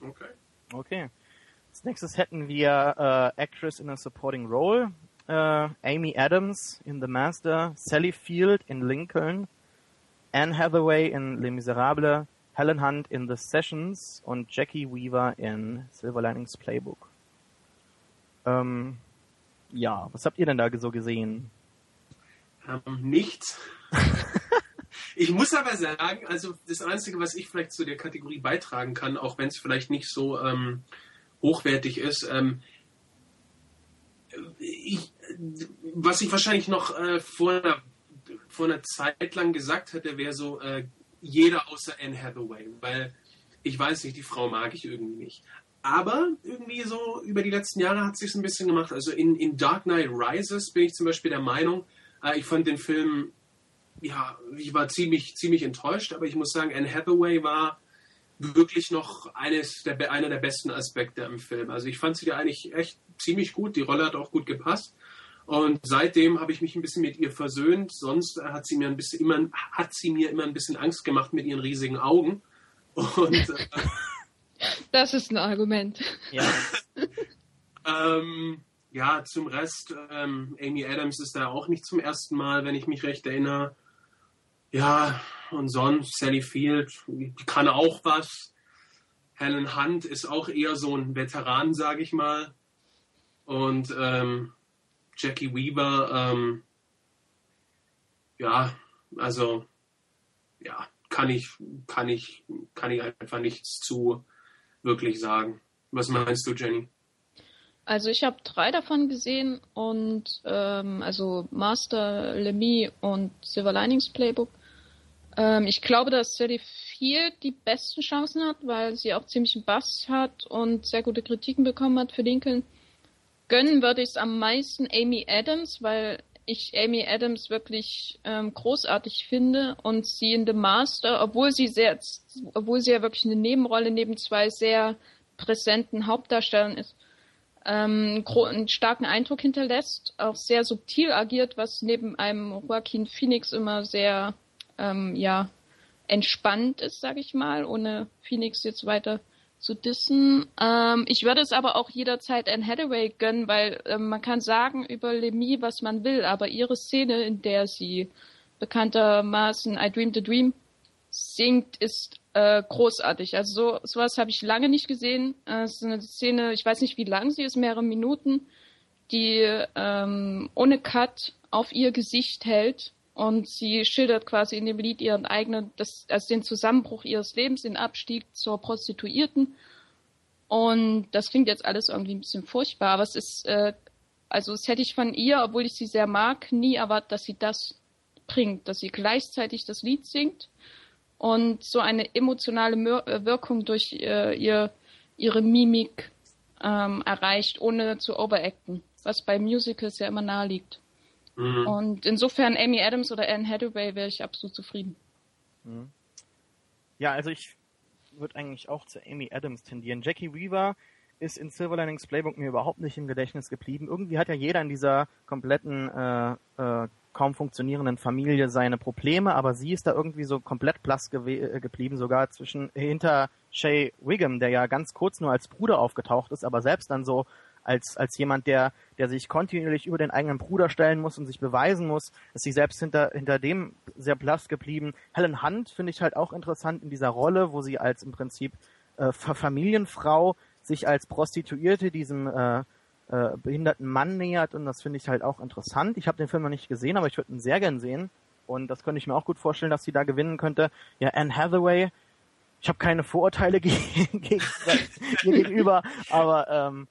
Okay. Okay. Als nächstes hätten wir äh, Actress in a Supporting Role. Äh, Amy Adams in The Master, Sally Field in Lincoln, Anne Hathaway in Les Miserables, Helen Hunt in The Sessions und Jackie Weaver in Silver Linings Playbook. Ähm, ja, was habt ihr denn da so gesehen? Ähm, nichts. ich muss aber sagen, also das Einzige, was ich vielleicht zu der Kategorie beitragen kann, auch wenn es vielleicht nicht so ähm, hochwertig ist, ähm, ich, was ich wahrscheinlich noch äh, vor, einer, vor einer Zeit lang gesagt hätte, wäre so, äh, jeder außer Anne Hathaway, weil ich weiß nicht, die Frau mag ich irgendwie nicht. Aber irgendwie so über die letzten Jahre hat sich ein bisschen gemacht. Also in, in Dark Knight Rises bin ich zum Beispiel der Meinung, äh, ich fand den Film, ja, ich war ziemlich, ziemlich enttäuscht, aber ich muss sagen, Anne Hathaway war wirklich noch eines der, einer der besten Aspekte im Film. Also ich fand sie da eigentlich echt ziemlich gut. Die Rolle hat auch gut gepasst. Und seitdem habe ich mich ein bisschen mit ihr versöhnt. Sonst hat sie mir ein bisschen immer, hat sie mir immer ein bisschen Angst gemacht mit ihren riesigen Augen. Und äh, Das ist ein Argument. Ja, ähm, ja, zum Rest, ähm, Amy Adams ist da auch nicht zum ersten Mal, wenn ich mich recht erinnere. Ja, und sonst Sally Field, die kann auch was. Helen Hunt ist auch eher so ein Veteran, sage ich mal. Und ähm, Jackie Weaver, ähm, ja, also ja, kann ich, kann ich, kann ich einfach nichts zu wirklich sagen. Was meinst du, Jenny? Also ich habe drei davon gesehen und ähm, also Master, Lemmy und Silver Linings Playbook. Ähm, ich glaube, dass Sally Field die besten Chancen hat, weil sie auch ziemlich einen Bass hat und sehr gute Kritiken bekommen hat für Lincoln. Gönnen würde ich es am meisten Amy Adams, weil ich Amy Adams wirklich ähm, großartig finde und sie in The Master, obwohl sie sehr, obwohl sie ja wirklich eine Nebenrolle neben zwei sehr präsenten Hauptdarstellern ist, ähm, einen starken Eindruck hinterlässt, auch sehr subtil agiert, was neben einem Joaquin Phoenix immer sehr ähm, ja entspannt ist, sag ich mal, ohne Phoenix jetzt weiter zu dissen. Ähm, ich würde es aber auch jederzeit Anne Hathaway gönnen, weil ähm, man kann sagen über Lemmy, was man will, aber ihre Szene, in der sie bekanntermaßen I Dream the Dream singt, ist äh, großartig. Also so, sowas habe ich lange nicht gesehen. Äh, es ist eine Szene, ich weiß nicht, wie lang sie ist, mehrere Minuten, die ähm, ohne Cut auf ihr Gesicht hält Und sie schildert quasi in dem Lied ihren eigenen, das, also den Zusammenbruch ihres Lebens, den Abstieg zur Prostituierten. Und das klingt jetzt alles irgendwie ein bisschen furchtbar, aber es ist, äh, also das hätte ich von ihr, obwohl ich sie sehr mag, nie erwartet, dass sie das bringt, dass sie gleichzeitig das Lied singt und so eine emotionale äh, Wirkung durch äh, ihr, ihre Mimik ähm, erreicht, ohne zu overacten, was bei Musicals ja immer nahe liegt. Mhm. Und insofern Amy Adams oder Anne Hathaway wäre ich absolut zufrieden. Mhm. Ja, also ich würde eigentlich auch zu Amy Adams tendieren. Jackie Weaver ist in Silver Linings Playbook mir überhaupt nicht im Gedächtnis geblieben. Irgendwie hat ja jeder in dieser kompletten äh, äh, kaum funktionierenden Familie seine Probleme, aber sie ist da irgendwie so komplett blass ge geblieben, sogar zwischen hinter Shay Wiggum, der ja ganz kurz nur als Bruder aufgetaucht ist, aber selbst dann so als, als jemand, der, der sich kontinuierlich über den eigenen Bruder stellen muss und sich beweisen muss, ist sie selbst hinter, hinter dem sehr blass geblieben. Helen Hunt finde ich halt auch interessant in dieser Rolle, wo sie als im Prinzip äh, Familienfrau sich als Prostituierte diesem äh, äh, behinderten Mann nähert und das finde ich halt auch interessant. Ich habe den Film noch nicht gesehen, aber ich würde ihn sehr gern sehen und das könnte ich mir auch gut vorstellen, dass sie da gewinnen könnte. Ja, Anne Hathaway, ich habe keine Vorurteile gegen, gegen gegenüber, aber ähm,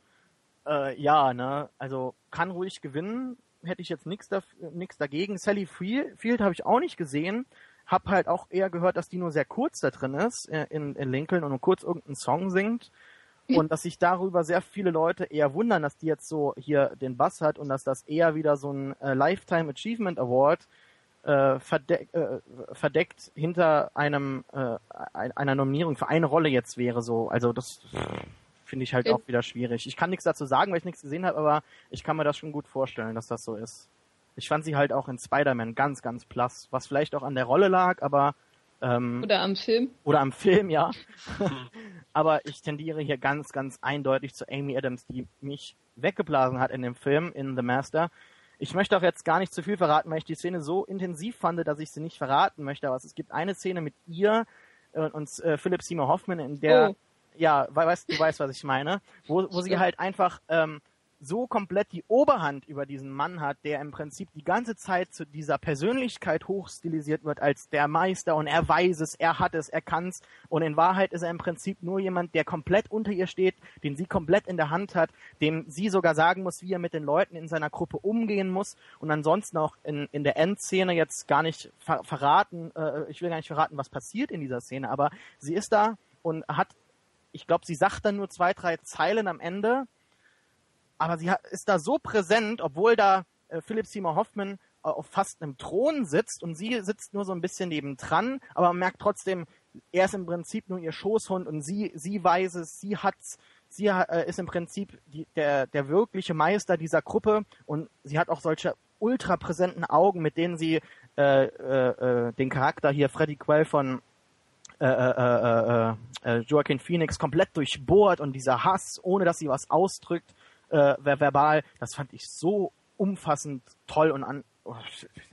äh, ja, ne, also kann ruhig gewinnen, hätte ich jetzt nichts nix dagegen. Sally Field habe ich auch nicht gesehen, hab halt auch eher gehört, dass die nur sehr kurz da drin ist äh, in, in Lincoln und nur kurz irgendeinen Song singt. Und dass sich darüber sehr viele Leute eher wundern, dass die jetzt so hier den Bass hat und dass das eher wieder so ein äh, Lifetime Achievement Award äh, verdeck, äh, verdeckt hinter einem äh, einer Nominierung für eine Rolle jetzt wäre so. Also das finde ich halt auch wieder schwierig. Ich kann nichts dazu sagen, weil ich nichts gesehen habe, aber ich kann mir das schon gut vorstellen, dass das so ist. Ich fand sie halt auch in Spider-Man ganz, ganz blass, was vielleicht auch an der Rolle lag, aber ähm, oder am Film. Oder am Film, ja. Aber ich tendiere hier ganz, ganz eindeutig zu Amy Adams, die mich weggeblasen hat in dem Film, in The Master. Ich möchte auch jetzt gar nicht zu viel verraten, weil ich die Szene so intensiv fand, dass ich sie nicht verraten möchte. Aber es gibt eine Szene mit ihr äh, und äh, Philip Seymour Hoffman, in der, oh. Ja, weißt, du weißt, was ich meine, wo, wo sie halt einfach ähm, so komplett die Oberhand über diesen Mann hat, der im Prinzip die ganze Zeit zu dieser Persönlichkeit hochstilisiert wird als der Meister und er weiß es, er hat es, er kann es und in Wahrheit ist er im Prinzip nur jemand, der komplett unter ihr steht, den sie komplett in der Hand hat, dem sie sogar sagen muss, wie er mit den Leuten in seiner Gruppe umgehen muss. Und ansonsten auch in, in der Endszene jetzt gar nicht ver verraten, äh, ich will gar nicht verraten, was passiert in dieser Szene, aber sie ist da und hat, ich glaube, sie sagt dann nur zwei, drei Zeilen am Ende, aber sie ist da so präsent, obwohl da äh, Philip Seymour Hoffman äh, auf fast einem Thron sitzt und sie sitzt nur so ein bisschen nebendran, aber man merkt trotzdem, er ist im Prinzip nur ihr Schoßhund und sie, sie weiß es, sie hat's, sie äh, ist im Prinzip die, der, der wirkliche Meister dieser Gruppe und sie hat auch solche ultra präsenten Augen, mit denen sie äh, äh, äh den Charakter hier Freddy Quell von äh, äh, äh, Joaquin Phoenix komplett durchbohrt und dieser Hass, ohne dass sie was ausdrückt äh, verbal, das fand ich so umfassend toll und an, oh,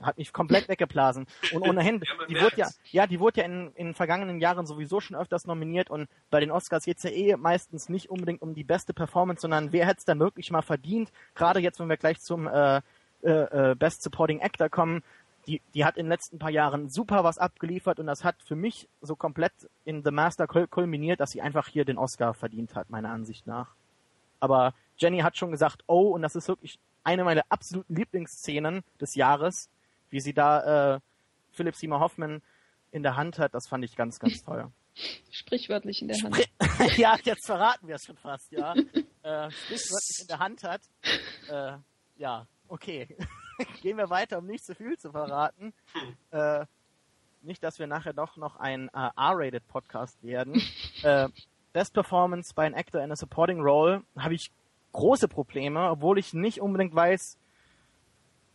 hat mich komplett weggeblasen. Und ohnehin, die wurde ja, ja, die wurde ja in, in vergangenen Jahren sowieso schon öfters nominiert und bei den Oscars geht's ja eh meistens nicht unbedingt um die beste Performance, sondern wer hätte es dann wirklich mal verdient? Gerade jetzt, wenn wir gleich zum äh, äh, äh, Best Supporting Actor kommen, die, die hat in den letzten paar Jahren super was abgeliefert und das hat für mich so komplett in The Master kulminiert, dass sie einfach hier den Oscar verdient hat, meiner Ansicht nach. Aber Jenny hat schon gesagt, oh, und das ist wirklich eine meiner absoluten Lieblingsszenen des Jahres, wie sie da äh, Philip Seymour Hoffman in der Hand hat. Das fand ich ganz, ganz toll. Sprichwörtlich in der Hand. ja, jetzt verraten wir es schon fast, ja. äh, sprichwörtlich in der Hand hat. Äh, ja, okay. Gehen wir weiter, um nicht zu viel zu verraten. Äh, nicht, dass wir nachher doch noch ein äh, R-rated Podcast werden. Äh, Best Performance by an Actor in a Supporting Role habe ich große Probleme, obwohl ich nicht unbedingt weiß,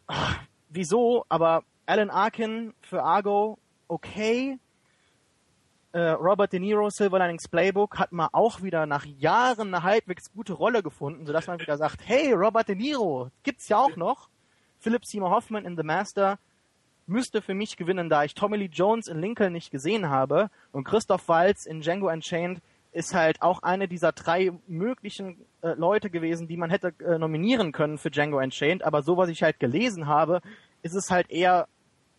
ach, wieso, aber Alan Arkin für Argo, okay. Äh, Robert De Niro, Silver Linings Playbook, hat mal auch wieder nach Jahren eine halbwegs gute Rolle gefunden, sodass man wieder sagt, hey, Robert De Niro, gibt's ja auch noch. Philip Seymour Hoffman in The Master müsste für mich gewinnen, da ich Tommy Lee Jones in Lincoln nicht gesehen habe und Christoph Waltz in Django Unchained ist halt auch eine dieser drei möglichen äh, Leute gewesen, die man hätte äh, nominieren können für Django Unchained. Aber so, was ich halt gelesen habe, ist es halt eher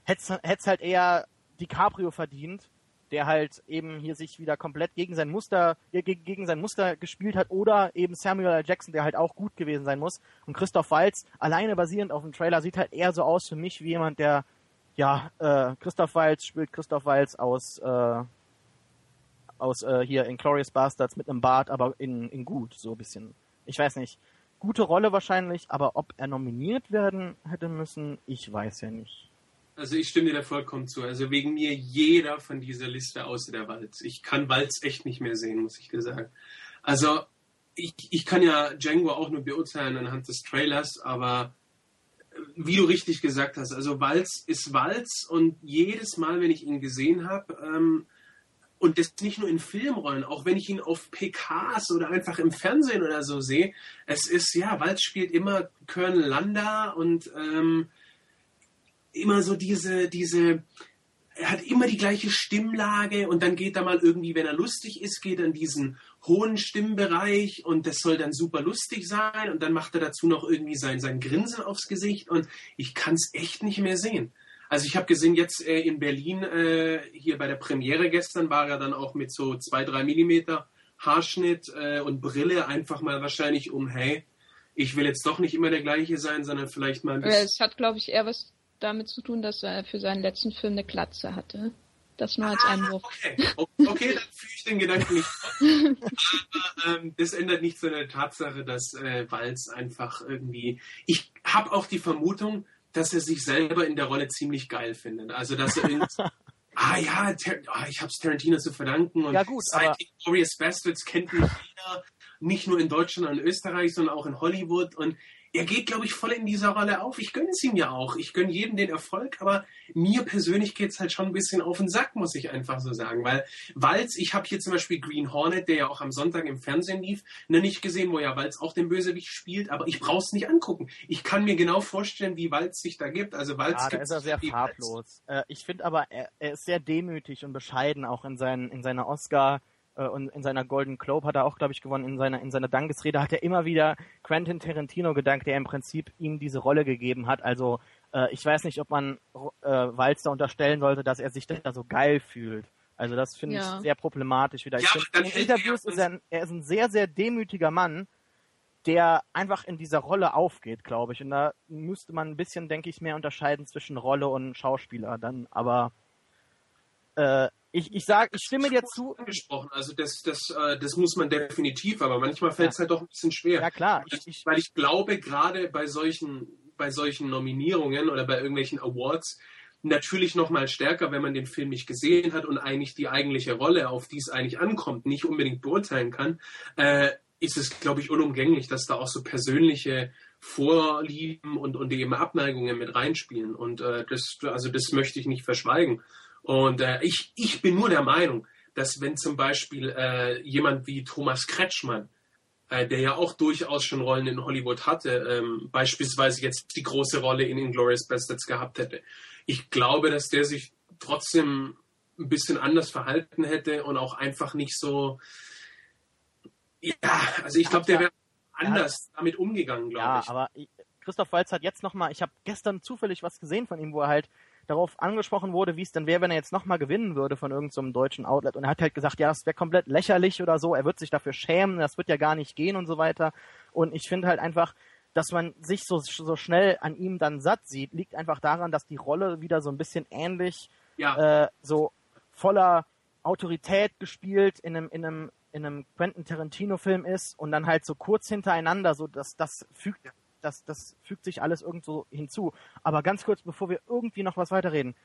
hätte es halt eher DiCaprio verdient, der halt eben hier sich wieder komplett gegen sein Muster, gegen sein Muster gespielt hat, oder eben Samuel L. Jackson, der halt auch gut gewesen sein muss. Und Christoph Waltz, alleine basierend auf dem Trailer, sieht halt eher so aus für mich wie jemand, der, ja, äh, Christoph Waltz spielt Christoph Waltz aus, äh, aus äh, hier in Glorious Bastards mit einem Bart, aber in, in gut, so ein bisschen. Ich weiß nicht. Gute Rolle wahrscheinlich, aber ob er nominiert werden hätte müssen, ich weiß ja nicht. Also ich stimme dir da vollkommen zu. Also wegen mir jeder von dieser Liste außer der Walz. Ich kann Walz echt nicht mehr sehen, muss ich dir sagen. Also ich, ich kann ja Django auch nur beurteilen anhand des Trailers, aber wie du richtig gesagt hast, also Walz ist Walz und jedes Mal, wenn ich ihn gesehen habe, ähm, und das nicht nur in Filmrollen, auch wenn ich ihn auf PKs oder einfach im Fernsehen oder so sehe, es ist, ja, Walz spielt immer Colonel Landa und ähm, immer so diese, diese, er hat immer die gleiche Stimmlage und dann geht er mal irgendwie, wenn er lustig ist, geht er in diesen hohen Stimmbereich und das soll dann super lustig sein und dann macht er dazu noch irgendwie sein, sein Grinsen aufs Gesicht und ich kann es echt nicht mehr sehen. Also ich habe gesehen, jetzt äh, in Berlin, äh, hier bei der Premiere gestern, war er dann auch mit so zwei, drei Millimeter Haarschnitt äh, und Brille einfach mal wahrscheinlich um, hey, ich will jetzt doch nicht immer der gleiche sein, sondern vielleicht mal ein bisschen... Es hat, glaube ich, eher was damit zu tun, dass er für seinen letzten Film eine Glatze hatte. Das nur als ah, Einwurf. Okay, okay dann fühle ich den Gedanken nicht. Aber ähm, das ändert nichts an der Tatsache, dass äh, Walz einfach irgendwie. Ich habe auch die Vermutung, dass er sich selber in der Rolle ziemlich geil findet. Also, dass er irgendwie. ah ja, ah, ich habe es Tarantino zu verdanken. Und ja, gut, aber... Glorious Bastards kennt mich jeder. Nicht nur in Deutschland und Österreich, sondern auch in Hollywood. Und er geht, glaube ich, voll in dieser Rolle auf. Ich gönne es ihm ja auch. Ich gönne jedem den Erfolg, aber mir persönlich geht es halt schon ein bisschen auf den Sack, muss ich einfach so sagen. Weil Walz, ich habe hier zum Beispiel Green Hornet, der ja auch am Sonntag im Fernsehen lief, ne, nicht gesehen, wo ja Walz auch den Bösewicht spielt, aber ich brauche es nicht angucken. Ich kann mir genau vorstellen, wie Walz sich da gibt. Also Walz ja, da ist er sehr farblos. Äh, ich finde aber, er, er, ist sehr demütig und bescheiden, auch in, seinen, in seiner Oscar- äh, und in seiner Golden Globe hat er auch, glaube ich, gewonnen. In seiner, in seiner Dankesrede hat er immer wieder Quentin Tarantino gedankt, der im Prinzip ihm diese Rolle gegeben hat. Also äh, ich weiß nicht, ob man äh, Walster unterstellen sollte, dass er sich da so geil fühlt. Also das finde ja. ich sehr problematisch wieder. Ja, ich find, in den Interviews ist er, er ist ein sehr, sehr demütiger Mann, der einfach in dieser Rolle aufgeht, glaube ich. Und da müsste man ein bisschen, denke ich, mehr unterscheiden zwischen Rolle und Schauspieler dann. Aber äh, ich, ich sag, ich stimme dir zu. Angesprochen. Also das, das, äh, das muss man definitiv, aber manchmal fällt es ja. halt doch ein bisschen schwer. Ja klar. Ich, ich, weil ich glaube, gerade bei solchen, bei solchen Nominierungen oder bei irgendwelchen Awards natürlich noch mal stärker, wenn man den Film nicht gesehen hat und eigentlich die eigentliche Rolle, auf die es eigentlich ankommt, nicht unbedingt beurteilen kann, äh, ist es, glaube ich, unumgänglich, dass da auch so persönliche Vorlieben und, und eben Abneigungen mit reinspielen. Und äh, das, also das möchte ich nicht verschweigen. Und äh, ich, ich bin nur der Meinung, dass wenn zum Beispiel äh, jemand wie Thomas Kretschmann, äh, der ja auch durchaus schon Rollen in Hollywood hatte, ähm, beispielsweise jetzt die große Rolle in Inglourious Bastards gehabt hätte, ich glaube, dass der sich trotzdem ein bisschen anders verhalten hätte und auch einfach nicht so. Ja, also ich glaube, der wäre anders damit umgegangen, glaube ja, ich. aber Christoph Walz hat jetzt nochmal, ich habe gestern zufällig was gesehen von ihm, wo er halt darauf angesprochen wurde, wie es denn wäre, wenn er jetzt nochmal gewinnen würde von irgendeinem so deutschen Outlet. Und er hat halt gesagt, ja, das wäre komplett lächerlich oder so, er wird sich dafür schämen, das wird ja gar nicht gehen und so weiter. Und ich finde halt einfach, dass man sich so, so schnell an ihm dann satt sieht, liegt einfach daran, dass die Rolle wieder so ein bisschen ähnlich, ja. äh, so voller Autorität gespielt in einem, in einem, in einem Quentin Tarantino-Film ist und dann halt so kurz hintereinander, so dass das fügt das, das fügt sich alles irgendwo hinzu. Aber ganz kurz, bevor wir irgendwie noch was weiterreden,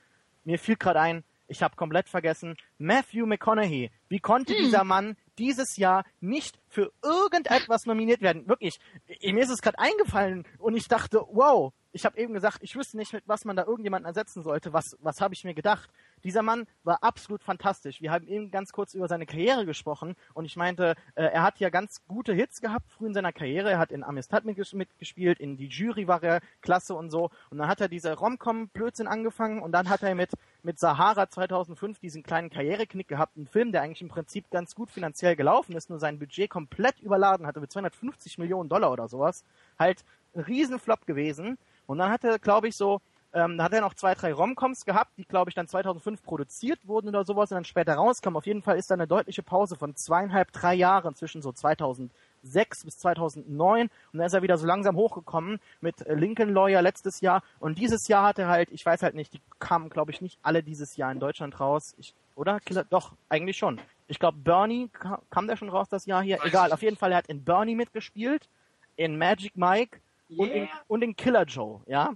mir fiel gerade ein, ich habe komplett vergessen, Matthew McConaughey. Wie konnte hm. dieser Mann dieses Jahr nicht für irgendetwas nominiert werden? Wirklich, mir ist es gerade eingefallen und ich dachte, wow, ich habe eben gesagt, ich wüsste nicht, mit was man da irgendjemanden ersetzen sollte. Was, was habe ich mir gedacht? Dieser Mann war absolut fantastisch. Wir haben eben ganz kurz über seine Karriere gesprochen und ich meinte, äh, er hat ja ganz gute Hits gehabt früh in seiner Karriere. Er hat in Amistad mitgespielt, in die Jury war er klasse und so. Und dann hat er diese Romcom-Blödsinn angefangen und dann hat er mit, mit Sahara 2005 diesen kleinen Karriereknick gehabt. Ein Film, der eigentlich im Prinzip ganz gut finanziell gelaufen ist, nur sein Budget komplett überladen hatte mit 250 Millionen Dollar oder sowas. Halt ein Riesenflop gewesen. Und dann hat er, glaube ich, so Ähm, da hat er noch zwei, drei Romcoms gehabt, die, glaube ich, dann 2005 produziert wurden oder sowas und dann später rauskamen. Auf jeden Fall ist da eine deutliche Pause von zweieinhalb, drei Jahren zwischen so 2006 bis 2009 und dann ist er wieder so langsam hochgekommen mit äh, Lincoln Lawyer letztes Jahr und dieses Jahr hat er halt, ich weiß halt nicht, die kamen, glaube ich, nicht alle dieses Jahr in Deutschland raus. Ich, oder? Killer, doch, eigentlich schon. Ich glaube, Bernie kam, kam der schon raus das Jahr hier. Egal, auf jeden Fall, er hat in Bernie mitgespielt, in Magic Mike und, in, und in Killer Joe, ja.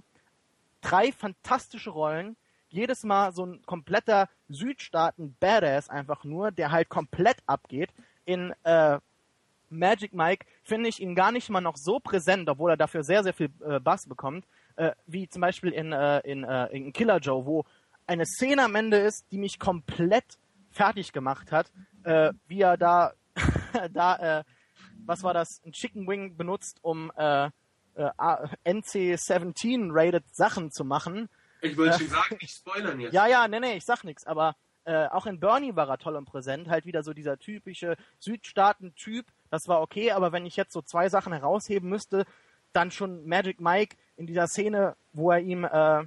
Drei fantastische Rollen. Jedes Mal so ein kompletter Südstaaten-Badass einfach nur, der halt komplett abgeht. In äh, Magic Mike finde ich ihn gar nicht mal noch so präsent, obwohl er dafür sehr, sehr viel äh, Bass bekommt, äh, wie zum Beispiel in, äh, in, äh, in Killer Joe, wo eine Szene am Ende ist, die mich komplett fertig gemacht hat, äh, wie er da, da, äh, was war das, ein Chicken Wing benutzt, um äh, äh, NC-17 rated Sachen zu machen. Ich wollte schon sagen, nicht spoilern jetzt. Ja, ja, nee, nee, ich sag nix, aber äh, auch in Bernie war er toll und präsent, halt wieder so dieser typische Südstaaten-Typ, das war okay, aber wenn ich jetzt so zwei Sachen herausheben müsste, dann schon Magic Mike in dieser Szene, wo er ihm, äh,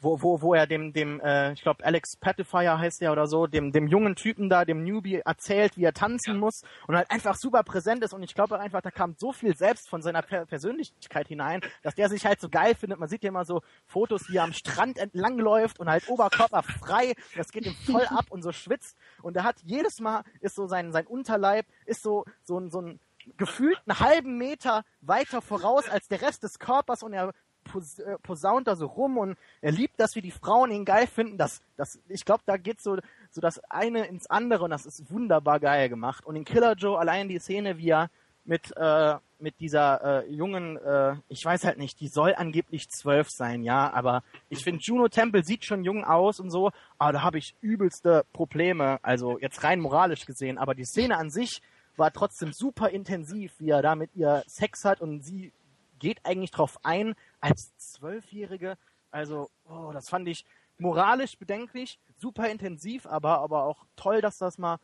wo, wo, wo er dem, dem, äh, ich glaube Alex Patifier heißt der oder so, dem, dem jungen Typen da, dem Newbie erzählt, wie er tanzen Ja. muss und halt einfach super präsent ist und ich glaube einfach, da kam so viel selbst von seiner per Persönlichkeit hinein, dass der sich halt so geil findet. Man sieht ja immer so Fotos, wie er am Strand entlang läuft und halt Oberkörper frei, das geht ihm voll ab und so schwitzt und er hat jedes Mal ist so sein, sein Unterleib ist so, so ein, so ein gefühlt einen halben Meter weiter voraus als der Rest des Körpers und er pos äh, posaunt da so rum und er liebt das, wie die Frauen ihn geil finden. Das, das, ich glaube, da geht so, so das eine ins andere und das ist wunderbar geil gemacht. Und in Killer Joe allein die Szene, wie er mit, äh, mit dieser äh, jungen, äh, ich weiß halt nicht, die soll angeblich zwölf sein, ja, aber ich finde, Juno Temple sieht schon jung aus und so, aber da habe ich übelste Probleme, also jetzt rein moralisch gesehen, aber die Szene an sich war trotzdem super intensiv, wie er da mit ihr Sex hat und sie geht eigentlich drauf ein als Zwölfjährige. Also, oh, das fand ich moralisch bedenklich, super intensiv, aber, aber auch toll, dass das mal,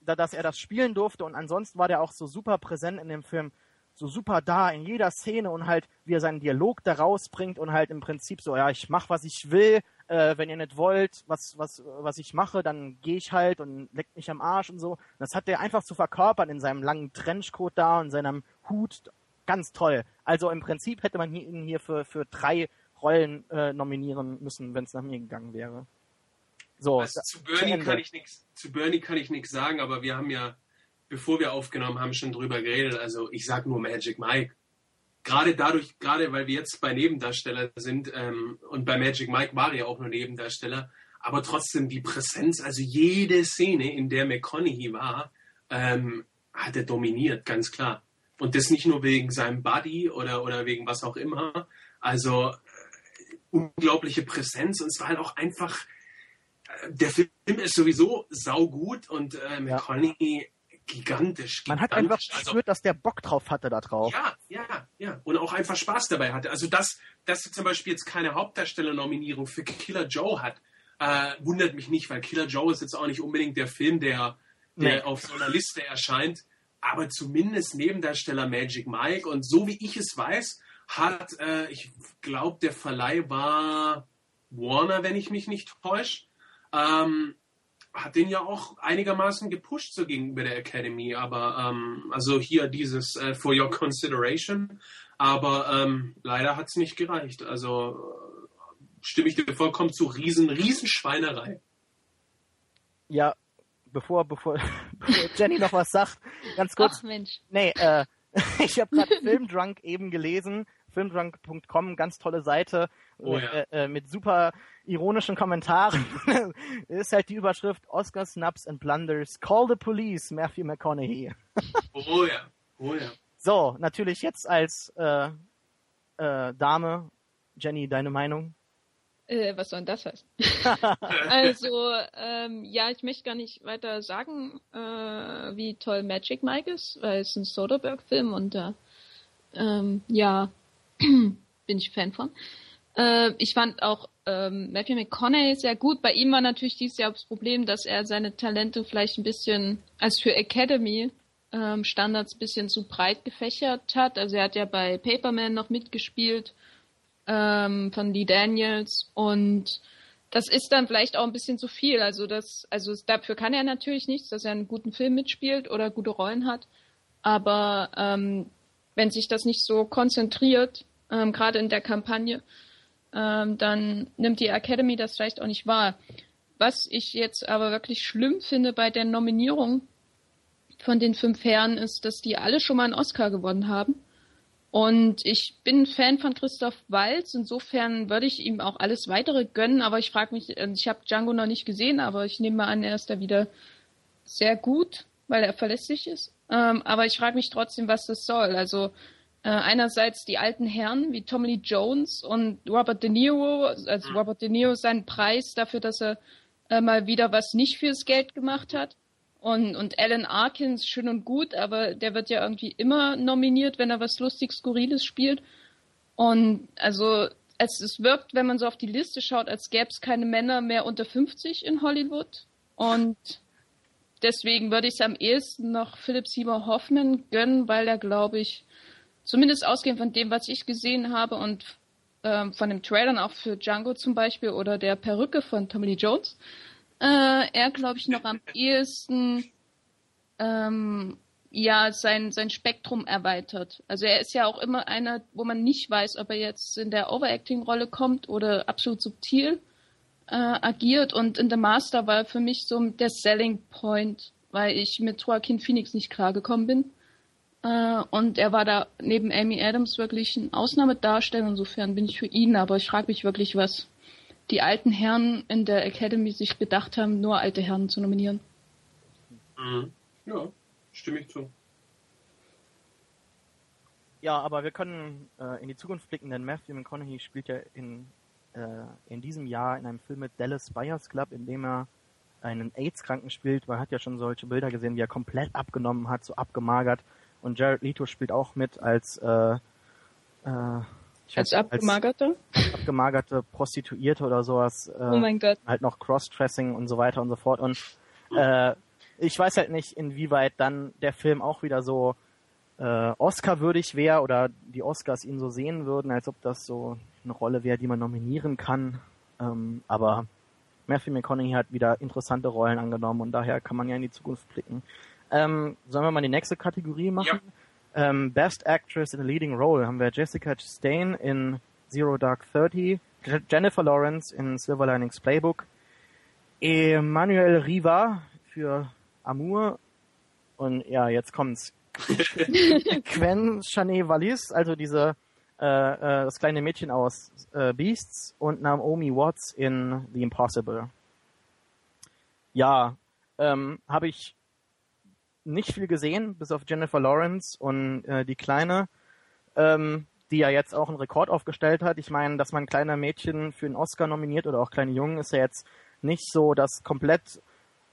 da, dass er das spielen durfte und ansonsten war der auch so super präsent in dem Film, so super da in jeder Szene und halt, wie er seinen Dialog da rausbringt und halt im Prinzip so, ja, ich mach, was ich will, äh, wenn ihr nicht wollt, was, was, was ich mache, dann gehe ich halt und leckt mich am Arsch und so. Das hat der einfach zu verkörpern in seinem langen Trenchcoat da und seinem Hut. Ganz toll. Also im Prinzip hätte man ihn hier für, für drei Rollen äh, nominieren müssen, wenn es nach mir gegangen wäre. So, Also zu Bernie kann ich nichts, zu Bernie kann ich nichts sagen, aber wir haben ja, bevor wir aufgenommen haben, schon drüber geredet. Also ich sag nur Magic Mike. Gerade dadurch, gerade weil wir jetzt bei Nebendarsteller sind ähm, und bei Magic Mike war er ja auch nur Nebendarsteller, aber trotzdem die Präsenz, also jede Szene, in der McConaughey war, ähm, hat er dominiert, ganz klar. Und das nicht nur wegen seinem Buddy oder, oder wegen was auch immer. Also äh, unglaubliche Präsenz und es war halt auch einfach, äh, der Film ist sowieso saugut und äh, McConaughey gigantisch. Man hat einfach gigantisch. Also, gespürt, dass der Bock drauf hatte da drauf. ja, ja, ja. Und auch einfach Spaß dabei hatte. Also, dass, dass zum Beispiel jetzt keine Hauptdarsteller-Nominierung für Killer Joe hat, äh, wundert mich nicht, weil Killer Joe ist jetzt auch nicht unbedingt der Film, der, der Nee. auf so einer Liste erscheint. Aber zumindest Nebendarsteller Magic Mike. Und so wie ich es weiß, hat, äh, ich glaube, der Verleih war Warner, wenn ich mich nicht täusche. Ähm, hat den ja auch einigermaßen gepusht so gegenüber der Academy, aber ähm, also hier dieses äh, for your consideration, aber ähm, leider hat es nicht gereicht. Also stimme ich dir vollkommen zu, riesen, riesen Schweinerei. Ja, bevor, bevor, bevor Jenny noch was sagt, ganz kurz. Ach Mensch. Nee, äh, ich habe gerade Filmdrunk eben gelesen. Filmdrunk.com, ganz tolle Seite Oh mit, ja. äh, äh, mit super ironischen Kommentaren. ist halt die Überschrift Oscar Snaps and Blunders. Call the Police, Matthew McConaughey. Oh ja, oh ja. So, natürlich jetzt als äh, äh, Dame, Jenny, deine Meinung? Äh, was soll denn das heißen? also, ähm, ja, ich möchte gar nicht weiter sagen, äh, wie toll Magic Mike ist, weil es ein Soderbergh-Film und da, ähm, ja, bin ich Fan von. Äh, ich fand auch ähm, Matthew McConaughey sehr gut. Bei ihm war natürlich dieses Jahr das Problem, dass er seine Talente vielleicht ein bisschen als für Academy ähm, Standards ein bisschen zu breit gefächert hat. Also er hat ja bei Paperman noch mitgespielt. Ähm, von Lee Daniels und das ist dann vielleicht auch ein bisschen zu viel. Also das, also dafür kann er natürlich nichts, dass er einen guten Film mitspielt oder gute Rollen hat. Aber ähm, wenn sich das nicht so konzentriert, ähm, gerade in der Kampagne, ähm, dann nimmt die Academy das vielleicht auch nicht wahr. Was ich jetzt aber wirklich schlimm finde bei der Nominierung von den fünf Herren ist, dass die alle schon mal einen Oscar gewonnen haben. Und ich bin Fan von Christoph Waltz, insofern würde ich ihm auch alles weitere gönnen, aber ich frage mich, also ich habe Django noch nicht gesehen, aber ich nehme mal an, er ist da wieder sehr gut, weil er verlässlich ist. Ähm, aber ich frage mich trotzdem, was das soll. Also äh, einerseits die alten Herren wie Tommy Lee Jones und Robert De Niro, also Robert De Niro seinen Preis dafür, dass er äh, mal wieder was nicht fürs Geld gemacht hat. Und, und Alan Arkins, schön und gut, aber der wird ja irgendwie immer nominiert, wenn er was lustig Skurriles spielt. Und also es, es wirkt, wenn man so auf die Liste schaut, als gäbe es keine Männer mehr unter 50 in Hollywood. Und deswegen würde ich es am ehesten noch Philip Seymour Hoffman gönnen, weil er, glaube ich, zumindest ausgehend von dem, was ich gesehen habe und ähm, von dem Trailern auch für Django zum Beispiel oder der Perücke von Tommy Lee Jones, äh, er, glaube ich, noch am ehesten ähm, ja sein, sein Spektrum erweitert. Also er ist ja auch immer einer, wo man nicht weiß, ob er jetzt in der Overacting-Rolle kommt oder absolut subtil äh, agiert. Und in The Master war für mich so der Selling Point, weil ich mit Joaquin Phoenix nicht klargekommen bin. Äh, und er war da neben Amy Adams wirklich ein Ausnahmedarsteller. Insofern bin ich für ihn, aber ich frage mich wirklich, was die alten Herren in der Academy sich bedacht haben, nur alte Herren zu nominieren. Mhm. Ja, stimme ich zu. Ja, aber wir können äh, in die Zukunft blicken, denn Matthew McConaughey spielt ja in, äh, in diesem Jahr in einem Film mit Dallas Buyers Club, in dem er einen AIDS-Kranken spielt. Man hat ja schon solche Bilder gesehen, wie er komplett abgenommen hat, so abgemagert. Und Jared Leto spielt auch mit als äh, äh, als abgemagerte? Als abgemagerte Prostituierte oder sowas. Äh, oh mein Gott. Halt noch Cross-Dressing und so weiter und so fort. Und äh, ich weiß halt nicht, inwieweit dann der Film auch wieder so äh, Oscar-würdig wäre oder die Oscars ihn so sehen würden, als ob das so eine Rolle wäre, die man nominieren kann. Ähm, aber Matthew McConaughey hat wieder interessante Rollen angenommen und daher kann man ja in die Zukunft blicken. Ähm, sollen wir mal die nächste Kategorie machen? Ja. Ähm, Best Actress in a Leading Role haben wir Jessica Chastain in Zero Dark Thirty, Jennifer Lawrence in Silver Linings Playbook, Emmanuel Riva für Amour und ja, jetzt kommt's. Quen Chanet Wallis, also diese äh, äh, das kleine Mädchen aus äh, Beasts und Naomi Watts in The Impossible. Ja, ähm, habe ich nicht viel gesehen, bis auf Jennifer Lawrence und äh, die Kleine, ähm, die ja jetzt auch einen Rekord aufgestellt hat. Ich meine, dass man kleine Mädchen für einen Oscar nominiert oder auch kleine Jungen, ist ja jetzt nicht so das komplett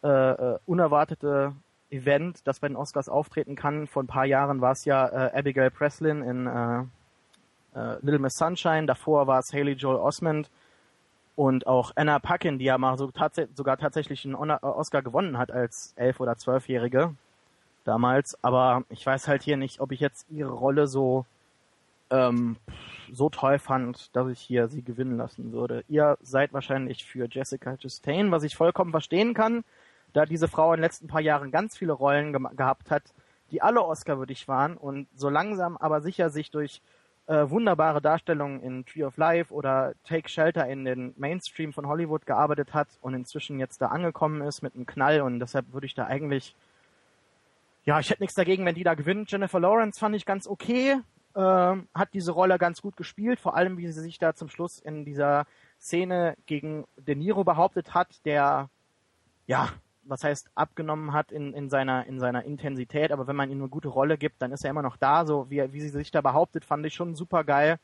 äh, äh, unerwartete Event, das bei den Oscars auftreten kann. Vor ein paar Jahren war es ja äh, Abigail Breslin in äh, äh, Little Miss Sunshine, davor war es Haley Joel Osment und auch Anna Paquin, die ja mal so tats sogar tatsächlich einen Oscar gewonnen hat als elf- oder zwölfjährige damals, aber ich weiß halt hier nicht, ob ich jetzt ihre Rolle so ähm, so toll fand, dass ich hier sie gewinnen lassen würde. Ihr seid wahrscheinlich für Jessica Chastain, was ich vollkommen verstehen kann, da diese Frau in den letzten paar Jahren ganz viele Rollen ge gehabt hat, die alle Oscar-würdig waren und so langsam aber sicher sich durch äh, wunderbare Darstellungen in Tree of Life oder Take Shelter in den Mainstream von Hollywood gearbeitet hat und inzwischen jetzt da angekommen ist mit einem Knall und deshalb würde ich da eigentlich ja, ich hätte nichts dagegen, wenn die da gewinnt. Jennifer Lawrence fand ich ganz okay, äh, hat diese Rolle ganz gut gespielt, vor allem wie sie sich da zum Schluss in dieser Szene gegen De Niro behauptet hat, der, ja, was heißt abgenommen hat in, in seiner in seiner Intensität, aber wenn man ihm eine gute Rolle gibt, dann ist er immer noch da. So wie, wie sie sich da behauptet, fand ich schon super geil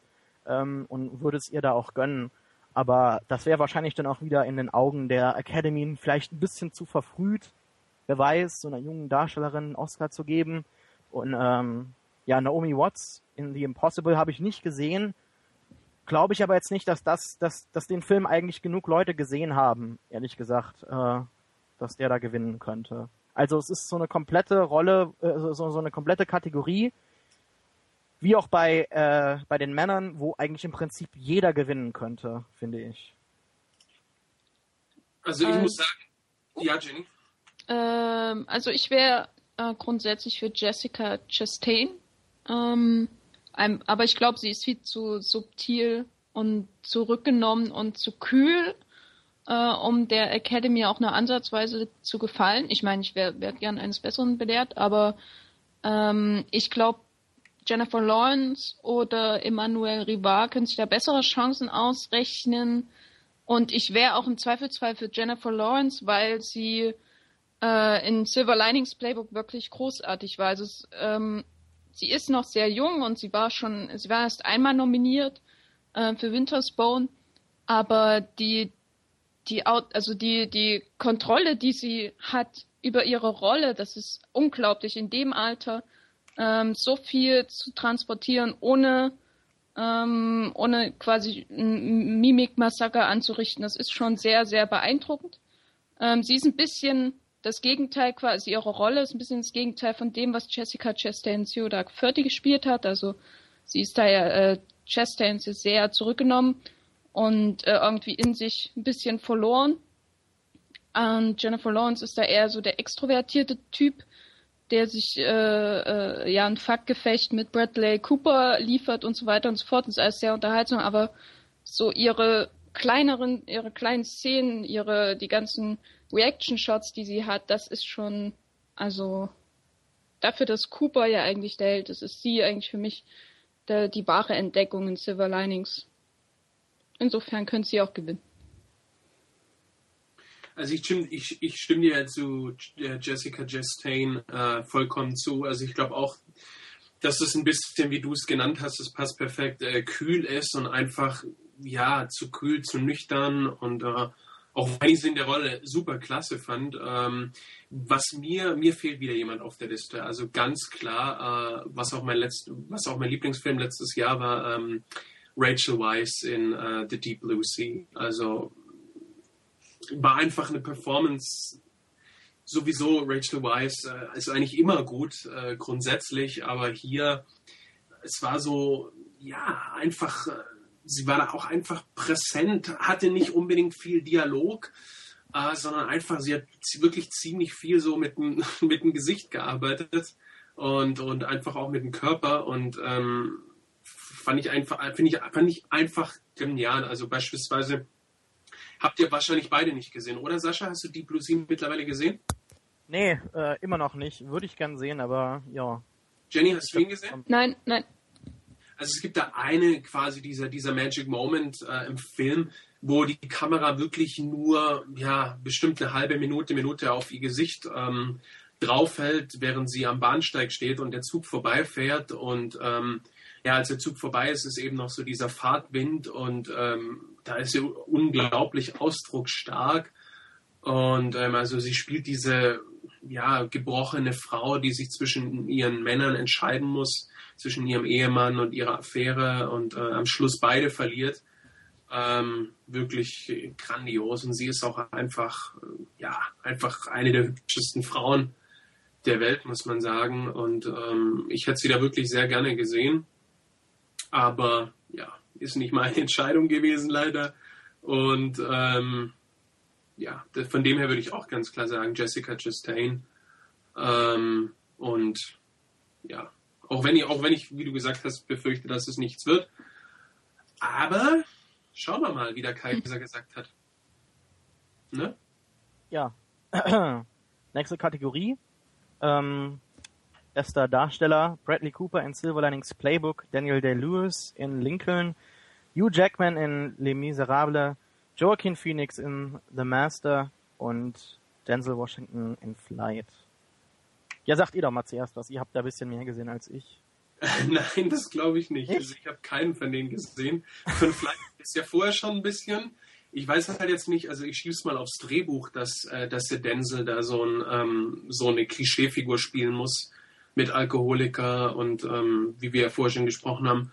ähm, und würde es ihr da auch gönnen. Aber das wäre wahrscheinlich dann auch wieder in den Augen der Academy vielleicht ein bisschen zu verfrüht wer weiß, so einer jungen Darstellerin einen Oscar zu geben. Und ähm, ja, Naomi Watts in The Impossible habe ich nicht gesehen. Glaube ich aber jetzt nicht, dass das, dass, dass den Film eigentlich genug Leute gesehen haben, ehrlich gesagt, äh, dass der da gewinnen könnte. Also es ist so eine komplette Rolle, äh, so, so eine komplette Kategorie. wie auch bei, äh, bei den Männern, wo eigentlich im Prinzip jeder gewinnen könnte, finde ich. Also ich äh, muss sagen, ja, Jenny. Ähm, also ich wäre äh, grundsätzlich für Jessica Chastain. Ähm, aber ich glaube, sie ist viel zu subtil und zurückgenommen und zu kühl, äh, um der Academy auch nur ansatzweise zu gefallen. Ich meine, ich wäre wär gern eines Besseren belehrt, aber ähm, ich glaube, Jennifer Lawrence oder Emmanuel Rivard können sich da bessere Chancen ausrechnen. Und ich wäre auch im Zweifelsfall für Jennifer Lawrence, weil sie äh, in Silver Linings Playbook wirklich großartig war. Also es, ähm, sie ist noch sehr jung und sie war schon, sie war erst einmal nominiert äh, für Winter's Bone, aber die, die, also die, die Kontrolle, die sie hat über ihre Rolle, das ist unglaublich in dem Alter, ähm, so viel zu transportieren, ohne ähm, ohne quasi Mimik-Massaker anzurichten. Das ist schon sehr, sehr beeindruckend. Ähm, sie ist ein bisschen das Gegenteil quasi, ihre Rolle ist ein bisschen das Gegenteil von dem, was Jessica Chastain Ciudac Fertig gespielt hat. Also sie ist da ja, äh, Chastain ist sehr zurückgenommen und äh, irgendwie in sich ein bisschen verloren. Und Jennifer Lawrence ist da eher so der extrovertierte Typ, der sich äh, äh, ja ein Faktgefecht mit Bradley Cooper liefert und so weiter und so fort. Das ist alles sehr unterhaltsam, aber so ihre kleineren, ihre kleinen Szenen, ihre, die ganzen Reaction-Shots, die sie hat, das ist schon, also dafür, dass Cooper ja eigentlich der Held ist, ist sie eigentlich für mich der, die wahre Entdeckung in Silver Linings. Insofern könnte sie auch gewinnen. Also ich stimme, ich, ich stimme dir zu Jessica Chastain äh, vollkommen zu. Also ich glaube auch, dass es ein bisschen, wie du es genannt hast, es passt perfekt, äh, kühl ist und einfach, ja, zu kühl, zu nüchtern und äh, auch wenn ich sie in der Rolle super klasse fand, ähm, was mir, mir fehlt wieder jemand auf der Liste. Also ganz klar, äh, was auch mein letzt, was auch mein Lieblingsfilm letztes Jahr war, ähm, Rachel Weisz in uh, The Deep Blue Sea. Also war einfach eine Performance. Sowieso Rachel Weisz äh, ist eigentlich immer gut äh, grundsätzlich, aber hier es war so ja einfach äh, sie war da auch einfach präsent, hatte nicht unbedingt viel Dialog, äh, sondern einfach, sie hat wirklich ziemlich viel so mit dem, mit dem Gesicht gearbeitet und, und einfach auch mit dem Körper und ähm, fand ich einfach, finde ich, fand ich einfach genial. Also beispielsweise habt ihr wahrscheinlich beide nicht gesehen, oder Sascha? Hast du die Blue Sea mittlerweile gesehen? Nee, äh, immer noch nicht. Würde ich gern sehen, aber ja. Jenny, hast du ihn gesehen? Nein, nein. Also es gibt da eine quasi dieser, dieser Magic Moment äh, im Film, wo die Kamera wirklich nur ja bestimmt eine halbe Minute, Minute auf ihr Gesicht ähm, draufhält, während sie am Bahnsteig steht und der Zug vorbeifährt. Und ähm, ja, als der Zug vorbei ist, ist eben noch so dieser Fahrtwind und ähm, da ist sie unglaublich ausdrucksstark. Und ähm, also sie spielt diese ja, gebrochene Frau, die sich zwischen ihren Männern entscheiden muss zwischen ihrem Ehemann und ihrer Affäre und äh, am Schluss beide verliert. Ähm, wirklich grandios und sie ist auch einfach, äh, ja, einfach eine der hübschesten Frauen der Welt, muss man sagen. Und ähm, ich hätte sie da wirklich sehr gerne gesehen. Aber ja, ist nicht meine Entscheidung gewesen, leider. Und ähm, ja, von dem her würde ich auch ganz klar sagen, Jessica Chastain. Ähm, und ja, auch wenn ich, auch wenn ich, wie du gesagt hast, befürchte, dass es nichts wird. Aber schauen wir mal, wie der Kaiser gesagt hat. Ne? Ja. Nächste Kategorie. Ähm, erster Darsteller Bradley Cooper in Silver Linings Playbook, Daniel Day-Lewis in Lincoln, Hugh Jackman in Les Miserables, Joaquin Phoenix in The Master und Denzel Washington in Flight. Ja, sagt ihr doch mal zuerst was. Ihr habt da ein bisschen mehr gesehen als ich. Nein, das glaube ich nicht. Also ich habe keinen von denen gesehen. Von Flight ist ja vorher schon ein bisschen. Ich weiß halt jetzt nicht, also ich schieb's mal aufs Drehbuch, dass, äh, dass der Denzel da so, ein, ähm, so eine Klischeefigur spielen muss mit Alkoholiker und ähm, wie wir ja vorher schon gesprochen haben.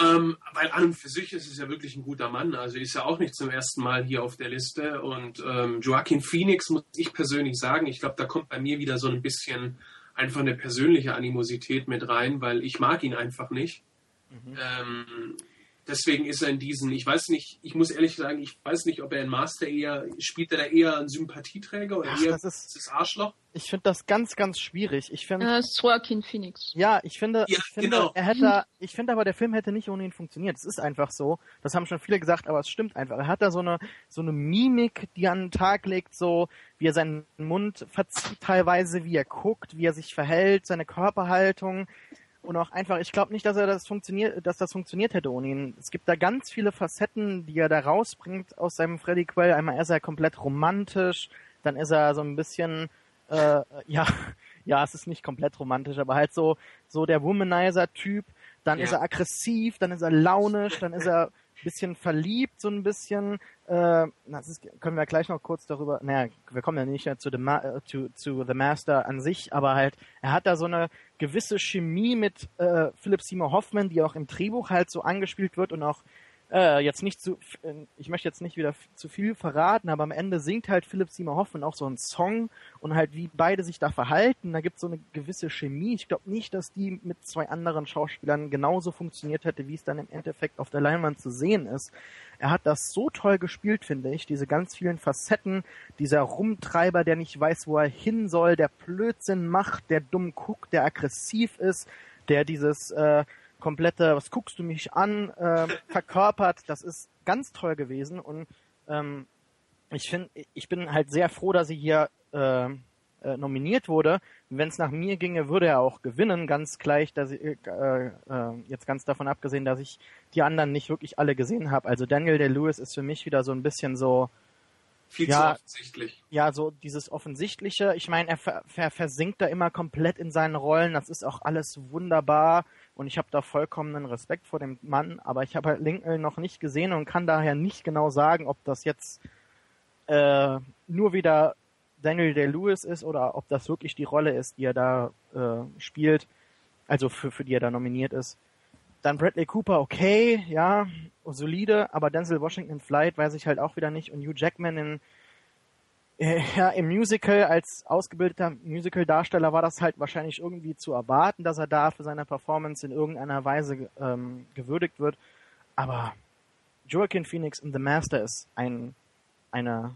Ähm, weil an und für sich ist es ja wirklich ein guter Mann. Also ist ja auch nicht zum ersten Mal hier auf der Liste. Und ähm, Joaquin Phoenix muss ich persönlich sagen, ich glaube, da kommt bei mir wieder so ein bisschen einfach eine persönliche Animosität mit rein, weil ich mag ihn einfach nicht. Mhm. Ähm, deswegen ist er in diesen, ich weiß nicht, ich muss ehrlich sagen, ich weiß nicht, ob er in Master eher, spielt er da eher einen Sympathieträger oder Ach, eher das ist, das Arschloch? Ich finde das ganz, ganz schwierig. Ich finde. Äh, Joaquin Phoenix. Ja, ich finde, ja, ich finde, genau. er hätte, ich finde aber, der Film hätte nicht ohne ihn funktioniert. Es ist einfach so. Das haben schon viele gesagt, aber es stimmt einfach. Er hat da so eine, so eine Mimik, die an den Tag legt, so, wie er seinen Mund verzieht teilweise, wie er guckt, wie er sich verhält, seine Körperhaltung und auch einfach, ich glaube nicht, dass er das funktioniert, dass das funktioniert hätte ohne ihn. Es gibt da ganz viele Facetten, die er da rausbringt aus seinem Freddy Quell. Einmal ist er komplett romantisch, dann ist er so ein bisschen, äh, ja, ja, es ist nicht komplett romantisch, aber halt so, so der Womanizer-Typ. Dann ja. ist er aggressiv, dann ist er launisch, dann ist er bisschen verliebt, so ein bisschen. Äh, das ist, können wir gleich noch kurz darüber. Naja, wir kommen ja nicht zu The, Ma äh, zu, zu The Master an sich, aber halt, er hat da so eine gewisse Chemie mit äh, Philip Seymour Hoffman, die auch im Drehbuch halt so angespielt wird und auch äh, jetzt nicht zu, äh, ich möchte jetzt nicht wieder zu viel verraten, aber am Ende singt halt Philip Seymour Hoffman auch so einen Song und halt wie beide sich da verhalten, da gibt es so eine gewisse Chemie. Ich glaube nicht, dass die mit zwei anderen Schauspielern genauso funktioniert hätte, wie es dann im Endeffekt auf der Leinwand zu sehen ist. Er hat das so toll gespielt, finde ich, diese ganz vielen Facetten, dieser Rumtreiber, der nicht weiß, wo er hin soll, der Blödsinn macht, der dumm guckt, der aggressiv ist, der dieses äh, komplette, was guckst du mich an, äh, verkörpert. Das ist ganz toll gewesen und ähm, ich finde, ich bin halt sehr froh, dass sie hier äh, äh, nominiert wurde. Wenn es nach mir ginge, würde er auch gewinnen, ganz gleich, dass ich, äh, äh, jetzt ganz davon abgesehen, dass ich die anderen nicht wirklich alle gesehen habe. Also Daniel Day Lewis ist für mich wieder so ein bisschen so viel ja, zu offensichtlich. Ja, so dieses Offensichtliche. Ich meine, er ver ver versinkt da immer komplett in seinen Rollen. Das ist auch alles wunderbar und ich habe da vollkommenen Respekt vor dem Mann, aber ich habe halt Lincoln noch nicht gesehen und kann daher nicht genau sagen, ob das jetzt äh, nur wieder Daniel Day-Lewis ist oder ob das wirklich die Rolle ist, die er da äh, spielt, also für, für die er da nominiert ist. Dann Bradley Cooper, okay, ja, solide, aber Denzel Washington in Flight weiß ich halt auch wieder nicht und Hugh Jackman in äh, ja, im Musical als ausgebildeter Musical-Darsteller war das halt wahrscheinlich irgendwie zu erwarten, dass er da für seine Performance in irgendeiner Weise ähm, gewürdigt wird. Aber Joaquin Phoenix in The Master ist ein, eine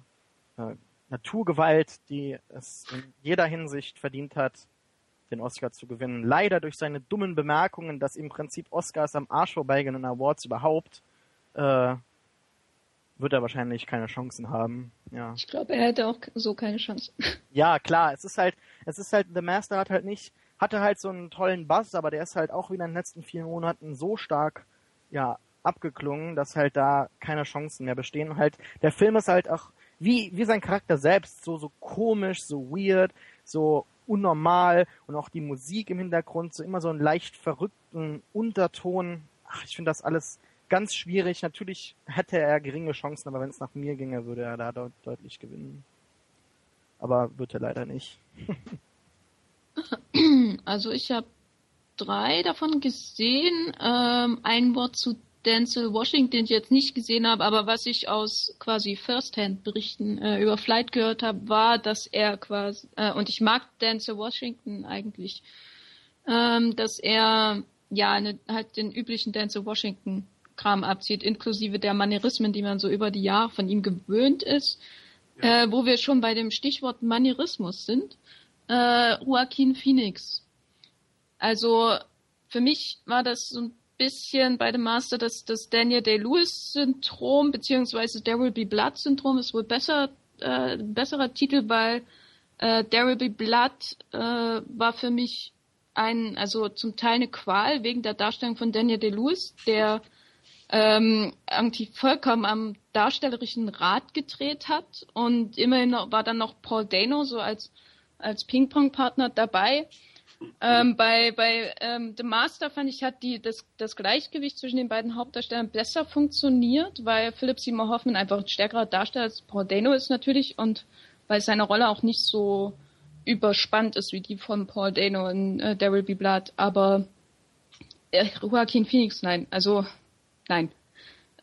äh, Naturgewalt, die es in jeder Hinsicht verdient hat, den Oscar zu gewinnen. Leider durch seine dummen Bemerkungen, dass im Prinzip Oscars am Arsch vorbeigehen und Awards überhaupt, äh, wird er wahrscheinlich keine Chancen haben. Ja. Ich glaube, er hätte auch so keine Chance. Ja, klar, es ist halt, es ist halt, The Master hat halt nicht, hatte halt so einen tollen Bass, aber der ist halt auch wieder in den letzten vier Monaten so stark, ja, abgeklungen, dass halt da keine Chancen mehr bestehen. halt, der Film ist halt auch, wie, wie sein Charakter selbst, so, so komisch, so weird, so unnormal und auch die Musik im Hintergrund, so immer so einen leicht verrückten Unterton. Ach, ich finde das alles ganz schwierig. Natürlich hätte er geringe Chancen, aber wenn es nach mir ginge, würde er da deut deutlich gewinnen. Aber wird er leider nicht. also ich habe drei davon gesehen. Ähm, ein Wort zu Denzel Washington, den ich jetzt nicht gesehen habe, aber was ich aus quasi First-Hand-Berichten äh, über Flight gehört habe, war, dass er quasi, äh, und ich mag Denzel Washington eigentlich, ähm, dass er ja eine, halt den üblichen Denzel Washington Kram abzieht, inklusive der Manierismen, die man so über die Jahre von ihm gewöhnt ist. Ja. Äh, wo wir schon bei dem Stichwort Manierismus sind. Äh, Joaquin Phoenix. Also für mich war das so ein bisschen bei dem Master das, das Daniel Day-Lewis-Syndrom, beziehungsweise There Will Be Blood-Syndrom ist wohl besser, äh, besserer Titel, weil äh, There Will Be Blood äh, war für mich ein, also zum Teil eine Qual wegen der Darstellung von Daniel Day-Lewis, der ähm, irgendwie vollkommen am darstellerischen Rad gedreht hat und immerhin war dann noch Paul Dano so als als Ping-Pong-Partner dabei. Ähm, bei bei ähm, The Master fand ich hat die das das Gleichgewicht zwischen den beiden Hauptdarstellern besser funktioniert, weil Philip Seymour Hoffman einfach ein stärkerer Darsteller als Paul Dano ist natürlich und weil seine Rolle auch nicht so überspannt ist wie die von Paul Dano in äh, There Will Be Blood, aber äh, Joaquin Phoenix nein, also nein.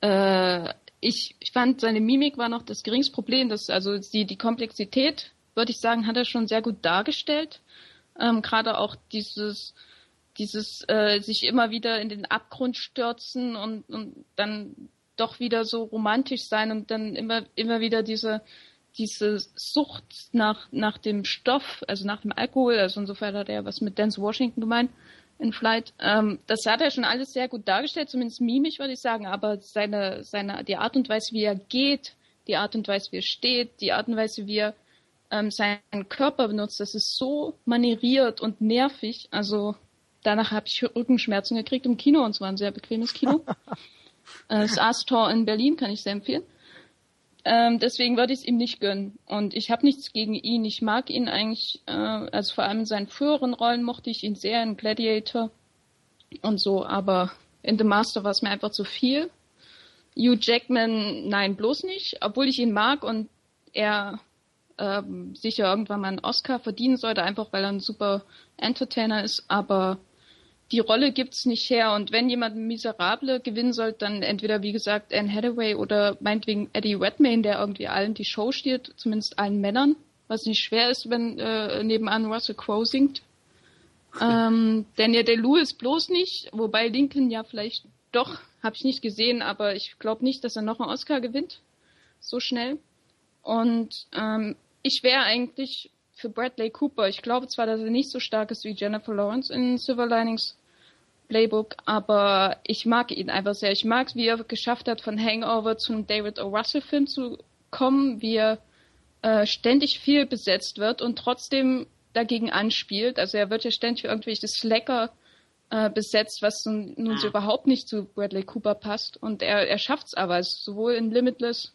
Äh, ich, ich fand, seine Mimik war noch das geringste Problem. Das, also die, die Komplexität, würde ich sagen, hat er schon sehr gut dargestellt. Ähm, Gerade auch dieses, dieses äh, sich immer wieder in den Abgrund stürzen und, und dann doch wieder so romantisch sein und dann immer, immer wieder diese, diese Sucht nach, nach dem Stoff, also nach dem Alkohol, also insofern hat er was mit Dance Washington gemeint in Flight. Ähm, das hat er schon alles sehr gut dargestellt, zumindest mimisch würde ich sagen, aber seine, seine, die Art und Weise, wie er geht, die Art und Weise, wie er steht, die Art und Weise, wie er ähm, seinen Körper benutzt, das ist so manieriert und nervig. Also danach habe ich Rückenschmerzen gekriegt im Kino und zwar ein sehr bequemes Kino. Äh, das Astor in Berlin kann ich sehr empfehlen. Ähm, deswegen würde ich es ihm nicht gönnen. Und ich habe nichts gegen ihn. Ich mag ihn eigentlich, äh, also vor allem in seinen früheren Rollen mochte ich ihn sehr in Gladiator und so, aber in The Master war es mir einfach zu viel. Hugh Jackman, nein, bloß nicht, obwohl ich ihn mag und er ähm, sicher irgendwann mal einen Oscar verdienen sollte, einfach weil er ein super Entertainer ist, aber die Rolle gibt's nicht her. Und wenn jemand Miserable gewinnen soll, dann entweder, wie gesagt, Anne Hathaway oder meinetwegen Eddie Redmayne, der irgendwie allen die Show steht, zumindest allen Männern, was nicht schwer ist, wenn äh, nebenan Russell Crowe singt. ähm, Daniel Day-Lewis bloß nicht, wobei Lincoln ja vielleicht doch, habe ich nicht gesehen, aber ich glaube nicht, dass er noch einen Oscar gewinnt. So schnell. Und ähm, ich wäre eigentlich für Bradley Cooper. Ich glaube zwar, dass er nicht so stark ist wie Jennifer Lawrence in Silver Linings Playbook, aber ich mag ihn einfach sehr. Ich mag, wie er geschafft hat, von Hangover zum David O. Russell Film zu kommen, wie er äh, ständig viel besetzt wird und trotzdem dagegen anspielt. Also er wird ja ständig für irgendwelche Slacker äh, besetzt, was nun, nun so überhaupt nicht zu Bradley Cooper passt. Und er, er schafft es aber, also sowohl in Limitless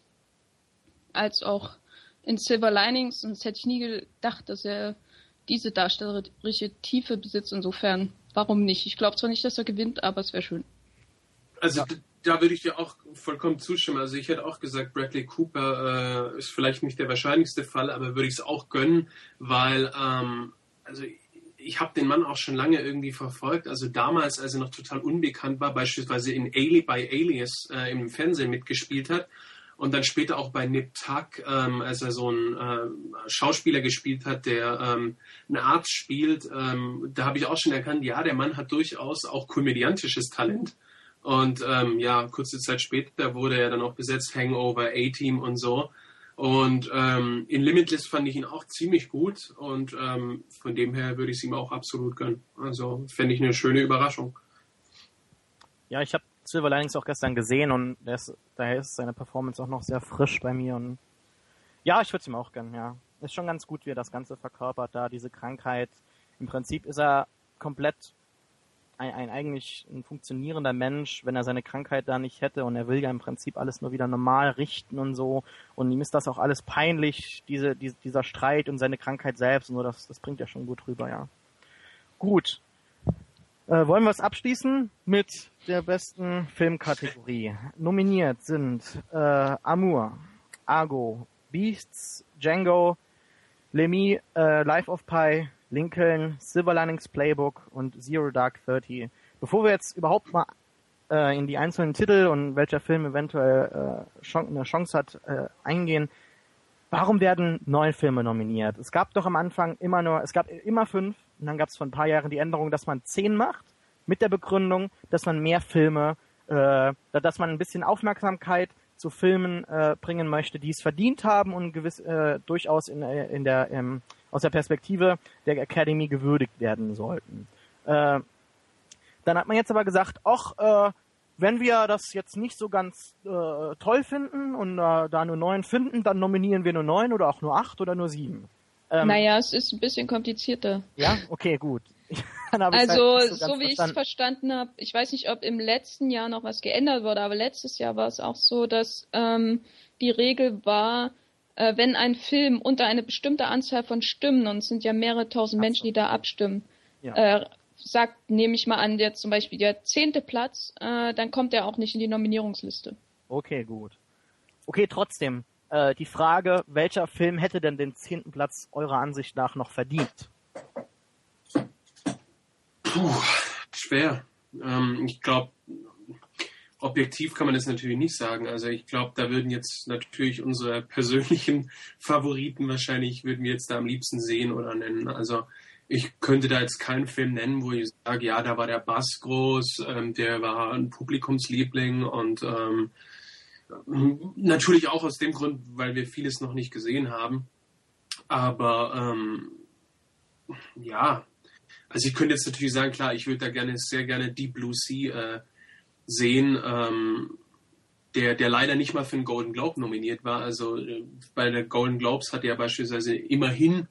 als auch in Silver Linings. Und das hätte ich nie gedacht, dass er diese darstellerische Tiefe besitzt. Insofern, warum nicht? Ich glaube zwar nicht, dass er gewinnt, aber es wäre schön. Also ja. da würde ich dir auch vollkommen zustimmen. Also ich hätte auch gesagt, Bradley Cooper äh, ist vielleicht nicht der wahrscheinlichste Fall, aber würde ich es auch gönnen, weil ähm, also ich habe den Mann auch schon lange irgendwie verfolgt. Also damals, als er noch total unbekannt war, beispielsweise in Ali bei Alias äh, im Fernsehen mitgespielt hat und dann später auch bei Nip Tuck, ähm, als er so einen äh, Schauspieler gespielt hat, der ähm, einen Arzt spielt, ähm, da habe ich auch schon erkannt, ja, der Mann hat durchaus auch komödiantisches Talent. Und ähm, ja, kurze Zeit später wurde er dann auch besetzt, Hangover, A-Team und so. Und ähm, in Limitless fand ich ihn auch ziemlich gut und ähm, von dem her würde ich es ihm auch absolut gönnen. Also fände ich eine schöne Überraschung. Ja, ich habe Silver Linings auch gestern gesehen und ist, daher ist seine Performance auch noch sehr frisch bei mir und ja, ich würde es ihm auch gönnen, ja. Ist schon ganz gut, wie er das Ganze verkörpert da, diese Krankheit. Im Prinzip ist er komplett ein, ein eigentlich ein funktionierender Mensch, wenn er seine Krankheit da nicht hätte und er will ja im Prinzip alles nur wieder normal richten und so und ihm ist das auch alles peinlich, diese, diese dieser Streit und seine Krankheit selbst und so, das, das bringt er schon gut rüber, ja. Gut, äh, wollen wir es abschließen mit der besten Filmkategorie? Nominiert sind äh, Amour, Argo, Beasts, Django, Lemmy, äh, Life of Pi, Lincoln, Silver Linings Playbook und Zero Dark Thirty. Bevor wir jetzt überhaupt mal äh, in die einzelnen Titel und welcher Film eventuell äh, eine Chance hat äh, eingehen, warum werden neun Filme nominiert? Es gab doch am Anfang immer nur, es gab immer fünf und dann gab es vor ein paar Jahren die Änderung, dass man zehn macht, mit der Begründung, dass man mehr Filme, äh, dass man ein bisschen Aufmerksamkeit zu Filmen äh, bringen möchte, die es verdient haben und gewiss äh, durchaus in, äh, in der ähm, aus der Perspektive der Academy gewürdigt werden sollten. Äh, dann hat man jetzt aber gesagt, ach, äh, wenn wir das jetzt nicht so ganz äh, toll finden und äh, da nur neun finden, dann nominieren wir nur neun oder auch nur acht oder nur sieben. Ähm, naja, es ist ein bisschen komplizierter. Ja, okay, gut. also, halt so, so wie ich es verstanden habe, ich weiß nicht, ob im letzten Jahr noch was geändert wurde, aber letztes Jahr war es auch so, dass ähm, die Regel war, äh, wenn ein Film unter eine bestimmte Anzahl von Stimmen, und es sind ja mehrere tausend so. Menschen, die da abstimmen, ja. äh, sagt, nehme ich mal an, der zum Beispiel der zehnte Platz, äh, dann kommt er auch nicht in die Nominierungsliste. Okay, gut. Okay, trotzdem, äh, die Frage, welcher Film hätte denn den zehnten Platz eurer Ansicht nach noch verdient? Puh, schwer. Ähm, ich glaube, objektiv kann man das natürlich nicht sagen. Also ich glaube, da würden jetzt natürlich unsere persönlichen Favoriten wahrscheinlich, würden wir jetzt da am liebsten sehen oder nennen. Also ich könnte da jetzt keinen Film nennen, wo ich sage, ja, da war der Bass groß, ähm, der war ein Publikumsliebling und ähm, natürlich auch aus dem Grund, weil wir vieles noch nicht gesehen haben. Aber ähm, ja, also ich könnte jetzt natürlich sagen, klar, ich würde da gerne sehr gerne Deep Blue Sea äh, sehen, ähm, der, der leider nicht mal für den Golden Globe nominiert war. Also äh, bei der Golden Globes hat er beispielsweise immerhin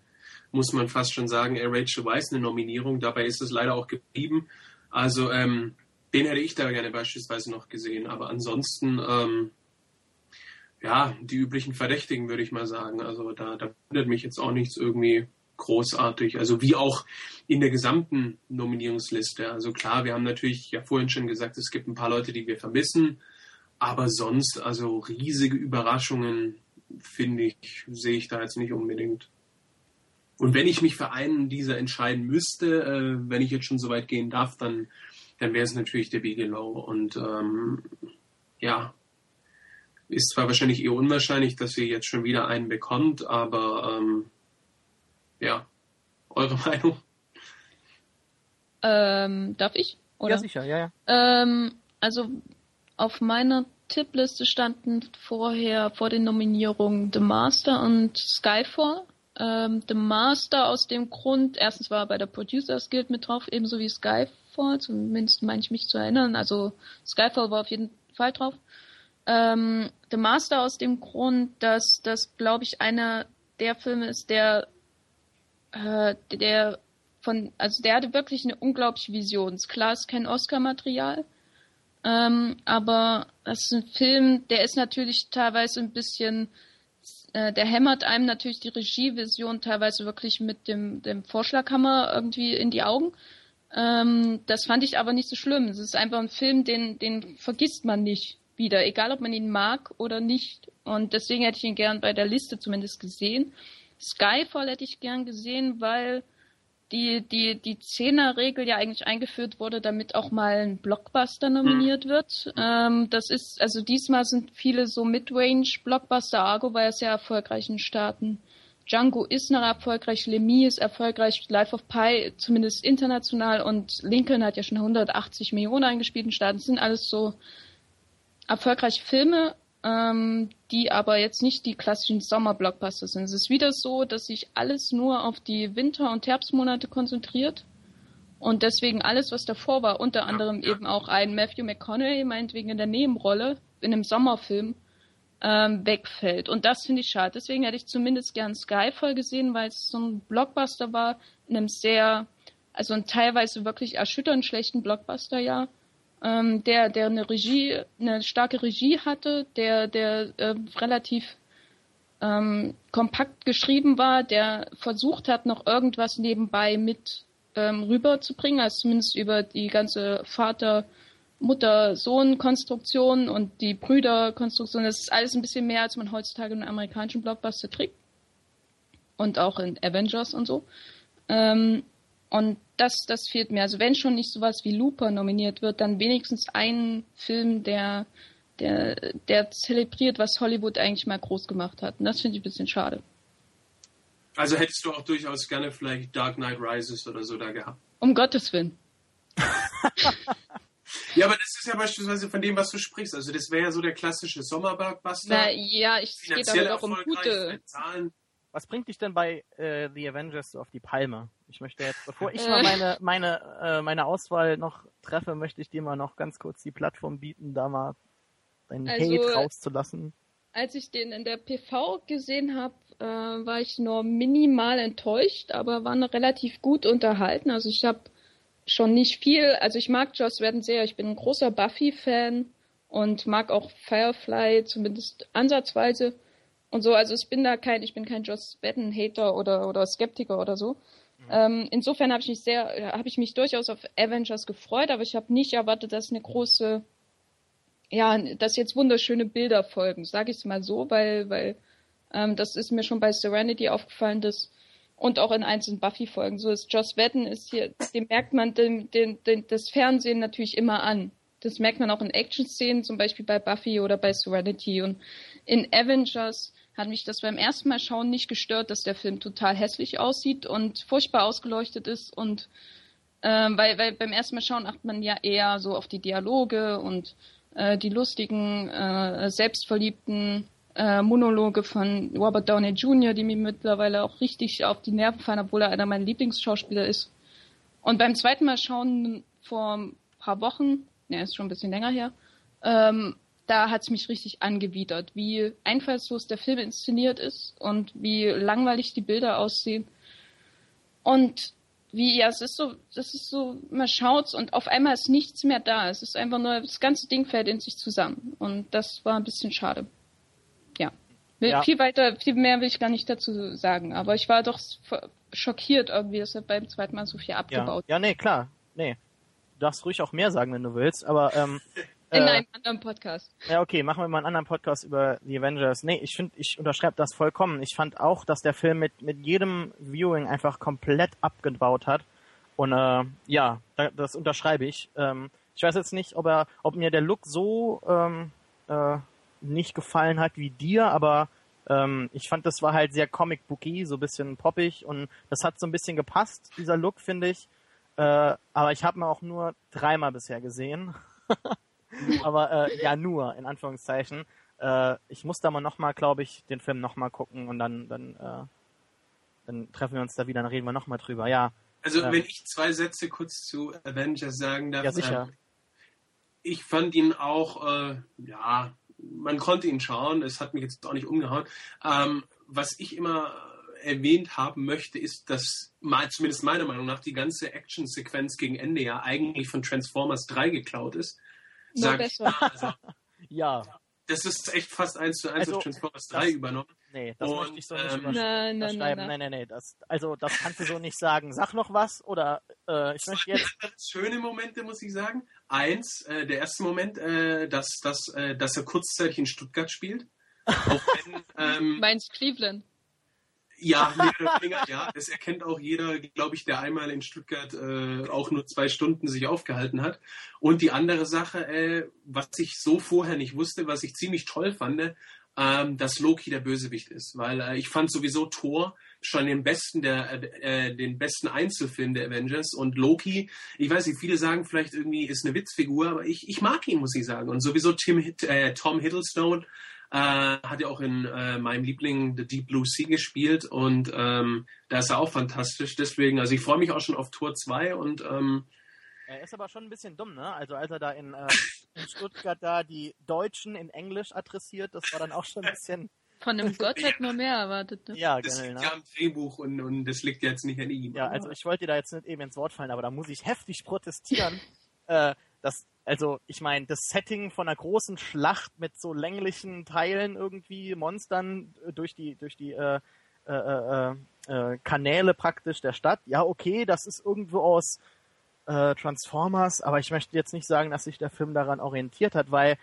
muss man fast schon sagen, äh, Rachel Weisz eine Nominierung. Dabei ist es leider auch geblieben. Also ähm, den hätte ich da gerne beispielsweise noch gesehen. Aber ansonsten, ähm, ja, die üblichen Verdächtigen würde ich mal sagen. Also da, da wundert mich jetzt auch nichts irgendwie großartig. Also wie auch in der gesamten Nominierungsliste. Also klar, wir haben natürlich ja vorhin schon gesagt, es gibt ein paar Leute, die wir vermissen. Aber sonst, also riesige Überraschungen, finde ich, sehe ich da jetzt nicht unbedingt. Und wenn ich mich für einen dieser entscheiden müsste, äh, wenn ich jetzt schon so weit gehen darf, dann, dann wäre es natürlich der Bigelow. Und ähm, ja, ist zwar wahrscheinlich eher unwahrscheinlich, dass ihr jetzt schon wieder einen bekommt, aber ähm, ja, eure Meinung? Ähm, darf ich? Oder? Ja, sicher, ja, ja. Ähm, also auf meiner Tippliste standen vorher vor den Nominierungen The Master und Skyfall ähm, The Master aus dem Grund, erstens war er bei der Producers Guild mit drauf, ebenso wie Skyfall, zumindest meine ich mich zu erinnern. Also Skyfall war auf jeden Fall drauf. Ähm, The Master aus dem Grund, dass das, glaube ich, einer der Filme ist, der, äh, der von, also der hatte wirklich eine unglaubliche Vision. Klar, ist kein Oscar-Material, ähm, aber das ist ein Film, der ist natürlich teilweise ein bisschen äh, der hämmert einem natürlich die Regievision teilweise wirklich mit dem, dem Vorschlaghammer irgendwie in die Augen. Ähm, das fand ich aber nicht so schlimm. Es ist einfach ein Film, den, den vergisst man nicht wieder, egal ob man ihn mag oder nicht. Und deswegen hätte ich ihn gern bei der Liste zumindest gesehen. Skyfall hätte ich gern gesehen, weil die, die, die Zehner-Regel ja eigentlich eingeführt wurde, damit auch mal ein Blockbuster nominiert mhm. wird. Ähm, das ist, also diesmal sind viele so Midrange-Blockbuster. Argo war ja sehr erfolgreich in Staaten. Django ist noch erfolgreich, Lemmy ist erfolgreich, Life of Pi zumindest international und Lincoln hat ja schon 180 Millionen eingespielt in Staaten. Das sind alles so erfolgreiche Filme, ähm, die aber jetzt nicht die klassischen Sommerblockbuster sind. Es ist wieder so, dass sich alles nur auf die Winter- und Herbstmonate konzentriert und deswegen alles, was davor war, unter anderem eben auch ein Matthew McConaughey, meinetwegen in der Nebenrolle in einem Sommerfilm, ähm, wegfällt. Und das finde ich schade. Deswegen hätte ich zumindest gern Skyfall gesehen, weil es so ein Blockbuster war, in einem sehr, also ein teilweise wirklich erschütternd schlechten Blockbuster, ja ähm, der, der eine Regie, eine starke Regie hatte, der, der äh, relativ ähm, kompakt geschrieben war, der versucht hat, noch irgendwas nebenbei mit ähm, rüberzubringen, also zumindest über die ganze Vater, Mutter, Sohn-Konstruktion und die Brüder-Konstruktion. Das ist alles ein bisschen mehr, als man heutzutage in amerikanischen Blockbuster trägt. Und auch in Avengers und so. Ähm, und das, das fehlt mir. Also wenn schon nicht sowas wie Looper nominiert wird, dann wenigstens ein Film, der, der, der zelebriert, was Hollywood eigentlich mal groß gemacht hat. Und das finde ich ein bisschen schade. Also hättest du auch durchaus gerne vielleicht Dark Knight Rises oder so da gehabt. Um Gottes Willen. ja, aber das ist ja beispielsweise von dem, was du sprichst. Also das wäre ja so der klassische Sommerblockbuster. Na, ja, ich gehe aber auch um gute Zahlen. Was bringt dich denn bei äh, The Avengers auf die Palme? Ich möchte jetzt, bevor ich mal meine, meine, äh, meine Auswahl noch treffe, möchte ich dir mal noch ganz kurz die Plattform bieten, da mal deinen also, Hate rauszulassen. Als ich den in der PV gesehen habe, äh, war ich nur minimal enttäuscht, aber war noch relativ gut unterhalten. Also ich habe schon nicht viel, also ich mag Joss Whedon sehr, ich bin ein großer Buffy-Fan und mag auch Firefly, zumindest ansatzweise und so. Also ich bin da kein, ich bin kein Joss Whedon Hater oder oder Skeptiker oder so. Mhm. Ähm, insofern habe ich mich sehr, habe ich mich durchaus auf Avengers gefreut, aber ich habe nicht erwartet, dass eine große, ja, dass jetzt wunderschöne Bilder folgen, sage ich es mal so, weil weil ähm, das ist mir schon bei Serenity aufgefallen, dass und auch in einzelnen Buffy-Folgen. So ist Joss Whedon ist hier, dem merkt man den, den, den, das Fernsehen natürlich immer an. Das merkt man auch in Action-Szenen, zum Beispiel bei Buffy oder bei Serenity. Und in Avengers hat mich das beim ersten Mal schauen nicht gestört, dass der Film total hässlich aussieht und furchtbar ausgeleuchtet ist und ähm, weil, weil beim ersten Mal schauen achtet man ja eher so auf die Dialoge und äh, die lustigen, äh, selbstverliebten äh, Monologe von Robert Downey Jr., die mir mittlerweile auch richtig auf die Nerven fallen, obwohl er einer meiner Lieblingsschauspieler ist. Und beim zweiten Mal schauen vor ein paar Wochen, ja, ist schon ein bisschen länger her, ähm, da hat es mich richtig angewidert, wie einfallslos der Film inszeniert ist und wie langweilig die Bilder aussehen. Und wie, ja, es ist so, das ist so, man schaut's und auf einmal ist nichts mehr da. Es ist einfach nur, das ganze Ding fällt in sich zusammen. Und das war ein bisschen schade. Ja. ja. Viel weiter, viel mehr will ich gar nicht dazu sagen. Aber ich war doch schockiert irgendwie, dass er beim zweiten Mal so viel abgebaut Ja, ja nee, klar. Nee. Du darfst ruhig auch mehr sagen, wenn du willst, aber ähm, in äh, einem anderen Podcast. Ja, okay, machen wir mal einen anderen Podcast über die Avengers. Nee, ich finde, ich unterschreibe das vollkommen. Ich fand auch, dass der Film mit, mit jedem Viewing einfach komplett abgebaut hat. Und äh, ja, das unterschreibe ich. Ähm, ich weiß jetzt nicht, ob er, ob mir der Look so ähm, äh, nicht gefallen hat wie dir, aber ähm, ich fand, das war halt sehr comic booky, so ein bisschen poppig und das hat so ein bisschen gepasst, dieser Look, finde ich. Äh, aber ich habe ihn auch nur dreimal bisher gesehen. Aber äh, ja, nur, in Anführungszeichen. Äh, ich muss da mal nochmal, glaube ich, den Film nochmal gucken und dann, dann, äh, dann treffen wir uns da wieder, dann reden wir nochmal drüber. Ja. Also wenn ich zwei Sätze kurz zu Avengers sagen darf. Ja, sicher. Ich fand ihn auch, äh, ja, man konnte ihn schauen, es hat mich jetzt auch nicht umgehauen. Ähm, was ich immer erwähnt haben möchte, ist, dass mal, zumindest meiner Meinung nach die ganze Action-Sequenz gegen Ende ja eigentlich von Transformers 3 geklaut ist. Sag ich, also, ja. Das ist echt fast eins zu eins also, auf Transformers 3 das, übernommen. Nee, das und, möchte ich so nicht ähm, nein, nein, nein, nein, nein, nein, das, also das kannst du so nicht sagen. Sag noch was oder äh, ich möchte jetzt. Schöne Momente, muss ich sagen. Eins, äh, der erste Moment, äh, dass, dass, äh, dass er kurzzeitig in Stuttgart spielt. Auch wenn, ähm, Meinst Cleveland? Ja, Finger, ja, das erkennt auch jeder, glaube ich, der einmal in Stuttgart äh, auch nur zwei Stunden sich aufgehalten hat. Und die andere Sache, äh, was ich so vorher nicht wusste, was ich ziemlich toll fand, ähm, dass Loki der Bösewicht ist, weil äh, ich fand sowieso Thor schon den besten der äh, den besten Einzelfilm der Avengers und Loki, ich weiß nicht, viele sagen vielleicht irgendwie ist eine Witzfigur, aber ich, ich mag ihn, muss ich sagen. Und sowieso Tim, äh, Tom Hiddleston äh, hat ja auch in äh, meinem Liebling The Deep Blue Sea gespielt und ähm, da ist er auch fantastisch. Deswegen, also ich freue mich auch schon auf Tour 2 und ähm, er ist aber schon ein bisschen dumm, ne? Also als er da in, äh, in Stuttgart da die Deutschen in Englisch adressiert, das war dann auch schon ein bisschen. Von einem Gott hätte man mehr erwartet. Ne? Ja, das genau. liegt ja am Drehbuch und, und das liegt jetzt nicht an ihm. Ja, also ich wollte dir da jetzt nicht eben ins Wort fallen, aber da muss ich heftig protestieren. äh, das, also ich meine, das Setting von einer großen Schlacht mit so länglichen Teilen irgendwie, Monstern äh, durch die, durch die äh, äh, äh, äh, Kanäle praktisch der Stadt, ja okay, das ist irgendwo aus äh, Transformers, aber ich möchte jetzt nicht sagen, dass sich der Film daran orientiert hat, weil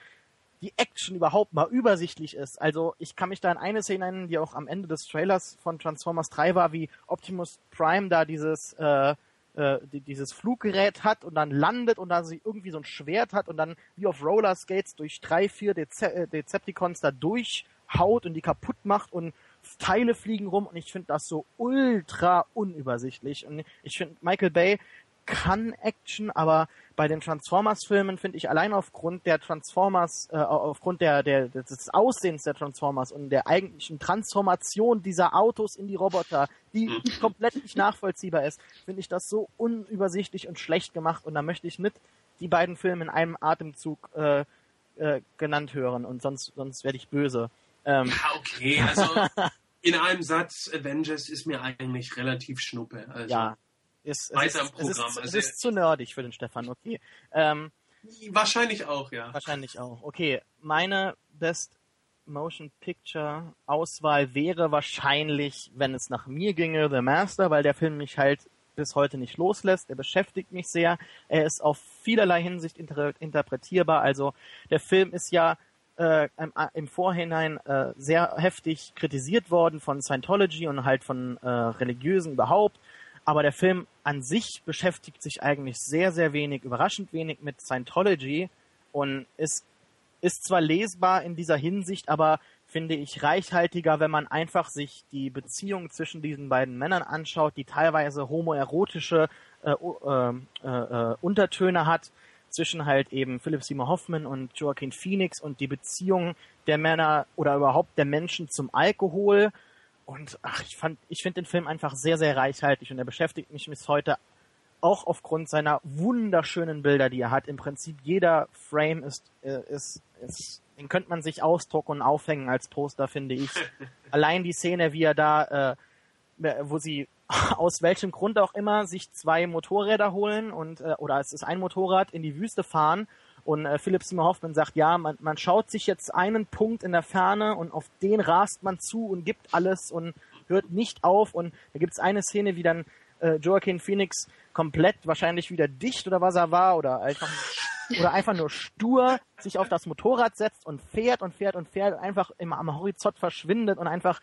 die Action überhaupt mal übersichtlich ist. Also ich kann mich da an eine Szene erinnern, die auch am Ende des Trailers von Transformers 3 war, wie Optimus Prime da dieses äh, äh, die, dieses Fluggerät hat und dann landet und dann sie irgendwie so ein Schwert hat und dann wie auf Roller Skates durch drei, vier Dece äh, Decepticons da durchhaut und die kaputt macht und Teile fliegen rum und ich finde das so ultra unübersichtlich. Und ich finde Michael Bay kann Action, aber bei den Transformers-Filmen finde ich allein aufgrund der Transformers, äh, aufgrund der, der, des Aussehens der Transformers und der eigentlichen Transformation dieser Autos in die Roboter, die mhm. komplett nicht nachvollziehbar ist, finde ich das so unübersichtlich und schlecht gemacht und da möchte ich nicht die beiden Filme in einem Atemzug äh, äh, genannt hören und sonst, sonst werde ich böse. Ähm. Ja, okay, also in einem Satz, Avengers ist mir eigentlich relativ schnuppe. Also. Ja, ist, weiter im Programm. Es ist, also es ist zu nerdig für den Stefan, okay. Ähm, wahrscheinlich auch, ja. Wahrscheinlich auch. Okay, meine Best Motion Picture Auswahl wäre wahrscheinlich, wenn es nach mir ginge, The Master, weil der Film mich halt bis heute nicht loslässt. Er beschäftigt mich sehr. Er ist auf vielerlei Hinsicht inter interpretierbar. Also der Film ist ja äh, im, im, Vorhinein äh, sehr heftig kritisiert worden von Scientology und halt von äh, Religiösen überhaupt. Aber der Film an sich beschäftigt sich eigentlich sehr, sehr wenig, überraschend wenig mit Scientology und ist, ist zwar lesbar in dieser Hinsicht, aber finde ich, reichhaltiger, wenn man einfach sich die Beziehung zwischen diesen beiden Männern anschaut, die teilweise homoerotische äh, äh, äh, Untertöne hat zwischen halt eben Philip Seymour Hoffman und Joaquin Phoenix und die Beziehung der Männer oder überhaupt der Menschen zum Alkohol. Und ach, ich fand, ich finde den Film einfach sehr, sehr reichhaltig und er beschäftigt mich bis heute auch aufgrund seiner wunderschönen Bilder, die er hat. Im Prinzip jeder Frame ist, äh, ist, ist den könnte man sich ausdrucken und aufhängen als Poster, finde ich. Allein die Szene, wie er da, äh, wo sie aus welchem Grund auch immer sich zwei Motorräder holen und äh, oder es ist ein Motorrad in die Wüste fahren und äh, Philipp Seymour Hoffman sagt, ja, man, man schaut sich jetzt einen Punkt in der Ferne und auf den rast man zu und gibt alles und hört nicht auf und da gibt's eine Szene, wie dann äh, Joaquin Phoenix komplett wahrscheinlich wieder dicht oder was er war oder einfach oder einfach nur stur sich auf das Motorrad setzt und fährt und fährt und fährt und einfach immer am Horizont verschwindet und einfach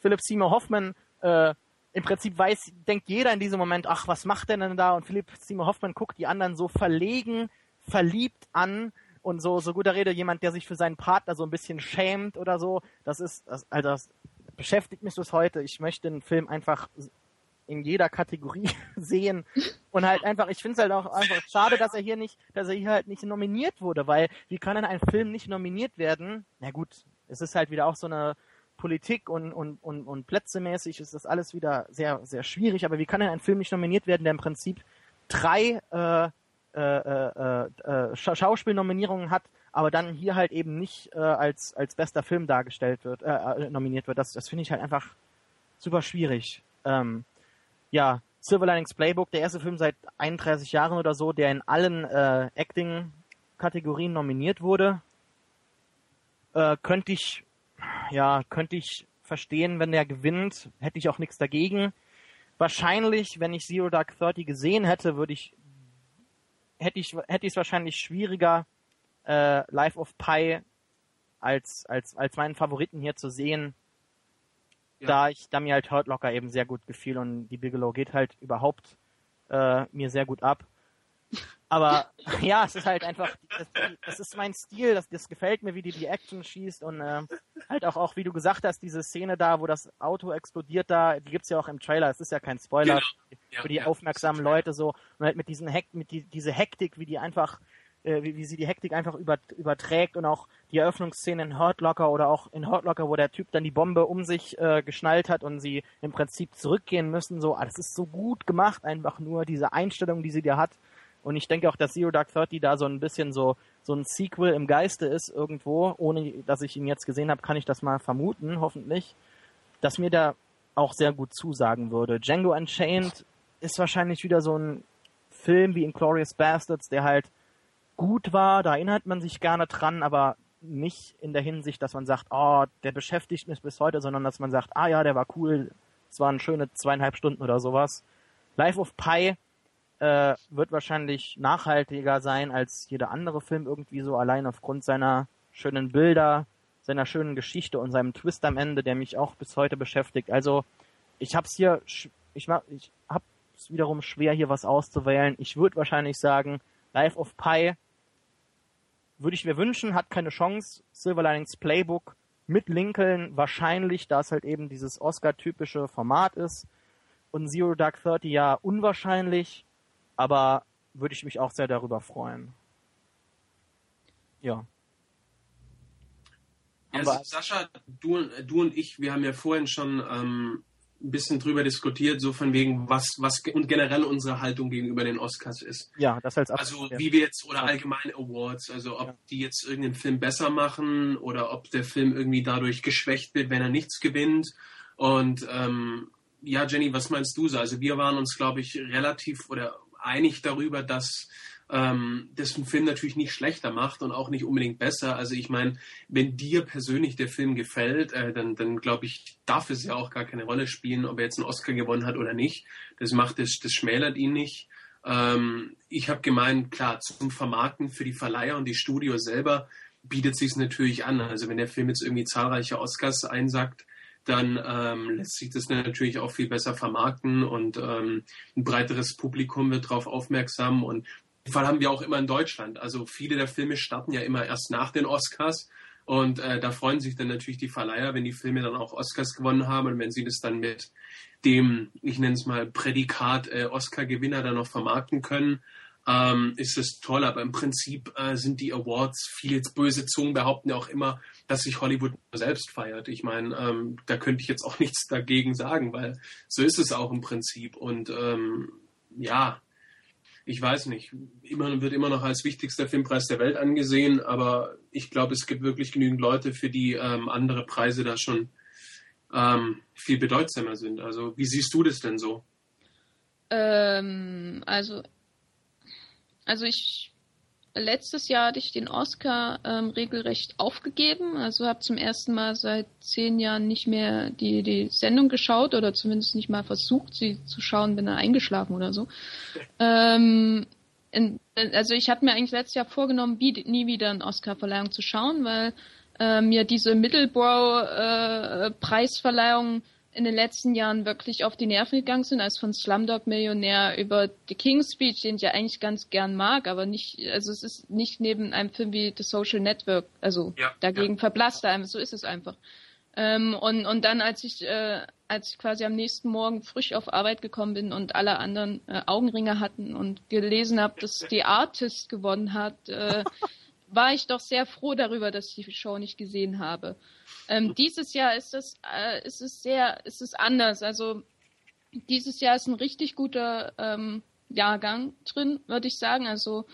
Philipp Seymour Hoffman äh, im Prinzip weiß, denkt jeder in diesem Moment, ach, was macht der denn da? Und Philipp Seymour Hoffman guckt die anderen so verlegen, verliebt an und so, so guter Rede, jemand, der sich für seinen Partner so ein bisschen schämt oder so. Das ist, das, also das beschäftigt mich bis heute. Ich möchte den Film einfach in jeder Kategorie sehen. Und halt einfach, ich finde es halt auch einfach schade, dass er hier nicht, dass er hier halt nicht nominiert wurde, weil wie kann denn ein Film nicht nominiert werden? Na gut, es ist halt wieder auch so eine Politik und, und, und, und plätzemäßig ist das alles wieder sehr, sehr schwierig, aber wie kann denn ein Film nicht nominiert werden, der im Prinzip drei äh, äh, äh, äh, Schauspielnominierungen hat, aber dann hier halt eben nicht äh, als, als bester Film dargestellt wird, äh, äh nominiert wird. Das, das finde ich halt einfach super schwierig. Ähm, ja, Silver Linings Playbook, der erste Film seit 31 Jahren oder so, der in allen äh, Acting-Kategorien nominiert wurde. Äh, könnte ich, ja, könnte ich verstehen, wenn der gewinnt, hätte ich auch nichts dagegen. Wahrscheinlich, wenn ich Zero Dark Thirty gesehen hätte, würde ich, hätte ich, hätte ich es wahrscheinlich schwieriger, äh, Life of Pi als, als, als meinen Favoriten hier zu sehen ja. da ich, da mir halt Hurt Locker eben sehr gut gefiel und die Bigelow geht halt überhaupt äh, mir sehr gut ab. Aber ja, es ist halt einfach, das, das ist mein Stil, das, das gefällt mir, wie die die Action schießt und äh, halt auch, auch, wie du gesagt hast, diese Szene da, wo das Auto explodiert da, die gibt's ja auch im Trailer, es ist ja kein Spoiler genau. ja, für die ja, aufmerksamen Leute so und halt mit diesen Hekt, mit die, diese Hektik, wie die einfach äh, wie, wie sie die Hektik einfach über, überträgt und auch die Eröffnungsszene in Hurt Locker oder auch in Hurt Locker, wo der Typ dann die Bombe um sich äh, geschnallt hat und sie im Prinzip zurückgehen müssen, so, ah, das ist so gut gemacht, einfach nur diese Einstellung, die sie dir hat. Und ich denke auch, dass Zero Dark Thirty da so ein bisschen so, so ein Sequel im Geiste ist irgendwo. Ohne dass ich ihn jetzt gesehen habe, kann ich das mal vermuten, hoffentlich. Dass mir da auch sehr gut zusagen würde. Django Unchained ist wahrscheinlich wieder so ein Film wie Inglorious Bastards, der halt gut war, da erinnert man sich gerne dran, aber nicht in der Hinsicht, dass man sagt, oh, der beschäftigt mich bis heute, sondern dass man sagt, ah ja, der war cool, es waren schöne zweieinhalb Stunden oder sowas. Life of Pi äh, wird wahrscheinlich nachhaltiger sein als jeder andere Film irgendwie so, allein aufgrund seiner schönen Bilder, seiner schönen Geschichte und seinem Twist am Ende, der mich auch bis heute beschäftigt. Also ich hab's hier, ich, ich hab's wiederum schwer hier was auszuwählen. Ich würde wahrscheinlich sagen, Life of Pi würde ich mir wünschen, hat keine Chance. Silver Linings Playbook mit Lincoln wahrscheinlich, da es halt eben dieses Oscar-typische Format ist. Und Zero Dark Thirty ja unwahrscheinlich, aber würde ich mich auch sehr darüber freuen. Ja. Ja, Sascha, du, du und ich, wir haben ja vorhin schon ähm, ein bisschen drüber diskutiert, so von wegen, was, was und generell unsere Haltung gegenüber den Oscars ist. Ja, das als Also wie wir jetzt, oder allgemein Awards, also ob ja. die jetzt irgendeinen Film besser machen oder ob der Film irgendwie dadurch geschwächt wird, wenn er nichts gewinnt. Und ähm, ja, Jenny, was meinst du so? Also wir waren uns, glaube ich, relativ oder einig darüber, dass ähm, das einen Film natürlich nicht schlechter macht und auch nicht unbedingt besser. Also ich meine, wenn dir persönlich der Film gefällt, äh, dann, dann glaube ich, darf es ja auch gar keine Rolle spielen, ob er jetzt einen Oscar gewonnen hat oder nicht. Das macht es, das schmälert ihn nicht. Ähm, ich habe gemeint, klar, zum Vermarkten für die Verleiher und die Studios selber bietet sich natürlich an. Also wenn der Film jetzt irgendwie zahlreiche Oscars einsackt, dann ähm, lässt sich das natürlich auch viel besser vermarkten und ähm, ein breiteres Publikum wird darauf aufmerksam und den Fall haben wir auch immer in Deutschland. Also viele der Filme starten ja immer erst nach den Oscars. Und äh, da freuen sich dann natürlich die Verleiher, wenn die Filme dann auch Oscars gewonnen haben und wenn sie das dann mit dem, ich nenne es mal, Prädikat äh, Oscar-Gewinner dann noch vermarkten können, ähm, ist es toll. Aber im Prinzip äh, sind die Awards, viele böse Zungen behaupten ja auch immer, dass sich Hollywood selbst feiert. Ich meine, ähm, da könnte ich jetzt auch nichts dagegen sagen, weil so ist es auch im Prinzip. Und ähm, ja, ich weiß nicht, immer, wird immer noch als wichtigster Filmpreis der Welt angesehen, aber ich glaube, es gibt wirklich genügend Leute, für die ähm, andere Preise da schon ähm, viel bedeutsamer sind. Also wie siehst du das denn so? Ähm, also, also ich letztes Jahr hatte ich den Oscar ähm, regelrecht aufgegeben. Also habe zum ersten Mal seit zehn Jahren nicht mehr die, die Sendung geschaut oder zumindest nicht mal versucht, sie zu schauen, bin dann eingeschlafen oder so. Ähm, in, also ich hatte mir eigentlich letztes Jahr vorgenommen, nie wieder eine Oscar-Verleihung zu schauen, weil äh, mir diese Middlebrow-Preisverleihung äh, in den letzten Jahren wirklich auf die Nerven gegangen sind, als von Slumdog Millionär über The King's Speech, den ich ja eigentlich ganz gern mag, aber nicht, also es ist nicht neben einem Film wie The Social Network, also ja, dagegen ja. verblasst er einfach, so ist es einfach. Ähm, und, und dann, als ich, äh, als ich quasi am nächsten Morgen frisch auf Arbeit gekommen bin und alle anderen äh, Augenringe hatten und gelesen habe, dass The Artist gewonnen hat, äh, war ich doch sehr froh darüber, dass ich die Show nicht gesehen habe. Ähm, dieses Jahr ist es, äh, ist es sehr, ist es anders. Also dieses Jahr ist ein richtig guter ähm, Jahrgang drin, würde ich sagen. Also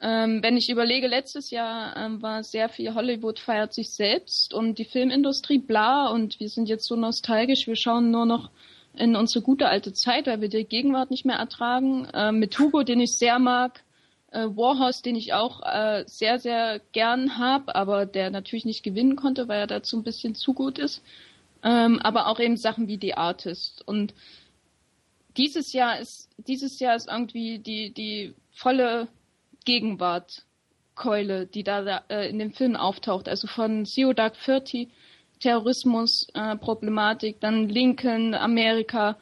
ähm, wenn ich überlege, letztes Jahr ähm, war sehr viel Hollywood feiert sich selbst und die Filmindustrie bla und wir sind jetzt so nostalgisch, wir schauen nur noch in unsere gute alte Zeit, weil wir die Gegenwart nicht mehr ertragen. Ähm, mit Hugo, den ich sehr mag, äh, Warhorse, den ich auch äh, sehr, sehr gern habe, aber der natürlich nicht gewinnen konnte, weil er dazu ein bisschen zu gut ist. Ähm, aber auch eben Sachen wie The Artist. Und dieses Jahr ist, dieses Jahr ist irgendwie die, die volle Gegenwartkeule, die da äh, in dem Film auftaucht. Also von Zero Dark Thirty, Terrorismus, äh, Problematik, dann Lincoln, Amerika.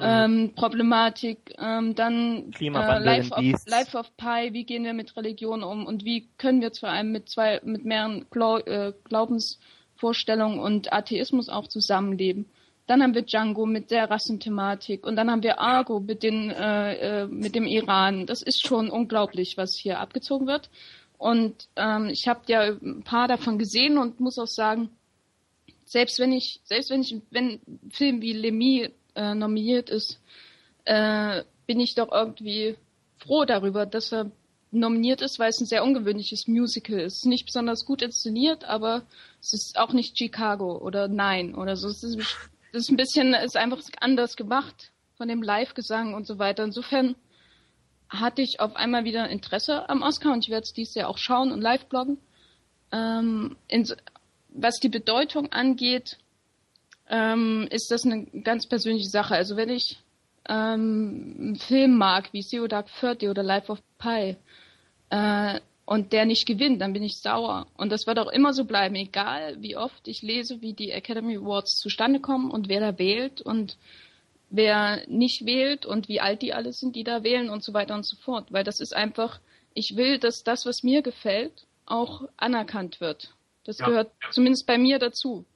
Ähm, Problematik, ähm, dann äh, Life, of, Life of Pi, wie gehen wir mit Religion um und wie können wir zu einem mit zwei, mit mehreren Glau äh, Glaubensvorstellungen und Atheismus auch zusammenleben. Dann haben wir Django mit der Rassenthematik und dann haben wir Argo mit, den, äh, äh, mit dem Iran. Das ist schon unglaublich, was hier abgezogen wird. Und ähm, ich habe ja ein paar davon gesehen und muss auch sagen, selbst wenn ich, selbst wenn ich, wenn Film wie Lemmy äh, nominiert ist, äh, bin ich doch irgendwie froh darüber, dass er nominiert ist, weil es ein sehr ungewöhnliches Musical ist. Nicht besonders gut inszeniert, aber es ist auch nicht Chicago oder Nein oder so. Es ist, es ist ein bisschen, ist einfach anders gemacht von dem Live-Gesang und so weiter. Insofern hatte ich auf einmal wieder Interesse am Oscar und ich werde es dieses Jahr auch schauen und live bloggen. Ähm, in, was die Bedeutung angeht, ähm, ist das eine ganz persönliche Sache. Also wenn ich ähm, einen Film mag, wie Zero Dark Thirty oder Life of Pi, äh, und der nicht gewinnt, dann bin ich sauer. Und das wird auch immer so bleiben, egal wie oft ich lese, wie die Academy Awards zustande kommen und wer da wählt und wer nicht wählt und wie alt die alle sind, die da wählen und so weiter und so fort. Weil das ist einfach, ich will, dass das, was mir gefällt, auch anerkannt wird. Das ja, gehört zumindest bei mir dazu.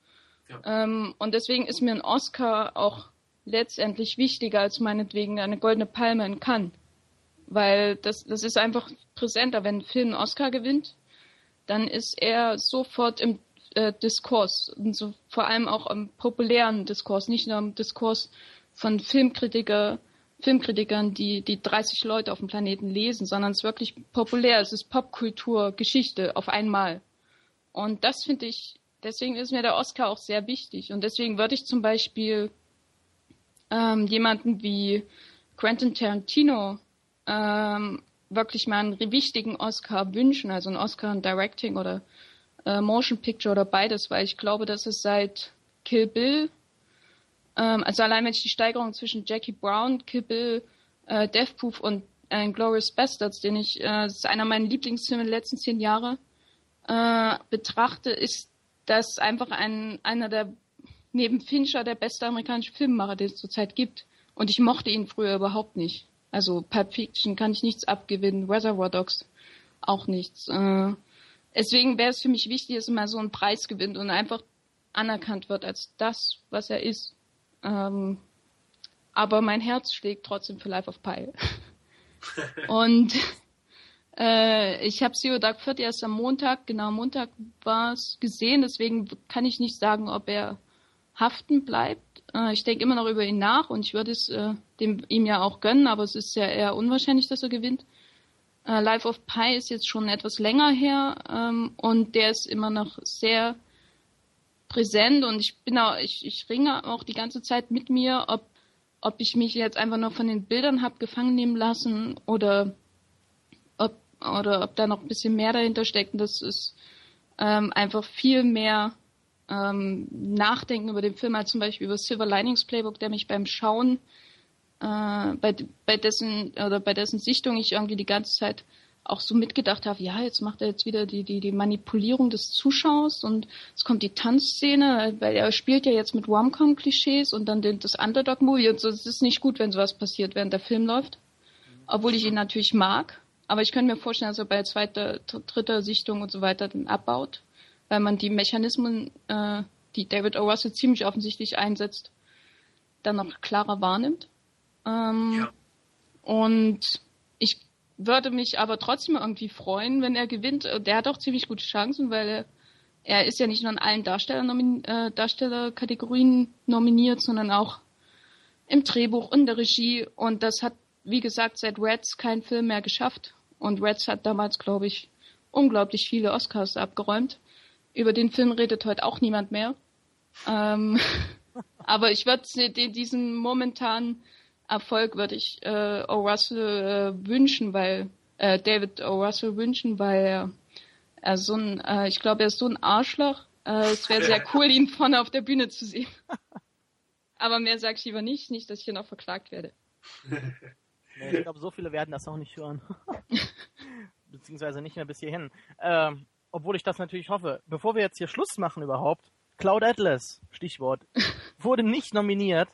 Ähm, und deswegen ist mir ein Oscar auch letztendlich wichtiger als meinetwegen eine goldene Palme in Cannes. Weil das, das ist einfach präsenter. Wenn ein Film einen Oscar gewinnt, dann ist er sofort im äh, Diskurs und so, vor allem auch im populären Diskurs, nicht nur im Diskurs von Filmkritiker, Filmkritikern, die, die 30 Leute auf dem Planeten lesen, sondern es ist wirklich populär, es ist Popkultur, Geschichte auf einmal. Und das finde ich deswegen ist mir der Oscar auch sehr wichtig. Und deswegen würde ich zum Beispiel ähm, jemanden wie Quentin Tarantino ähm, wirklich mal einen wichtigen Oscar wünschen, also einen Oscar in Directing oder äh, Motion Picture oder beides, weil ich glaube, dass es seit Kill Bill, ähm, also allein wenn ich die Steigerung zwischen Jackie Brown, Kill Bill, äh, Death Proof und äh, Glorious Bastards, den ich, äh, das ist einer meiner Lieblingsfilme der letzten zehn Jahre, äh, betrachte, ist dass einfach ein, einer der, neben Fincher, der beste amerikanische Filmemacher, den es zurzeit gibt. Und ich mochte ihn früher überhaupt nicht. Also Pulp Fiction kann ich nichts abgewinnen, Reservoir Dogs auch nichts. Äh, deswegen wäre es für mich wichtig, dass er mal so einen Preis gewinnt und einfach anerkannt wird als das, was er ist. Ähm, aber mein Herz schlägt trotzdem für Life of Pi. und äh, ich habe Zero Dark Thirty erst am Montag, genau Montag war es, gesehen, deswegen kann ich nicht sagen, ob er haften bleibt. Äh, ich denke immer noch über ihn nach und ich würde es äh, ihm ja auch gönnen, aber es ist ja eher unwahrscheinlich, dass er gewinnt. Äh, Life of Pi ist jetzt schon etwas länger her ähm, und der ist immer noch sehr präsent und ich bin auch, ich, ich ringe auch die ganze Zeit mit mir, ob, ob ich mich jetzt einfach nur von den Bildern habe gefangen nehmen lassen oder oder ob da noch ein bisschen mehr dahinter steckt. Und das ist ähm, einfach viel mehr ähm, Nachdenken über den Film als zum Beispiel über Silver Linings Playbook, der mich beim Schauen äh, bei, bei dessen oder bei dessen Sichtung ich irgendwie die ganze Zeit auch so mitgedacht habe, ja, jetzt macht er jetzt wieder die, die, die Manipulierung des Zuschauers und es kommt die Tanzszene, weil er spielt ja jetzt mit Rom-Com-Klischees und dann den, das Underdog-Movie und so. Es ist nicht gut, wenn sowas passiert, während der Film läuft. Obwohl ich ihn natürlich mag. Aber ich könnte mir vorstellen, dass er bei zweiter, dritter Sichtung und so weiter dann abbaut, weil man die Mechanismen, äh, die David O. Russell ziemlich offensichtlich einsetzt, dann noch klarer wahrnimmt. Ähm, ja. Und ich würde mich aber trotzdem irgendwie freuen, wenn er gewinnt. Der hat auch ziemlich gute Chancen, weil er, er ist ja nicht nur in allen Darsteller äh, Darstellerkategorien nominiert, sondern auch im Drehbuch und der Regie. Und das hat, wie gesagt, seit Reds kein Film mehr geschafft. Und Reds hat damals, glaube ich, unglaublich viele Oscars abgeräumt. Über den Film redet heute auch niemand mehr. Ähm, aber ich würde diesen momentan Erfolg würde ich äh, O'Russell äh, wünschen, weil äh, David O'Russell wünschen, weil er, er so ein, äh, ich glaube, er ist so ein Arschloch. Äh, es wäre sehr cool, ihn vorne auf der Bühne zu sehen. Aber mehr sage ich lieber nicht, nicht, dass ich hier noch verklagt werde. Ich glaube, so viele werden das auch nicht hören. Beziehungsweise nicht mehr bis hierhin. Ähm, obwohl ich das natürlich hoffe. Bevor wir jetzt hier Schluss machen überhaupt, Cloud Atlas, Stichwort, wurde nicht nominiert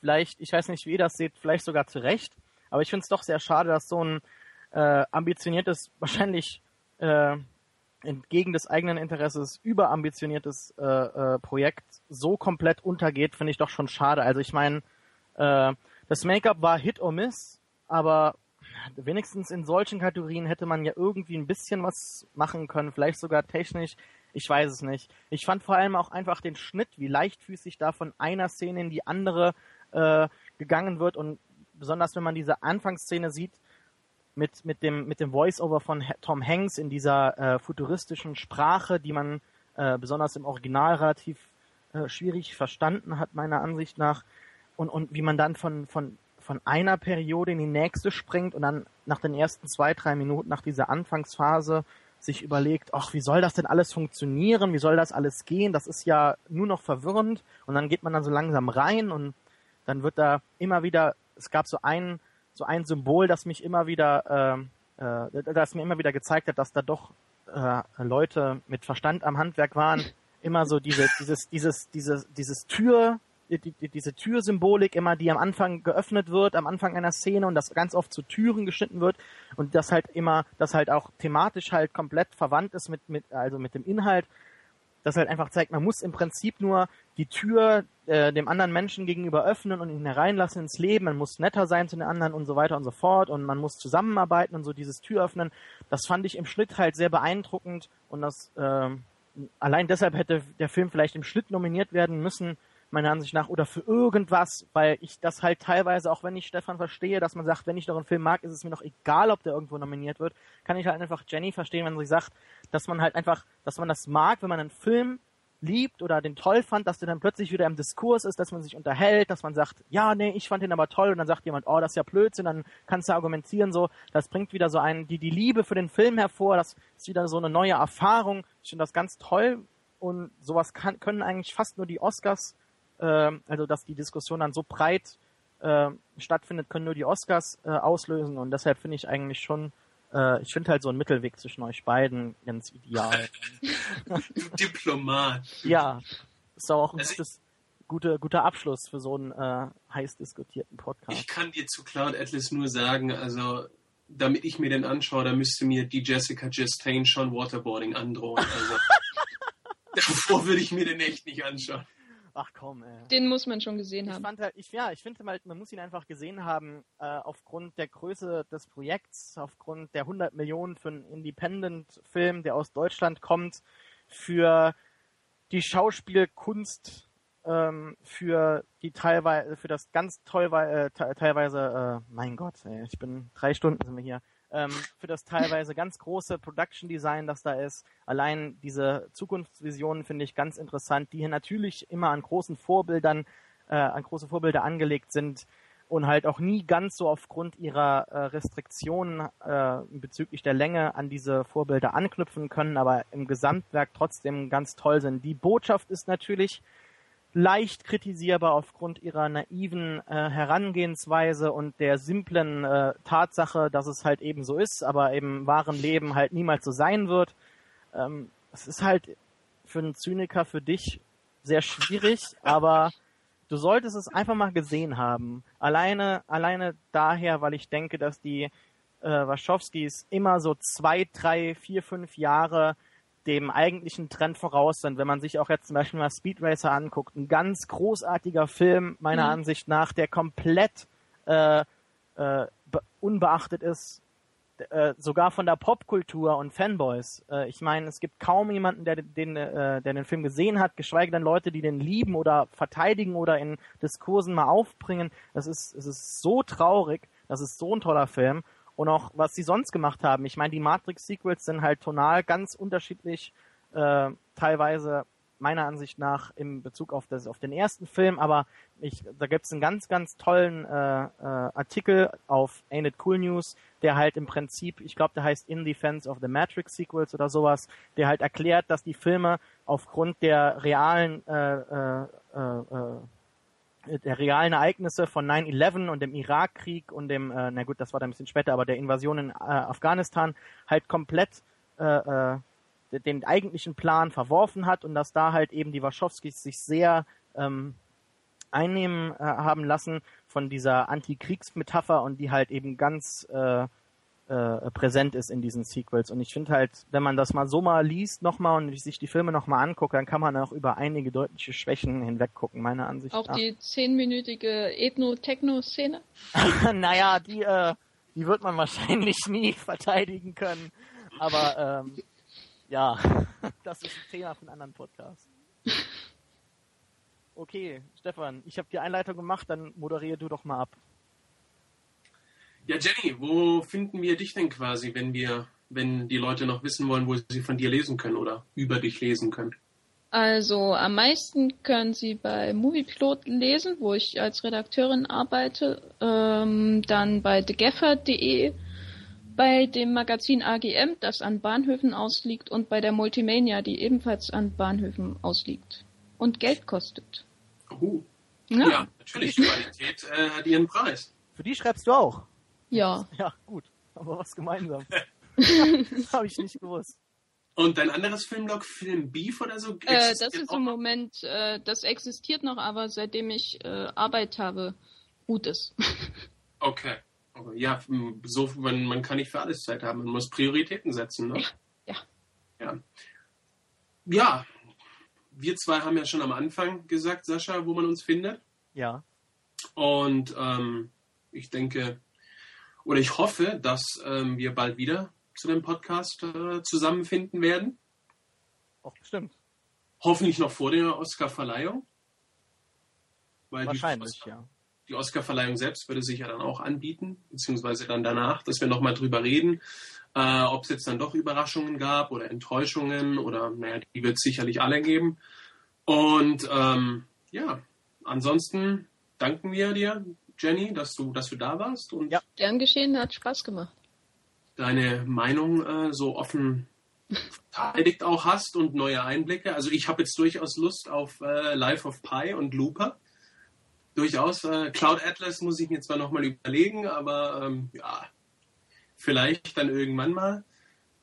vielleicht, ich weiß nicht, wie ihr das seht, vielleicht sogar zu Recht. Aber ich finde es doch sehr schade, dass so ein äh, ambitioniertes, wahrscheinlich äh, entgegen des eigenen Interesses überambitioniertes äh, äh, Projekt so komplett untergeht, finde ich doch schon schade. Also ich meine, äh, das Make-up war Hit or Miss, aber wenigstens in solchen Kategorien hätte man ja irgendwie ein bisschen was machen können, vielleicht sogar technisch. Ich weiß es nicht. Ich fand vor allem auch einfach den Schnitt, wie leichtfüßig da von einer Szene in die andere äh, gegangen wird und besonders wenn man diese Anfangsszene sieht mit mit dem mit dem Voice-over von Tom Hanks in dieser äh, futuristischen Sprache, die man äh, besonders im Original relativ äh, schwierig verstanden hat meiner Ansicht nach und und wie man dann von von von einer Periode in die nächste springt und dann nach den ersten zwei drei Minuten nach dieser Anfangsphase sich überlegt, ach, wie soll das denn alles funktionieren? Wie soll das alles gehen? Das ist ja nur noch verwirrend. Und dann geht man dann so langsam rein und dann wird da immer wieder, es gab so ein, so ein Symbol, das mich immer wieder, äh, äh, das mir immer wieder gezeigt hat, dass da doch äh, Leute mit Verstand am Handwerk waren. Immer so diese, dieses, dieses, dieses, dieses Tür, die, die, diese Türsymbolik immer, die am Anfang geöffnet wird, am Anfang einer Szene und das ganz oft zu Türen geschnitten wird und das halt immer, das halt auch thematisch halt komplett verwandt ist mit, mit, also mit dem Inhalt, das halt einfach zeigt, man muss im Prinzip nur die Tür äh, dem anderen Menschen gegenüber öffnen und ihn hereinlassen ins Leben. Man muss netter sein zu den anderen und so weiter und so fort und man muss zusammenarbeiten und so dieses Tür öffnen. Das fand ich im Schnitt halt sehr beeindruckend und das äh, allein deshalb hätte der Film vielleicht im Schnitt nominiert werden müssen, meiner Ansicht nach, oder für irgendwas, weil ich das halt teilweise, auch wenn ich Stefan verstehe, dass man sagt, wenn ich doch einen Film mag, ist es mir noch egal, ob der irgendwo nominiert wird, kann ich halt einfach Jenny verstehen, wenn sie sagt, dass man halt einfach, dass man das mag, wenn man einen Film liebt oder den toll fand, dass der dann plötzlich wieder im Diskurs ist, dass man sich unterhält, dass man sagt, ja, nee, ich fand den aber toll und dann sagt jemand, oh, das ist ja Blödsinn, dann kannst du argumentieren so, das bringt wieder so einen, die, die Liebe für den Film hervor, das ist wieder so eine neue Erfahrung. Ich finde das ganz toll und sowas kann, können eigentlich fast nur die Oscars äh, also dass die Diskussion dann so breit äh, stattfindet, können nur die Oscars äh, auslösen und deshalb finde ich eigentlich schon, äh, ich finde halt so einen Mittelweg zwischen euch beiden ganz ideal. du Diplomat. Ja, ist auch ein also gutes, gute, guter Abschluss für so einen äh, heiß diskutierten Podcast. Ich kann dir zu Cloud Atlas nur sagen, also damit ich mir den anschaue, da müsste mir die Jessica Chastain schon Waterboarding androhen. Also, davor würde ich mir den echt nicht anschauen. Ach komm, ey. Den muss man schon gesehen Ich haben. fand halt, ich, ja, ich finde halt, man muss ihn einfach gesehen haben, äh, aufgrund der Größe des Projekts, aufgrund der 100 Millionen für einen Independent-Film, der aus Deutschland kommt, für die Schauspielkunst, ähm, für die teilweise, für das ganz toll, äh, te- teilweise, äh, mein Gott, ey, ich bin drei Stunden sind wir hier, ähm, für das teilweise ganz große Production Design, das da ist. Allein diese Zukunftsvisionen finde ich ganz interessant, die hier natürlich immer an großen Vorbildern, äh, an große Vorbilder angelegt sind und halt auch nie ganz so aufgrund ihrer äh, Restriktionen äh, bezüglich der Länge an diese Vorbilder anknüpfen können, aber im Gesamtwerk trotzdem ganz toll sind. Die Botschaft ist natürlich leicht kritisierbar aufgrund ihrer naiven äh, Herangehensweise und der simplen äh, Tatsache, dass es halt eben so ist, aber im wahren Leben halt niemals so sein wird. Ähm, es ist halt für einen Zyniker, für dich sehr schwierig, aber du solltest es einfach mal gesehen haben. Alleine, alleine daher, weil ich denke, dass die äh, Wachowskis immer so zwei, drei, vier, fünf Jahre dem eigentlichen Trend voraus sind. Wenn man sich auch jetzt zum Beispiel mal Speed Racer anguckt, ein ganz großartiger Film meiner Mhm. Ansicht nach, der komplett äh, äh, be unbeachtet ist, äh, sogar von der Popkultur und Fanboys. Äh, ich meine, es gibt kaum jemanden, der den, äh, der den Film gesehen hat, geschweige denn Leute, die den lieben oder verteidigen oder in Diskursen mal aufbringen. Das ist, es ist so traurig. Das ist so ein toller Film. Und auch, was sie sonst gemacht haben. Ich meine, die Matrix-Sequels sind halt tonal ganz unterschiedlich, äh, teilweise meiner Ansicht nach im Bezug auf, das, auf den ersten Film, aber ich, da gibt's einen ganz, ganz tollen äh, äh, Artikel auf Ain't It Cool News, der halt im Prinzip, ich glaube, der heißt In Defense of the Matrix Sequels oder sowas, der halt erklärt, dass die Filme aufgrund der realen äh, äh, äh, äh, der realen Ereignisse von 9-11 und dem Irakkrieg und dem, äh, na gut, das war dann ein bisschen später, aber der Invasion in äh, Afghanistan halt komplett äh, äh, den eigentlichen Plan verworfen hat und dass da halt eben die Wachowskis sich sehr ähm, einnehmen äh, haben lassen von dieser Antikriegsmetapher und die halt eben ganz äh, äh, präsent ist in diesen Sequels. Und ich finde halt, wenn man das mal so mal liest nochmal und sich die Filme nochmal anguckt, dann kann man auch über einige deutliche Schwächen hinweggucken, meiner Ansicht Auch nach. die zehnminütige Ethno-Techno-Szene. naja, die, äh, die wird man wahrscheinlich nie verteidigen können. Aber ähm, ja, das ist ein Thema für einen anderen Podcast. Okay, Stefan, ich habe die Einleitung gemacht, dann moderier du doch mal ab. Ja, Jenny, wo finden wir dich denn quasi, wenn wir, wenn die Leute noch wissen wollen, wo sie von dir lesen können oder über dich lesen können? Also am meisten können Sie bei Moviepilot lesen, wo ich als Redakteurin arbeite, ähm, dann bei thegeffer.de, bei dem Magazin AGM, das an Bahnhöfen ausliegt, und bei der Multimania, die ebenfalls an Bahnhöfen ausliegt und Geld kostet. Oh, ja, natürlich, Qualität äh, hat ihren Preis. Für die schreibst du auch. Ja. Ja, gut. Aber was gemeinsam. habe ich nicht gewusst. Und dein anderes Filmblog, Film Beef oder so? Äh, das ist im? Moment, äh, das existiert noch, aber seitdem ich äh, Arbeit habe, ruht es. Okay. Aber ja, so, man, man kann nicht für alles Zeit haben. Man muss Prioritäten setzen, ne? Ja. Ja. Ja. Wir zwei haben ja schon am Anfang gesagt, Sascha, wo man uns findet. Ja. Und ähm, ich denke, oder ich hoffe, dass ähm, wir bald wieder zu dem Podcast äh, zusammenfinden werden. Auch bestimmt. Hoffentlich noch vor der Oscar-Verleihung. Weil Wahrscheinlich, die, Oscar- ja. die Oscar-Verleihung selbst würde sich ja dann auch anbieten, beziehungsweise dann danach, dass wir nochmal drüber reden, äh, ob es jetzt dann doch Überraschungen gab oder Enttäuschungen oder, naja, die wird es sicherlich alle geben. Und ähm, ja, ansonsten danken wir dir, Jenny, dass du, dass du da warst und Ja. Gern geschehen, hat Spaß gemacht. deine Meinung äh, so offen verteidigt auch hast und neue Einblicke. Also ich habe jetzt durchaus Lust auf äh, Life of Pi und Looper. Durchaus. Äh, Cloud Atlas muss ich mir zwar nochmal überlegen, aber ähm, ja, vielleicht dann irgendwann mal.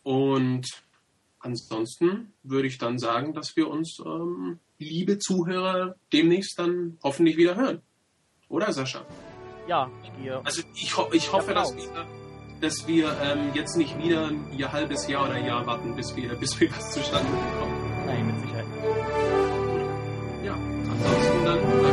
Und ansonsten würde ich dann sagen, dass wir uns, ähm, liebe Zuhörer, demnächst dann hoffentlich wieder hören. Oder Sascha? Ja, ich gehe. Also ich, ho ich hoffe, dass wir dass wir ähm, jetzt nicht wieder ein halbes Jahr oder ein Jahr warten, bis wir, bis wir was zustande bekommen. Nein, mit Sicherheit. Ja, ansonsten dann.